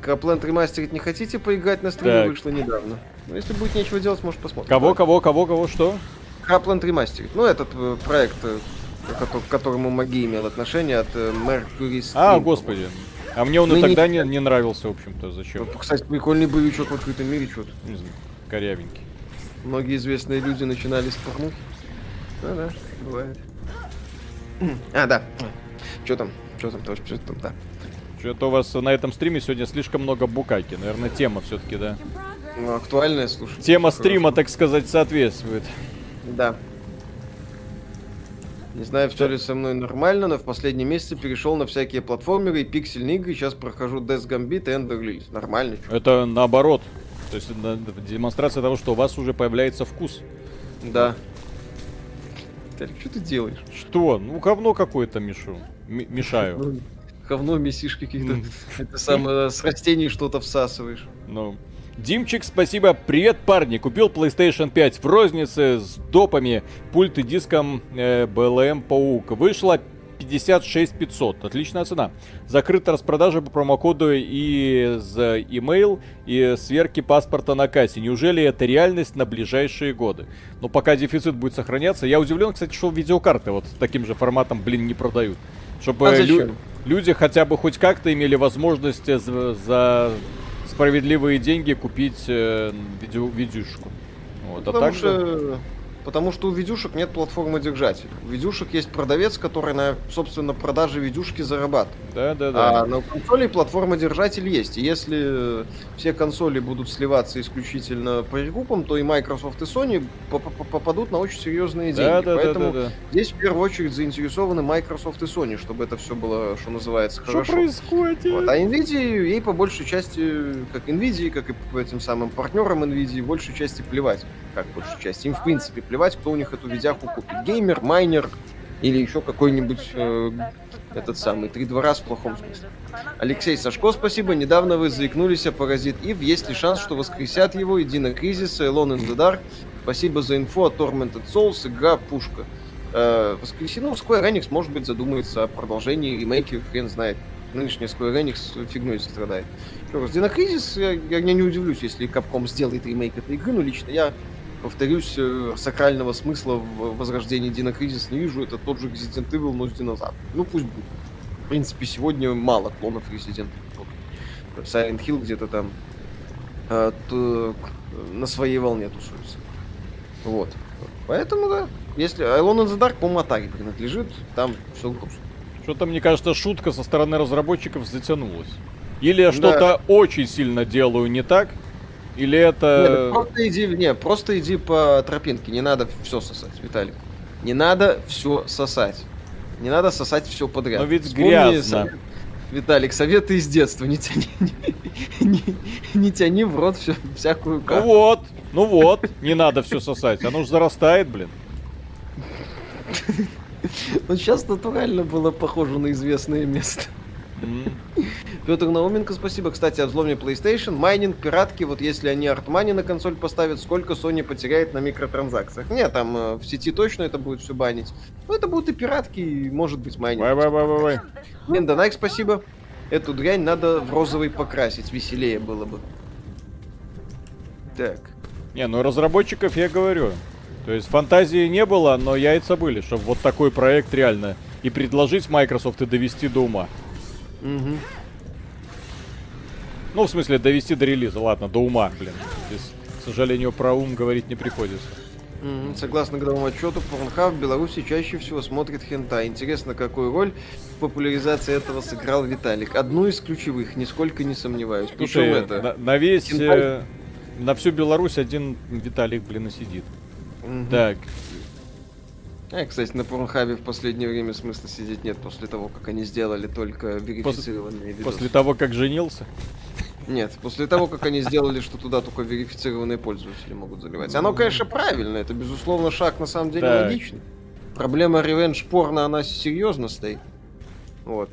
Крапленд ремастерить не хотите поиграть на стриме, Так. вышло недавно. Но если будет нечего делать, может посмотрим. Кого, кого, кого, кого, что? Крапленд ремастерить. Ну, этот э, проект э, к кото- к которому Маги имел отношение от э, Mercury Stream. А, господи. А мне он и Ныне- тогда не, не нравился, в общем-то. Зачем? Ну, Кстати, прикольный боевичок в открытом мире, что-то. Не знаю, корявенький. Многие известные люди начинали с порнухи. Да-да, бывает. А, да. Что там? Что там? Тоже что там, да. Что-то у вас на этом стриме сегодня слишком много букаки. Наверное, тема все-таки, да. Ну, актуальная, слушай. Тема Хорошо. стрима, так сказать, соответствует. Да. Не знаю, все ли со мной нормально, но в последние месяцы перешел на всякие платформеры и пиксельные игры. Сейчас прохожу Death Gambit и Ender Lilies. Нормально. чё. Это наоборот. То есть демонстрация того, что у вас уже появляется вкус. Да. Виталик, что ты делаешь? Что? Ну, говно какое-то мешу. М- мешаю. Ну, Говно месишь каких-то. Это самое, с растений что-то всасываешь. Ну. Димчик, спасибо. Привет, парни. Купил PlayStation 5 в рознице с допами, пульт и диском э, BLM Паук. Вышло 56 500. Отличная цена. Закрыта распродажа по промокоду и за email и сверки паспорта на кассе. Неужели это реальность на ближайшие годы? Но пока дефицит будет сохраняться. Я удивлен, кстати, что видеокарты вот с таким же форматом, блин, не продают. Чтобы А лю- люди хотя бы хоть как-то имели возможность за, за справедливые деньги купить э, видео, видюшку. Вот, а Потому так же- что... Потому что у видюшек нет платформы держателя. У видюшек есть продавец, который на, собственно, продаже видюшки зарабатывает. Да, да, да. А на консоли платформа держатель есть. И если все консоли будут сливаться исключительно по перекупам, то и Microsoft и Sony по- по- попадут на очень серьезные деньги. да, да, да, Поэтому да, да. здесь в первую очередь заинтересованы Microsoft и Sony, чтобы это все было, что называется, Что хорошо. происходит? Вот. А Nvidia, ей по большей части, как Nvidia, как и по этим самым партнерам Nvidia, большей части плевать. Как в большей части? Им в принципе плевать, кто у них эту видяху купит. Геймер, майнер или еще какой-нибудь э, этот самый. Три двора в плохом смысле. Алексей Сашко, спасибо. Недавно вы заикнулись о Паразит Ив. Есть ли шанс, что воскресят его? И Дина Кризис, Alone in the Dark. Спасибо за инфо о Tormented Souls. Игра пушка. Э, воскресенье, ну, Square Enix, может быть, задумается о продолжении, ремейке, хрен знает. Нынешняя Square Enix фигней страдает. Еще раз, Crisis, я, я не удивлюсь, если Capcom сделает ремейк этой игры, но лично я, повторюсь, э, сакрального смысла в возрождении Crisis не вижу. Это тот же Resident Evil, но с динозавром. Ну, пусть будет. В принципе, сегодня мало клонов Resident Evil. Silent Hill где-то там э, т- на своей волне тусуется. Вот. Поэтому, да, если Alone in the Dark, по-моему, Atari принадлежит, там все грустно. Что-то, мне кажется, шутка со стороны разработчиков затянулась. Или я что-то очень сильно делаю не так, или это... ну просто иди, не, просто иди по тропинке, не надо все сосать, Виталик. Не надо все сосать. Не надо сосать все подряд. Но ведь Вспомни грязно. совет- Виталик, советы из детства. Не тяни, не, не- не тяни в рот всё- всякую Ну кашу. вот, ну вот, не надо все сосать. Оно же зарастает, блин. Вот сейчас натурально было похоже на известное место. Петр Науменко, спасибо. Кстати, о взломе PlayStation, майнинг, пиратки, вот если они артмани на консоль поставят, сколько Sony потеряет на микротранзакциях? Нет, там э, в сети точно это будет все банить. Ну, это будут и пиратки, и, может быть, майнинг. Bye-bye-bye-bye. Линда Найк, спасибо. Эту дрянь надо в розовый покрасить, веселее было бы. Так. Не, ну разработчиков я говорю. То есть фантазии не было, но яйца были, чтобы вот такой проект реально и предложить Microsoft и довести до ума. Мгм. Ну, в смысле, довести до релиза, ладно, до ума, блин. Здесь, к сожалению, про ум говорить не приходится. Мгм. Согласно годовому отчету, Pornhub в Беларуси чаще всего смотрит хентай. Интересно, какую роль в популяризации этого сыграл Виталик. Одну из ключевых, нисколько не сомневаюсь. Причем это... на, на весь... Хентай. э, на всю Беларусь один Виталик, блин, и сидит. Мгм. Так, А, кстати, на Pornhub в последнее время смысла сидеть нет после того, как они сделали только верифицированные видосы. после того, как женился. Нет, после того, как они сделали, что туда только верифицированные пользователи могут заливать. Оно, конечно, правильно, это, безусловно, шаг на самом деле Так. логичный. Проблема ревенж порно, она серьезно стоит. Вот.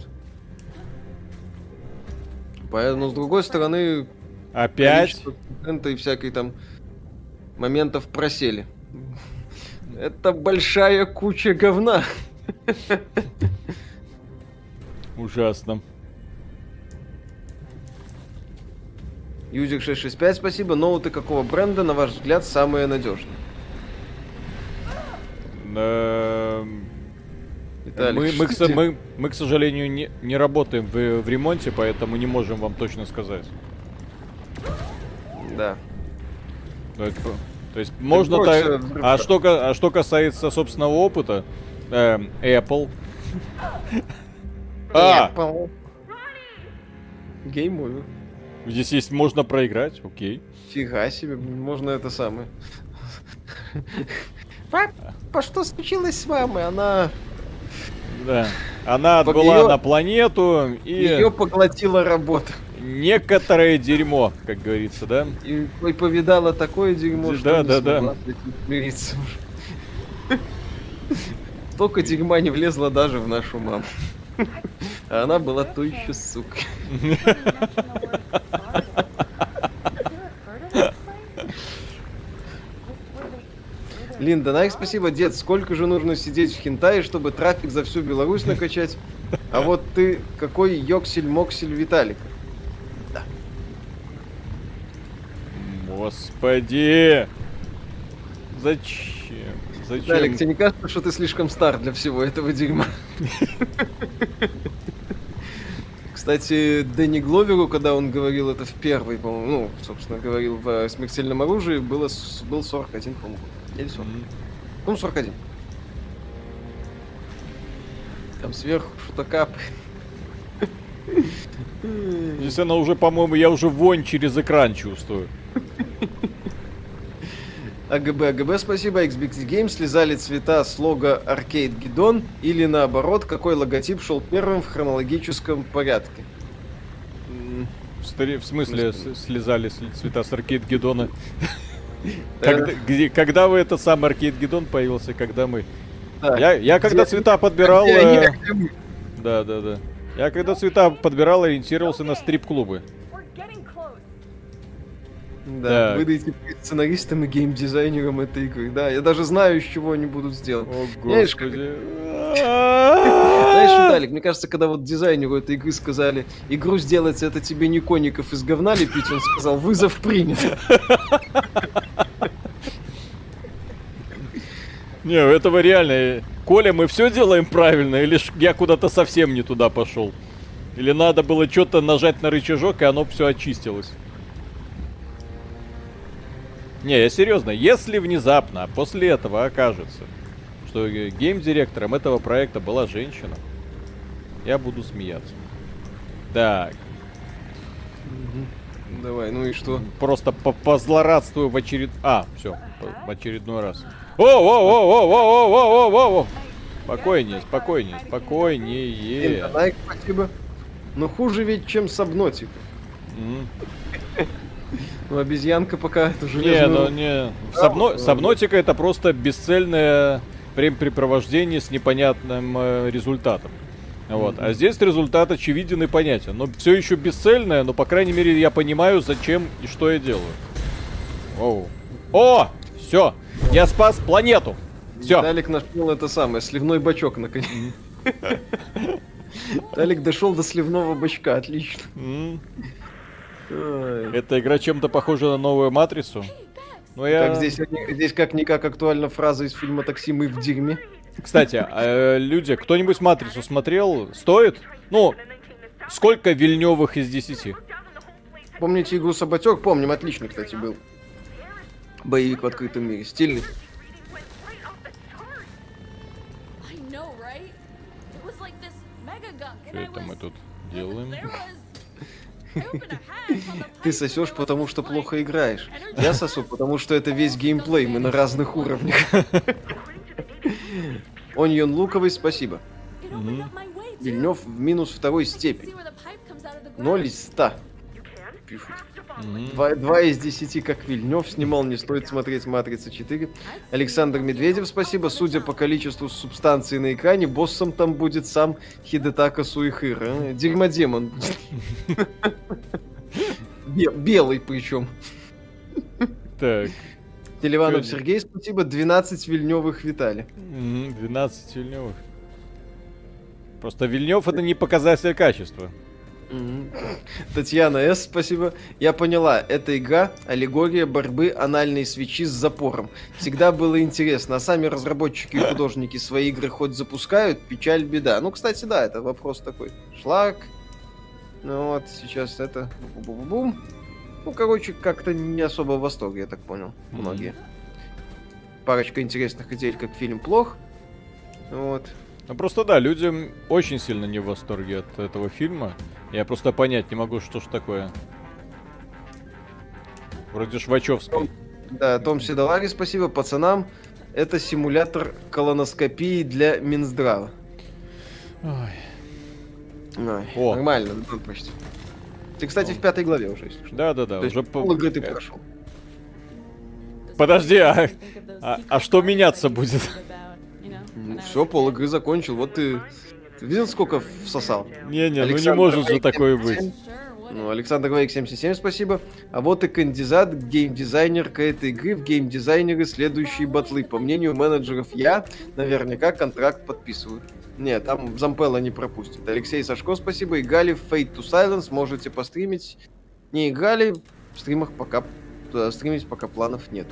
Поэтому, с другой стороны, Опять? и всякой там моментов просели. Это большая куча говна. Ужасно. Юзик 665, спасибо. Ноуты какого бренда, на ваш взгляд, самые надежные? Виталик, Мы, мы, к, мы, мы, к сожалению, не, не работаем в, в ремонте, поэтому не можем вам точно сказать. Да. Это то есть можно так. э, А что, а что касается собственного опыта, эм, Apple. А, Apple. Game over. здесь есть можно проиграть, окей. Фига себе, можно это самое. Папа, что случилось с мамой? Она... Да. Она отбыла на планету и Ее поглотила работа. Некоторое дерьмо, как говорится, да? И, и повидала такое дерьмо, Да, что да, не да. смириться уже. Столько дерьма не влезло даже в нашу маму. А она была то еще сука. Линда, Найк, спасибо, дед. Сколько же нужно сидеть в хентае, чтобы трафик за всю Беларусь накачать? А вот ты какой йоксель-моксель Виталик? Господи! Зачем? Зачем? Виталик, тебе не кажется, что ты слишком стар для всего этого дерьма? Кстати, Дэнни Гловеру, когда он говорил это в первой, по-моему, ну, собственно, говорил в э, «Смертельном оружии», было, был 41, по-моему. Или 40. М. Ну, 41. Там сверху что-то капает. Здесь она уже, по-моему, я уже вонь через экран чувствую. АГБ, АГБ, спасибо. XBX Games слезали цвета с лого Arcade Gidon или наоборот, какой логотип шел первым в хронологическом порядке? Старе- в смысле, слезали цвета с Гедона. э, Когда, где- когда вы этот самый аркейд Гедон появился, когда мы... да. Я, я когда Где- цвета подбирал... Где э, где? Да, да, да. Я когда цвета подбирал, ориентировался на стрип-клубы. Да, Так. выдайте сценаристам и геймдизайнерам этой игры. Да, я даже знаю, из чего они будут сделаны. О, Знаешь, господи. Знаешь, Виталик, мне кажется, когда вот дизайнеру этой игры сказали, игру сделать это тебе не коников из говна лепить, он сказал, вызов принят. Не, у этого реально... Коля, мы все делаем правильно, или я куда-то совсем не туда пошел? Или надо было что-то нажать на рычажок, и оно все очистилось? Не, я серьезно, если внезапно после этого окажется, что э, гейм-директором этого проекта была женщина, я буду смеяться. Так, Давай, ну и что? просто по позлорадствую в очеред... А, все, в очередной раз. О, о, о, о, о, о, о, о, о, о. Спокойнее, спокойнее, спокойнее. Лайк, спасибо. Но хуже ведь, чем Сабнотик. М. Ну, обезьянка пока Не, железную... ну не. Сабно... Сабнотика это просто бесцельное времяпрепровождение с непонятным э, результатом. Вот. А здесь результат очевиден и понятен. Но все еще бесцельное, но по крайней мере я понимаю, зачем и что я делаю. Оу. О! Все! Я спас планету! Все. Виталик нашел это самое, сливной бачок наконец. Виталик дошел до сливного бачка, отлично. Эта игра чем-то похожа на новую матрицу. Но я... Так, здесь, здесь как-никак актуальна фраза из фильма «Такси, мы в дерьме». Кстати, э, люди, кто-нибудь матрицу смотрел? Стоит? Ну, сколько Вильневых из 10? Помните игру «Саботер»? Помним, отличный, кстати, был. Боевик в открытом мире, стильный. Что это мы тут делаем? Ты сосешь, потому что плохо играешь. Я сосу, потому что это весь геймплей, мы на разных уровнях. Оньон Луковый, спасибо. Вильнев в минус второй степени. Ноль из ста. Пишут. 2, из 10, как Вильнев снимал, не стоит смотреть «Матрица 4». Александр Медведев, спасибо. Судя по количеству субстанции на экране, боссом там будет сам Хидетака Суихира. Дерьмодемон Белый причем. Так, Теливанов Чё- Сергей, спасибо. 12 Вильневых Витали. м, 12 Вильневых. Просто Вильнев это не показатель качества. Татьяна С, спасибо. Я поняла, эта игра аллегория борьбы анальной свечи с запором. Всегда было интересно, а сами разработчики и художники свои игры хоть запускают, печаль, беда. Ну, кстати, да, это вопрос такой. Шлак. Ну вот, сейчас это... Бу-бу-бу-бум. Ну, короче, как-то не особо в восторге, я так понял, многие. Парочка интересных идей, как фильм плох. Вот. Ну просто да, людям очень сильно не в восторге от этого фильма. Я просто понять не могу, что ж такое. Вроде ж Вачовский. Да, Том Седалари, спасибо пацанам. Это симулятор колоноскопии для Минздрава. Ой. Ой, О. Нормально, ну, почти. Ты, кстати, в пятой главе уже, если что. Да-да-да, То есть уже по- пол игры ты прошел. Подожди, а, а- а что меняться будет? Все, пол игры закончил. Вот ты... Видел, сколько всосал? Не-не, ну не может же такое 77. быть. Ну, Александр Вейк 77, спасибо. А вот и кандидат, геймдизайнерка этой игры в геймдизайнеры следующие батлы. По мнению менеджеров я, наверняка контракт подписываю. Нет, там Зампелла не пропустит. Алексей Сашко, спасибо. Играли в Fate to Silence, можете постримить. Не играли, в стримах пока... э, Стримить пока планов нет.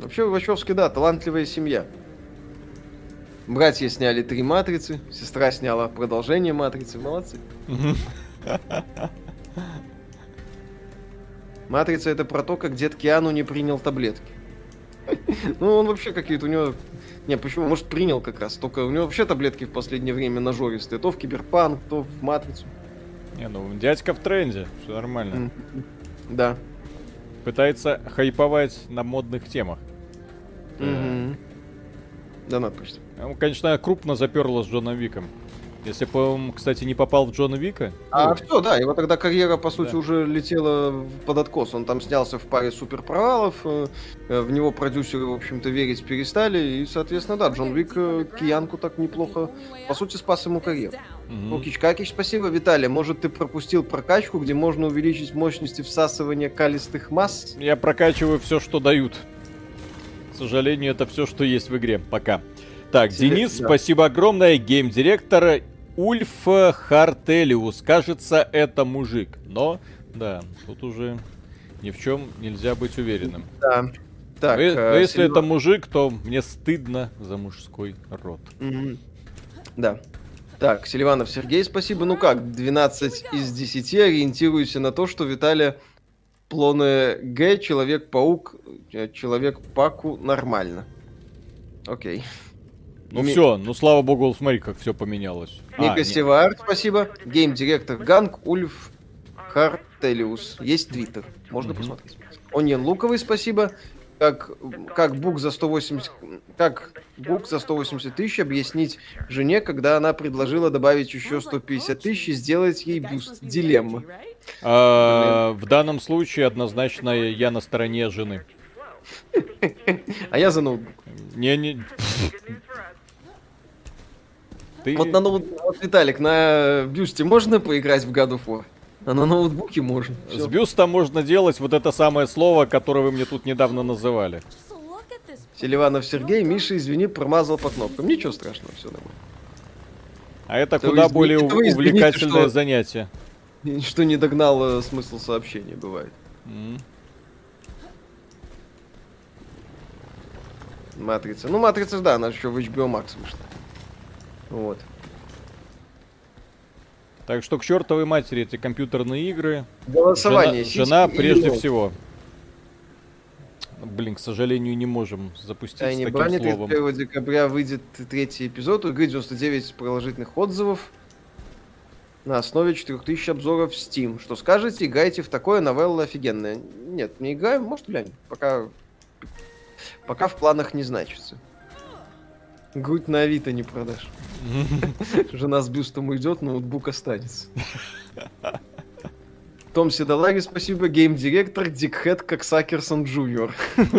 Вообще, Вачовский, да, талантливая семья. Братья сняли три матрицы, сестра сняла продолжение матрицы. Молодцы. Матрица это про то, как дед Киану не принял таблетки. Ну, он вообще какие-то у него... Не, почему? Может, принял как раз. Только у него вообще таблетки в последнее время нажористые. То в Киберпанк, то в Матрицу. Не, ну дядька в тренде, все нормально. Да. Пытается хайповать на модных темах. Мгм. Да, надо почти. Он, конечно, крупно заперло с Джоном Виком. Если бы он, кстати, не попал в Джона Вика, А ну, все, да, его тогда карьера, по сути, Да. уже летела под откос. Он там снялся в паре супер провалов, э, э, в него продюсеры, в общем-то, верить перестали, и, соответственно, да, Джон Вик э, Киянку так неплохо, по сути, спас ему карьеру. мгм. Ну, Кичкакич, спасибо. Виталий, может, ты пропустил прокачку, где можно увеличить мощности всасывания калистых масс? я прокачиваю все, что дают. К сожалению, это все, что есть в игре. Пока. Так, Тебе- Денис, да. спасибо огромное. Гейм-директор Ульф Хартелиус. Кажется, это мужик. Но, да, тут уже ни в чем нельзя быть уверенным. Да. Так, но, е- но э, если Сильва- это мужик, то мне стыдно за мужской род. Мгм. Да. Так, Селиванов Сергей, спасибо. Ну как, 12 из 10 ориентируйся на то, что Виталия Плоне Г, Человек-паук, э, Человек-паку нормально. Окей. Ну Ми- все, ну слава богу, смотри, как все поменялось. А, Ника не- Севаард, спасибо. Game director Ганг Ульф Хартелиус. Есть твиттер. Можно Мгм. посмотреть. Onion Луковый, спасибо. Как, как бук за 180... Как бук за 180 тысяч объяснить жене, когда она предложила добавить еще 150 тысяч и сделать ей бюст? Дилемма. А, в данном случае однозначно я на стороне жены. А я за ноутбук. Не, не. Ты... Вот на ноут... Вот, Виталик, на бюсте можно поиграть в God of War? А на ноутбуке можно. С бюста можно делать вот это самое слово, которое вы мне тут недавно называли. Селиванов Сергей, Миша, извини, промазал по кнопкам. Ничего страшного, все нормально. А это Это куда извините, более это извините, увлекательное что- занятие. Что не догнал э, смысл сообщения, бывает. М. Матрица. Ну, Матрица, да, она еще в HBO Max вышла. Вот. Так что к чертовой матери эти компьютерные игры. Голосование. Жена, жена прежде нет? всего. Блин, к сожалению, не можем запустить Тайни с таким словом. 31 декабря выйдет третий эпизод. У игры 99 положительных отзывов. На основе 4000 обзоров в Steam. Что скажете? Играйте в такое, новелла офигенная. Нет, не играем, может глянем. Пока... Пока в планах не значится. Грудь на Авито не продашь. Жена с бюстом уйдет, ноутбук останется. Том Седалари, спасибо. Game director Dickhead Cocksuckerson Junior.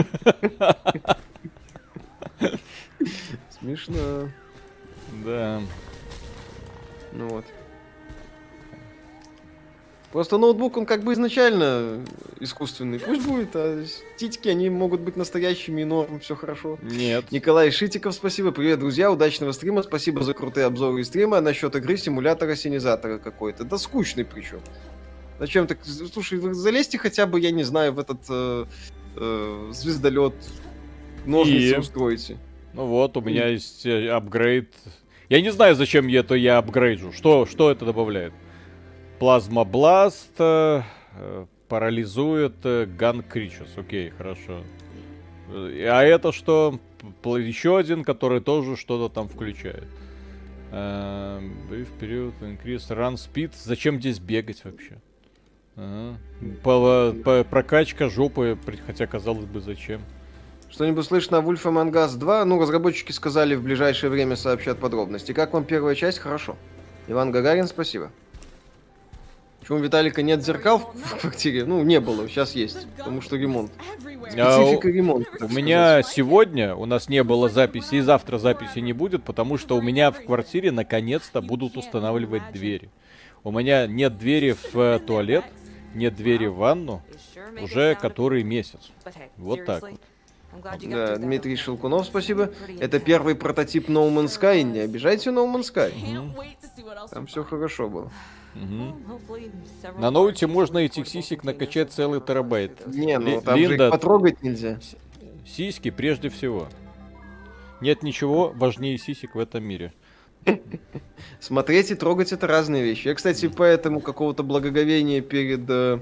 Смешно. Да. Ну вот. Просто ноутбук, он как бы изначально искусственный. Пусть будет, а титьки, они могут быть настоящими, норм, все хорошо. Нет. Николай Шитиков, спасибо. Привет, друзья, удачного стрима. Спасибо за крутые обзоры и стримы. А насчет игры симулятора синизатора какой-то. Да скучный причем. Зачем так? Слушай, залезьте хотя бы, я не знаю, в этот э, э, звездолет. Ножницы И? устроите. Ну вот, у меня есть э, апгрейд. Я не знаю, зачем я это я апгрейджу. Что, что это добавляет? Плазмобласт э, э, парализует э, Ган Кричус. Окей, хорошо. Э, А это что? Еще один, который тоже что-то там включает. Эм, Brief период, increase run speed. Зачем здесь бегать вообще? Ага. По- по- прокачка жопы, хотя казалось бы зачем. Что-нибудь слышно о Wolf Among Us 2? Ну, разработчики сказали, в ближайшее время сообщат подробности. Как вам первая часть? Хорошо. Иван Гагарин, спасибо. Почему у Виталика нет зеркал в, квартире? Ну, не было, сейчас есть. Потому что ремонт. А, Специфика ремонта. У меня сегодня, у нас не было записи, и завтра записи не будет, потому что у меня в квартире наконец-то будут устанавливать двери. У меня нет двери в э, туалет, нет двери в ванну уже который месяц. Вот так вот. Да, Дмитрий Шелкунов, спасибо. Это первый прототип No Man's Sky. Не обижайте No Man's Sky. Там все хорошо было. Мгм. На ноуте можно этих сисек накачать целый терабайт. Не, ну Ли- там же Линда, их потрогать нельзя. сиськи прежде всего. Нет ничего важнее сисек в этом мире. Смотреть и трогать это разные вещи. Я, кстати, поэтому какого-то благоговения перед, э,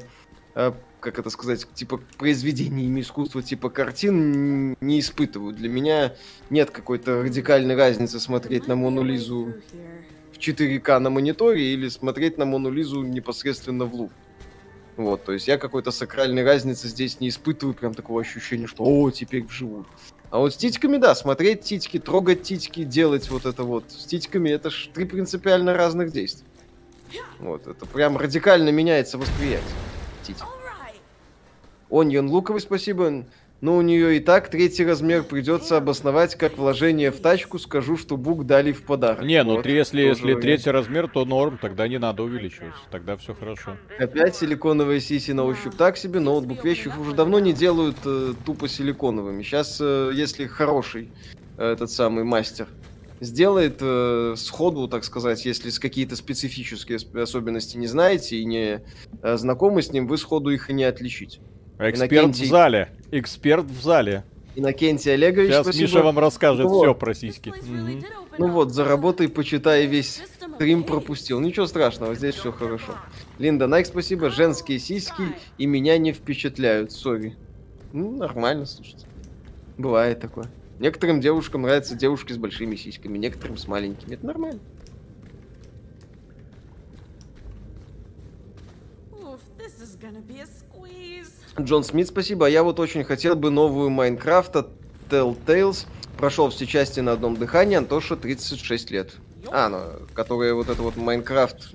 как это сказать, типа произведениями искусства, типа картин не испытываю. Для меня нет какой-то радикальной разницы смотреть на Мону Лизу в 4К на мониторе или смотреть на Мону Лизу непосредственно в луп. Вот, то есть я какой-то сакральной разницы здесь не испытываю, прям такого ощущения, что о, теперь вживую. А вот с титьками, да, смотреть титьки, трогать титьки, делать вот это вот. С титьками это ж три принципиально разных действия. Вот, это прям радикально меняется восприятие. Титьки. Оньон Луковый, спасибо. Но у нее и так третий размер придется обосновать как вложение в тачку. Скажу, что бук дали в подарок. Не, ну Вот, три- если, если вариант. третий размер, то норм, тогда не надо увеличивать. Тогда все хорошо. Опять силиконовые сиси на ощупь так себе, ноутбук вещи уже давно не делают э, тупо силиконовыми. Сейчас, если хороший э, этот самый мастер сделает э, сходу, так сказать, если с какие-то специфические сп- особенности не знаете и не э, знакомы с ним, вы сходу их и не отличите. Эксперт Иннокентий. в зале. Эксперт в зале. Иннокентий Олегович, Сейчас спасибо. Миша вам расскажет Вот. все про сиськи. Мгм. Ну вот, заработай, почитай весь стрим пропустил. Ничего страшного, здесь все хорошо. Линда Найк, спасибо. Женские сиськи и меня не впечатляют, сори. Ну, нормально, слушайте. Бывает такое. Некоторым девушкам нравятся девушки с большими сиськами, некоторым с маленькими. Это нормально. Oof, this is gonna be a squeeze. Джон Смит, спасибо. А я вот очень хотел бы новую Майнкрафта Telltales. Прошел все части на одном дыхании. Антоша 36 лет. А, ну, которая вот это вот Майнкрафт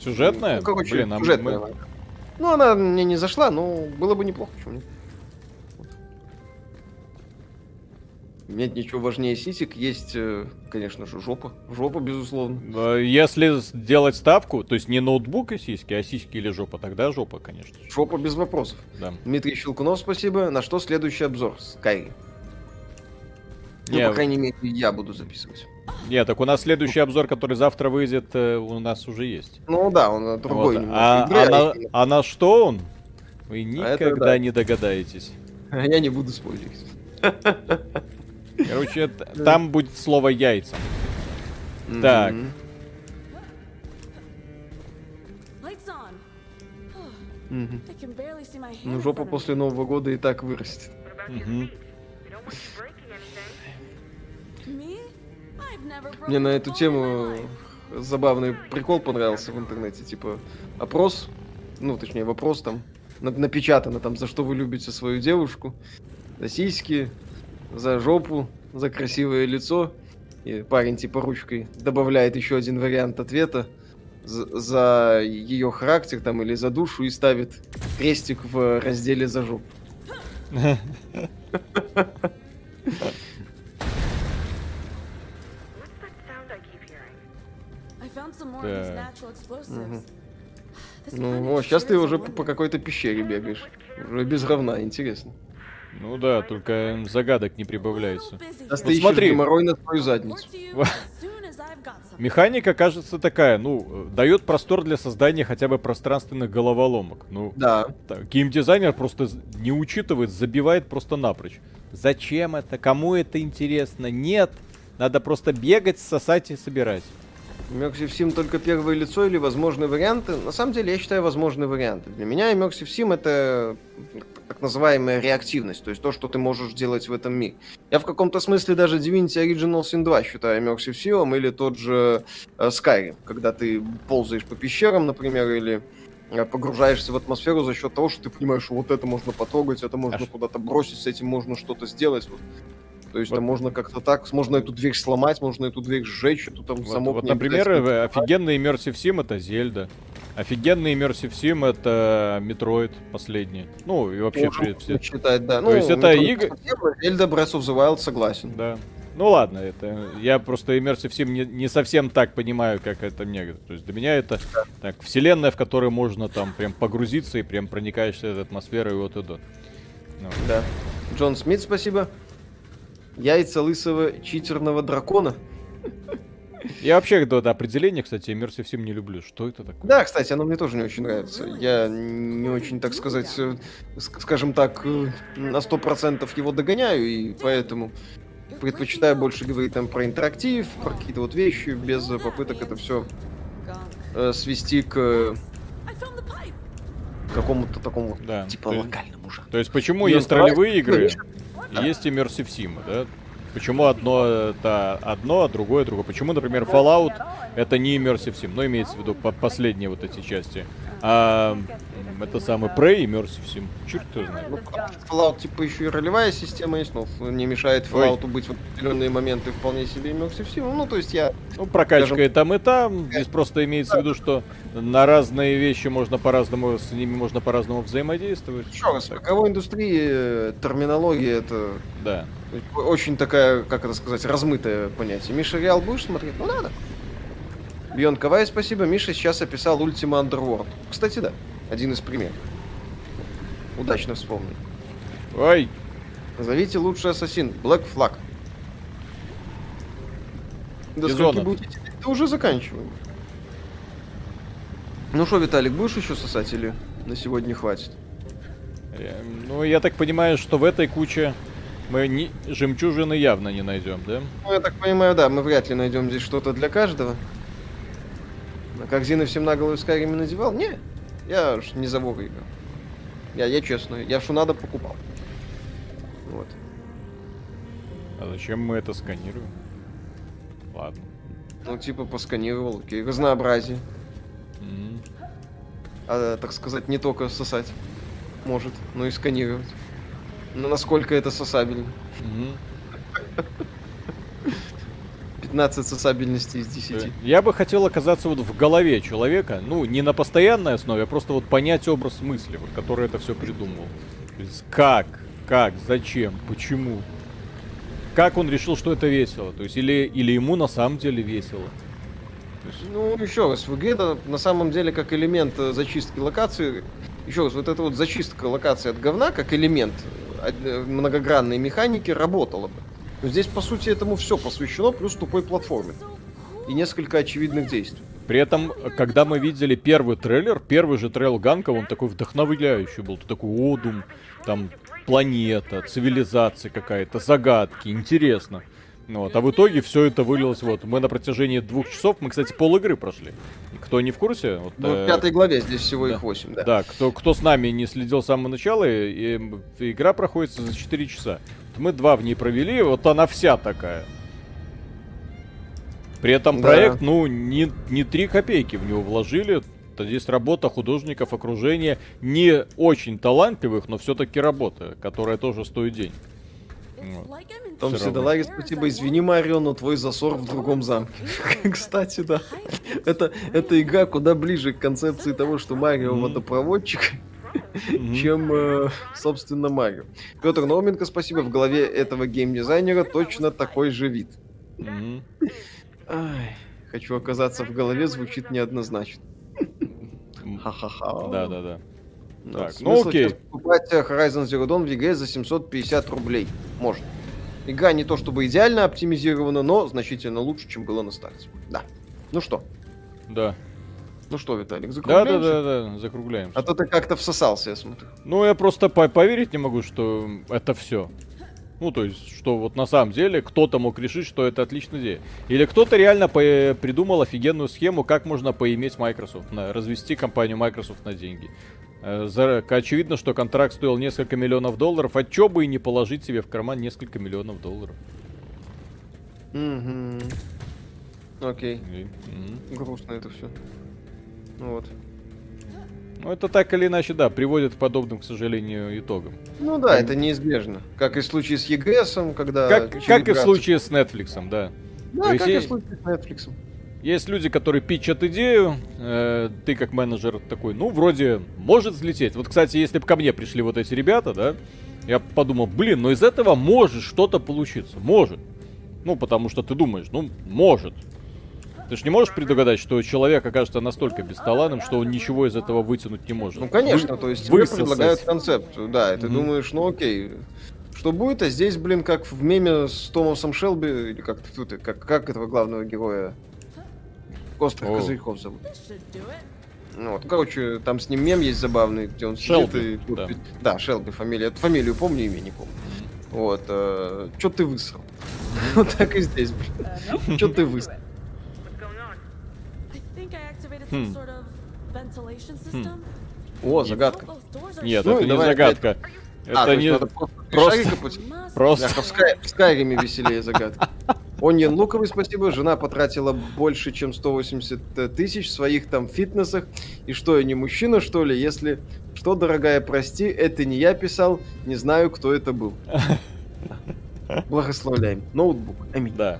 Сюжетная? Ну, короче, Блин, а сюжетная мы-. Ну, она мне не зашла, но было бы неплохо, почему нет. Нет ничего важнее сисек, есть, э, конечно же, жопа. Жопа, безусловно. Э, Если сделать ставку, то есть не ноутбук и сиськи, а сиськи или жопа, тогда жопа, конечно. Жопа без вопросов. Да. Дмитрий Щелкунов, спасибо. На что следующий обзор? Скайри. Ну, Не, по крайней мере, я буду записывать. Нет, так у нас следующий обзор, который завтра выйдет, э, у нас уже есть. Ну да, он другой Вот. А, игры, а а на, именно- а на что он? Вы А это никогда да. не догадаетесь. Я не буду спойлерить. Короче, там будет слово яйца. Так. Ну, in жопа после Нового года и так вырастет. Мне на эту тему забавный прикол понравился в интернете. Типа, опрос, ну, точнее, вопрос там, на- напечатано там, за что вы любите свою девушку. За сиськи, за жопу, за красивое лицо. И парень типа ручкой добавляет еще один вариант ответа за, за ее характер там или за душу и ставит крестик в разделе за жопу. This Ну, о, сейчас ты уже по, по какой-то пещере бегаешь. Уже без говна, интересно. Ну да, только загадок не прибавляется. Сейчас Вот смотри. геморрой на твою задницу. Механика, кажется, такая, ну, э, дает простор для создания хотя бы пространственных головоломок. Ну, Да. так, геймдизайнер просто не учитывает, забивает просто напрочь. Зачем это? Кому это интересно? Нет. Надо просто бегать, сосать и собирать. Immersive Sim только первое лицо или возможные варианты? На самом деле, я считаю возможные варианты. Для меня Immersive Sim это так называемая реактивность, то есть то, что ты можешь делать в этом мире. Я в каком-то смысле даже Divinity Original Sin 2 считаю Immersive Sim или тот же э, Skyrim, когда ты ползаешь по пещерам, например, или э, погружаешься в атмосферу за счет того, что ты понимаешь, что вот это можно потрогать, это можно куда-то бросить, с этим можно что-то сделать. Вот. То есть Вот. там можно как-то так, можно эту дверь сломать, можно эту дверь сжечь, эту там Вот, замок вот, например, обязательно э, офигенный Immersive Sim это Зельда. Офигенный Immersive Sim это Metroid последний. Ну, и вообще Можем все. считать, да. То есть это игры- совсем, Zelda Breath of the Wild согласен. Да. Ну ладно, это я просто Immersive Sim не, не совсем так понимаю, как это мне. То есть для меня это так вселенная, в которой можно там прям погрузиться и прям проникаешься в атмосферу и вот туда. Ну, Да. Джон Смит, спасибо. Яйца лысого читерного дракона. Я вообще до, до определения, кстати, Immersive Sim не люблю. Что это такое? Да, кстати, оно мне тоже не очень нравится. Я не очень, так сказать, э, ск- скажем так, э, на 100% его догоняю, и поэтому предпочитаю больше говорить там про интерактив, про какие-то вот вещи, без попыток это все Gunk. свести к э, какому-то такому Да. типа локальному жанру. то есть почему Не, есть давай, ролевые игры есть Immersive Sim, да? Почему одно это одно, а другое другое? Почему, например, Fallout это не Immersive Sim, но имеется в виду по- последние вот эти части. А это самый Prey Immersive Sim. Черт его знает. Ну, Fallout, типа, еще и ролевая система есть, но не мешает. Fallout быть в определенные моменты вполне себе Immersive Sim. Ну, то есть я... Ну, прокачка Скажем- и там, и там. Здесь просто имеется в виду, что на разные вещи можно по-разному, с ними можно по-разному взаимодействовать. Еще раз, в игровой индустрии э, терминология это Да. очень такая, как это сказать, размытое понятие. Миша, Реал будешь смотреть? Ну, надо. Бион Кавай, спасибо. Миша сейчас описал Ultima Underworld. Кстати, да, один из примеров. Удачно вспомнил. Ой, Назовите лучший ассасин. Black Flag. До скольки будете? Да уже заканчиваем. Ну что, Виталик, будешь еще сосать или на сегодня хватит? э, ну я так понимаю, что в этой куче мы ни- жемчужины явно не найдем, да? Ну, я так понимаю, да, мы вряд ли найдем здесь что-то для каждого. Как Зина всем на голову Skyrim надевал? Не, я ж не за Вова играл. Я, я честно, я что надо покупал. Вот. А зачем мы это сканируем? Ладно. Ну, типа, посканировал, окей, разнообразие. М. А, так сказать, не только сосать может, но и сканировать. Но насколько это сосабельно? Мгм. 15 сосабельностей из 10. Я бы хотел оказаться вот в голове человека, ну, не на постоянной основе, а просто вот понять образ мысли, вот, который это все придумал. То есть как, как, зачем, почему. Как он решил, что это весело? То есть или, или ему на самом деле весело? Есть, Ну, еще раз, в игре это на самом деле как элемент э, зачистки локации. Еще раз, вот эта вот зачистка локации от говна, как элемент э, э, многогранной механики, работала бы. Но здесь, по сути, этому все посвящено, плюс тупой платформе. И несколько очевидных действий. При этом, когда мы видели первый трейлер, первый же трейл Ганка, он такой вдохновляющий был. Ты такой, о, дум, там планета, цивилизация какая-то, загадки, интересно. Ну Вот. А в итоге все это вылилось вот. Мы на протяжении двух часов, мы, кстати, пол игры прошли. Кто не в курсе, вот, Ну, э, в пятой главе здесь всего да. их 8, да. да, кто, кто с нами не следил с самого начала, и, и игра проходит за 4 часа. Вот мы два в ней провели, вот она вся такая. При этом Да. проект, ну, не, не 3 копейки в него вложили. То здесь работа художников, окружения не очень талантливых, но все-таки работа, которая тоже стоит денег. Вот. Том Всё равно. Седолаги, спасибо. Извини, Марио, но твой засор в другом замке. Кстати, да. Это, это игра куда ближе к концепции того, что Марио водопроводчик, Мгм. чем, э, собственно, Марио. Петр Науменко, спасибо. В голове этого геймдизайнера точно такой же вид. Мгм. Ай, хочу оказаться в голове, звучит неоднозначно. Ха-ха-ха. Да, да, да. Ну, Так, ну окей. покупать э, Horizon Zero Dawn в EGS за 750 рублей. Можно. Игра не то чтобы идеально оптимизирована, но значительно лучше, чем было на старте. Да. Ну что? Да. Ну что, Виталик, Да, закругляемся? да, да, да, закругляемся. А то ты как-то всосался, я смотрю. Ну, я просто по- поверить не могу, что это все. Ну, то есть, что вот на самом деле кто-то мог решить, что это отличная идея. Или кто-то реально по- придумал офигенную схему, как можно поиметь Microsoft, на, развести компанию Microsoft на деньги. Э, за- очевидно, что контракт стоил несколько миллионов долларов, а чё бы и не положить себе в карман несколько миллионов долларов. Угу. Окей. И. Грустно это все. Вот. Ну, это так или иначе, да, приводит к подобным, к сожалению, итогам. Ну да, это неизбежно. Как и в случае с EGS, когда... Как, как и в случае с Netflix, да. Да, То есть как и е- в случае с Netflix. Есть люди, которые питчат идею, э, ты как менеджер такой, ну, вроде, может взлететь. Вот, кстати, если бы ко мне пришли вот эти ребята, да, я подумал, блин, ну из этого может что-то получиться. Может. Ну, потому что ты думаешь, ну, может. Ты же не можешь предугадать, что человек окажется настолько бесталанным, что он ничего из этого вытянуть не может. Ну, конечно, Вы- то есть тебе высосать. предлагают концепцию, да, и ты Мгм. думаешь, ну окей, что будет, а здесь, блин, как в меме с Томасом Шелби, или как тут, как, как этого главного героя, Острых О. Козырьков зовут. Ну, вот, короче, там с ним мем есть забавный, где он Шелби, сидит и... да. Да, Шелби фамилия. Фамилию помню, имя не помню. Вот, что ты высрал? Вот так и здесь, блин. Nope. Что ты высрал? Ventilation system. О, загадка. Нет, Ну, это не загадка. А, Это то есть не... просто, просто-. Бляха, в, Скай... в Скайриме веселее загадка. Оньен Луковый, спасибо. Жена потратила больше, чем 180 тысяч в своих там фитнесах. И что, я не мужчина, что ли? Если... Что, дорогая, прости, это не я писал, не знаю, кто это был. Благословляем. Ноутбук. Аминь. Да.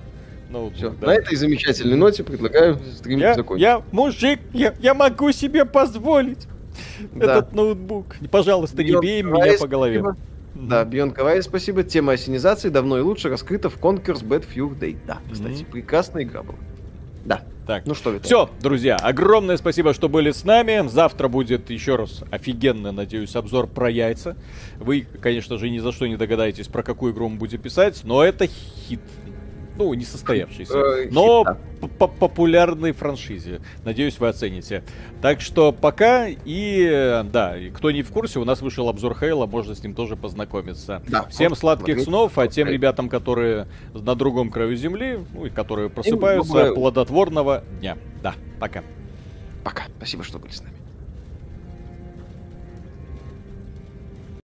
Все. да. На этой замечательной ноте предлагаю стрим Я, закончить. я мужик, я, я могу себе позволить Да. этот ноутбук. Пожалуйста, не Бьён бей Кавай, меня по голове. спасибо. Да, Бьон Кавай, спасибо. Тема осенизации давно и лучше раскрыта в Conquer's Bad Fur Day. Да, кстати, Мгм. прекрасная игра была. Да. Так, Ну что, Виталий? все, друзья, огромное спасибо, что были с нами. Завтра будет еще раз офигенно, надеюсь, обзор про яйца. Вы, конечно же, ни за что не догадаетесь, про какую игру мы будем писать, но это хит. Ну, не состоявшийся. Э, но по популярной франшизе. Надеюсь, вы оцените. Так что пока. И э, да, кто не в курсе, у нас вышел обзор Хейла, можно с ним тоже познакомиться. Да, Всем сладких посмотреть. снов, а тем Хейл. ребятам, которые на другом краю земли, ну и которые просыпаются, плодотворного дня. Да, пока. Пока. Спасибо, что были с нами.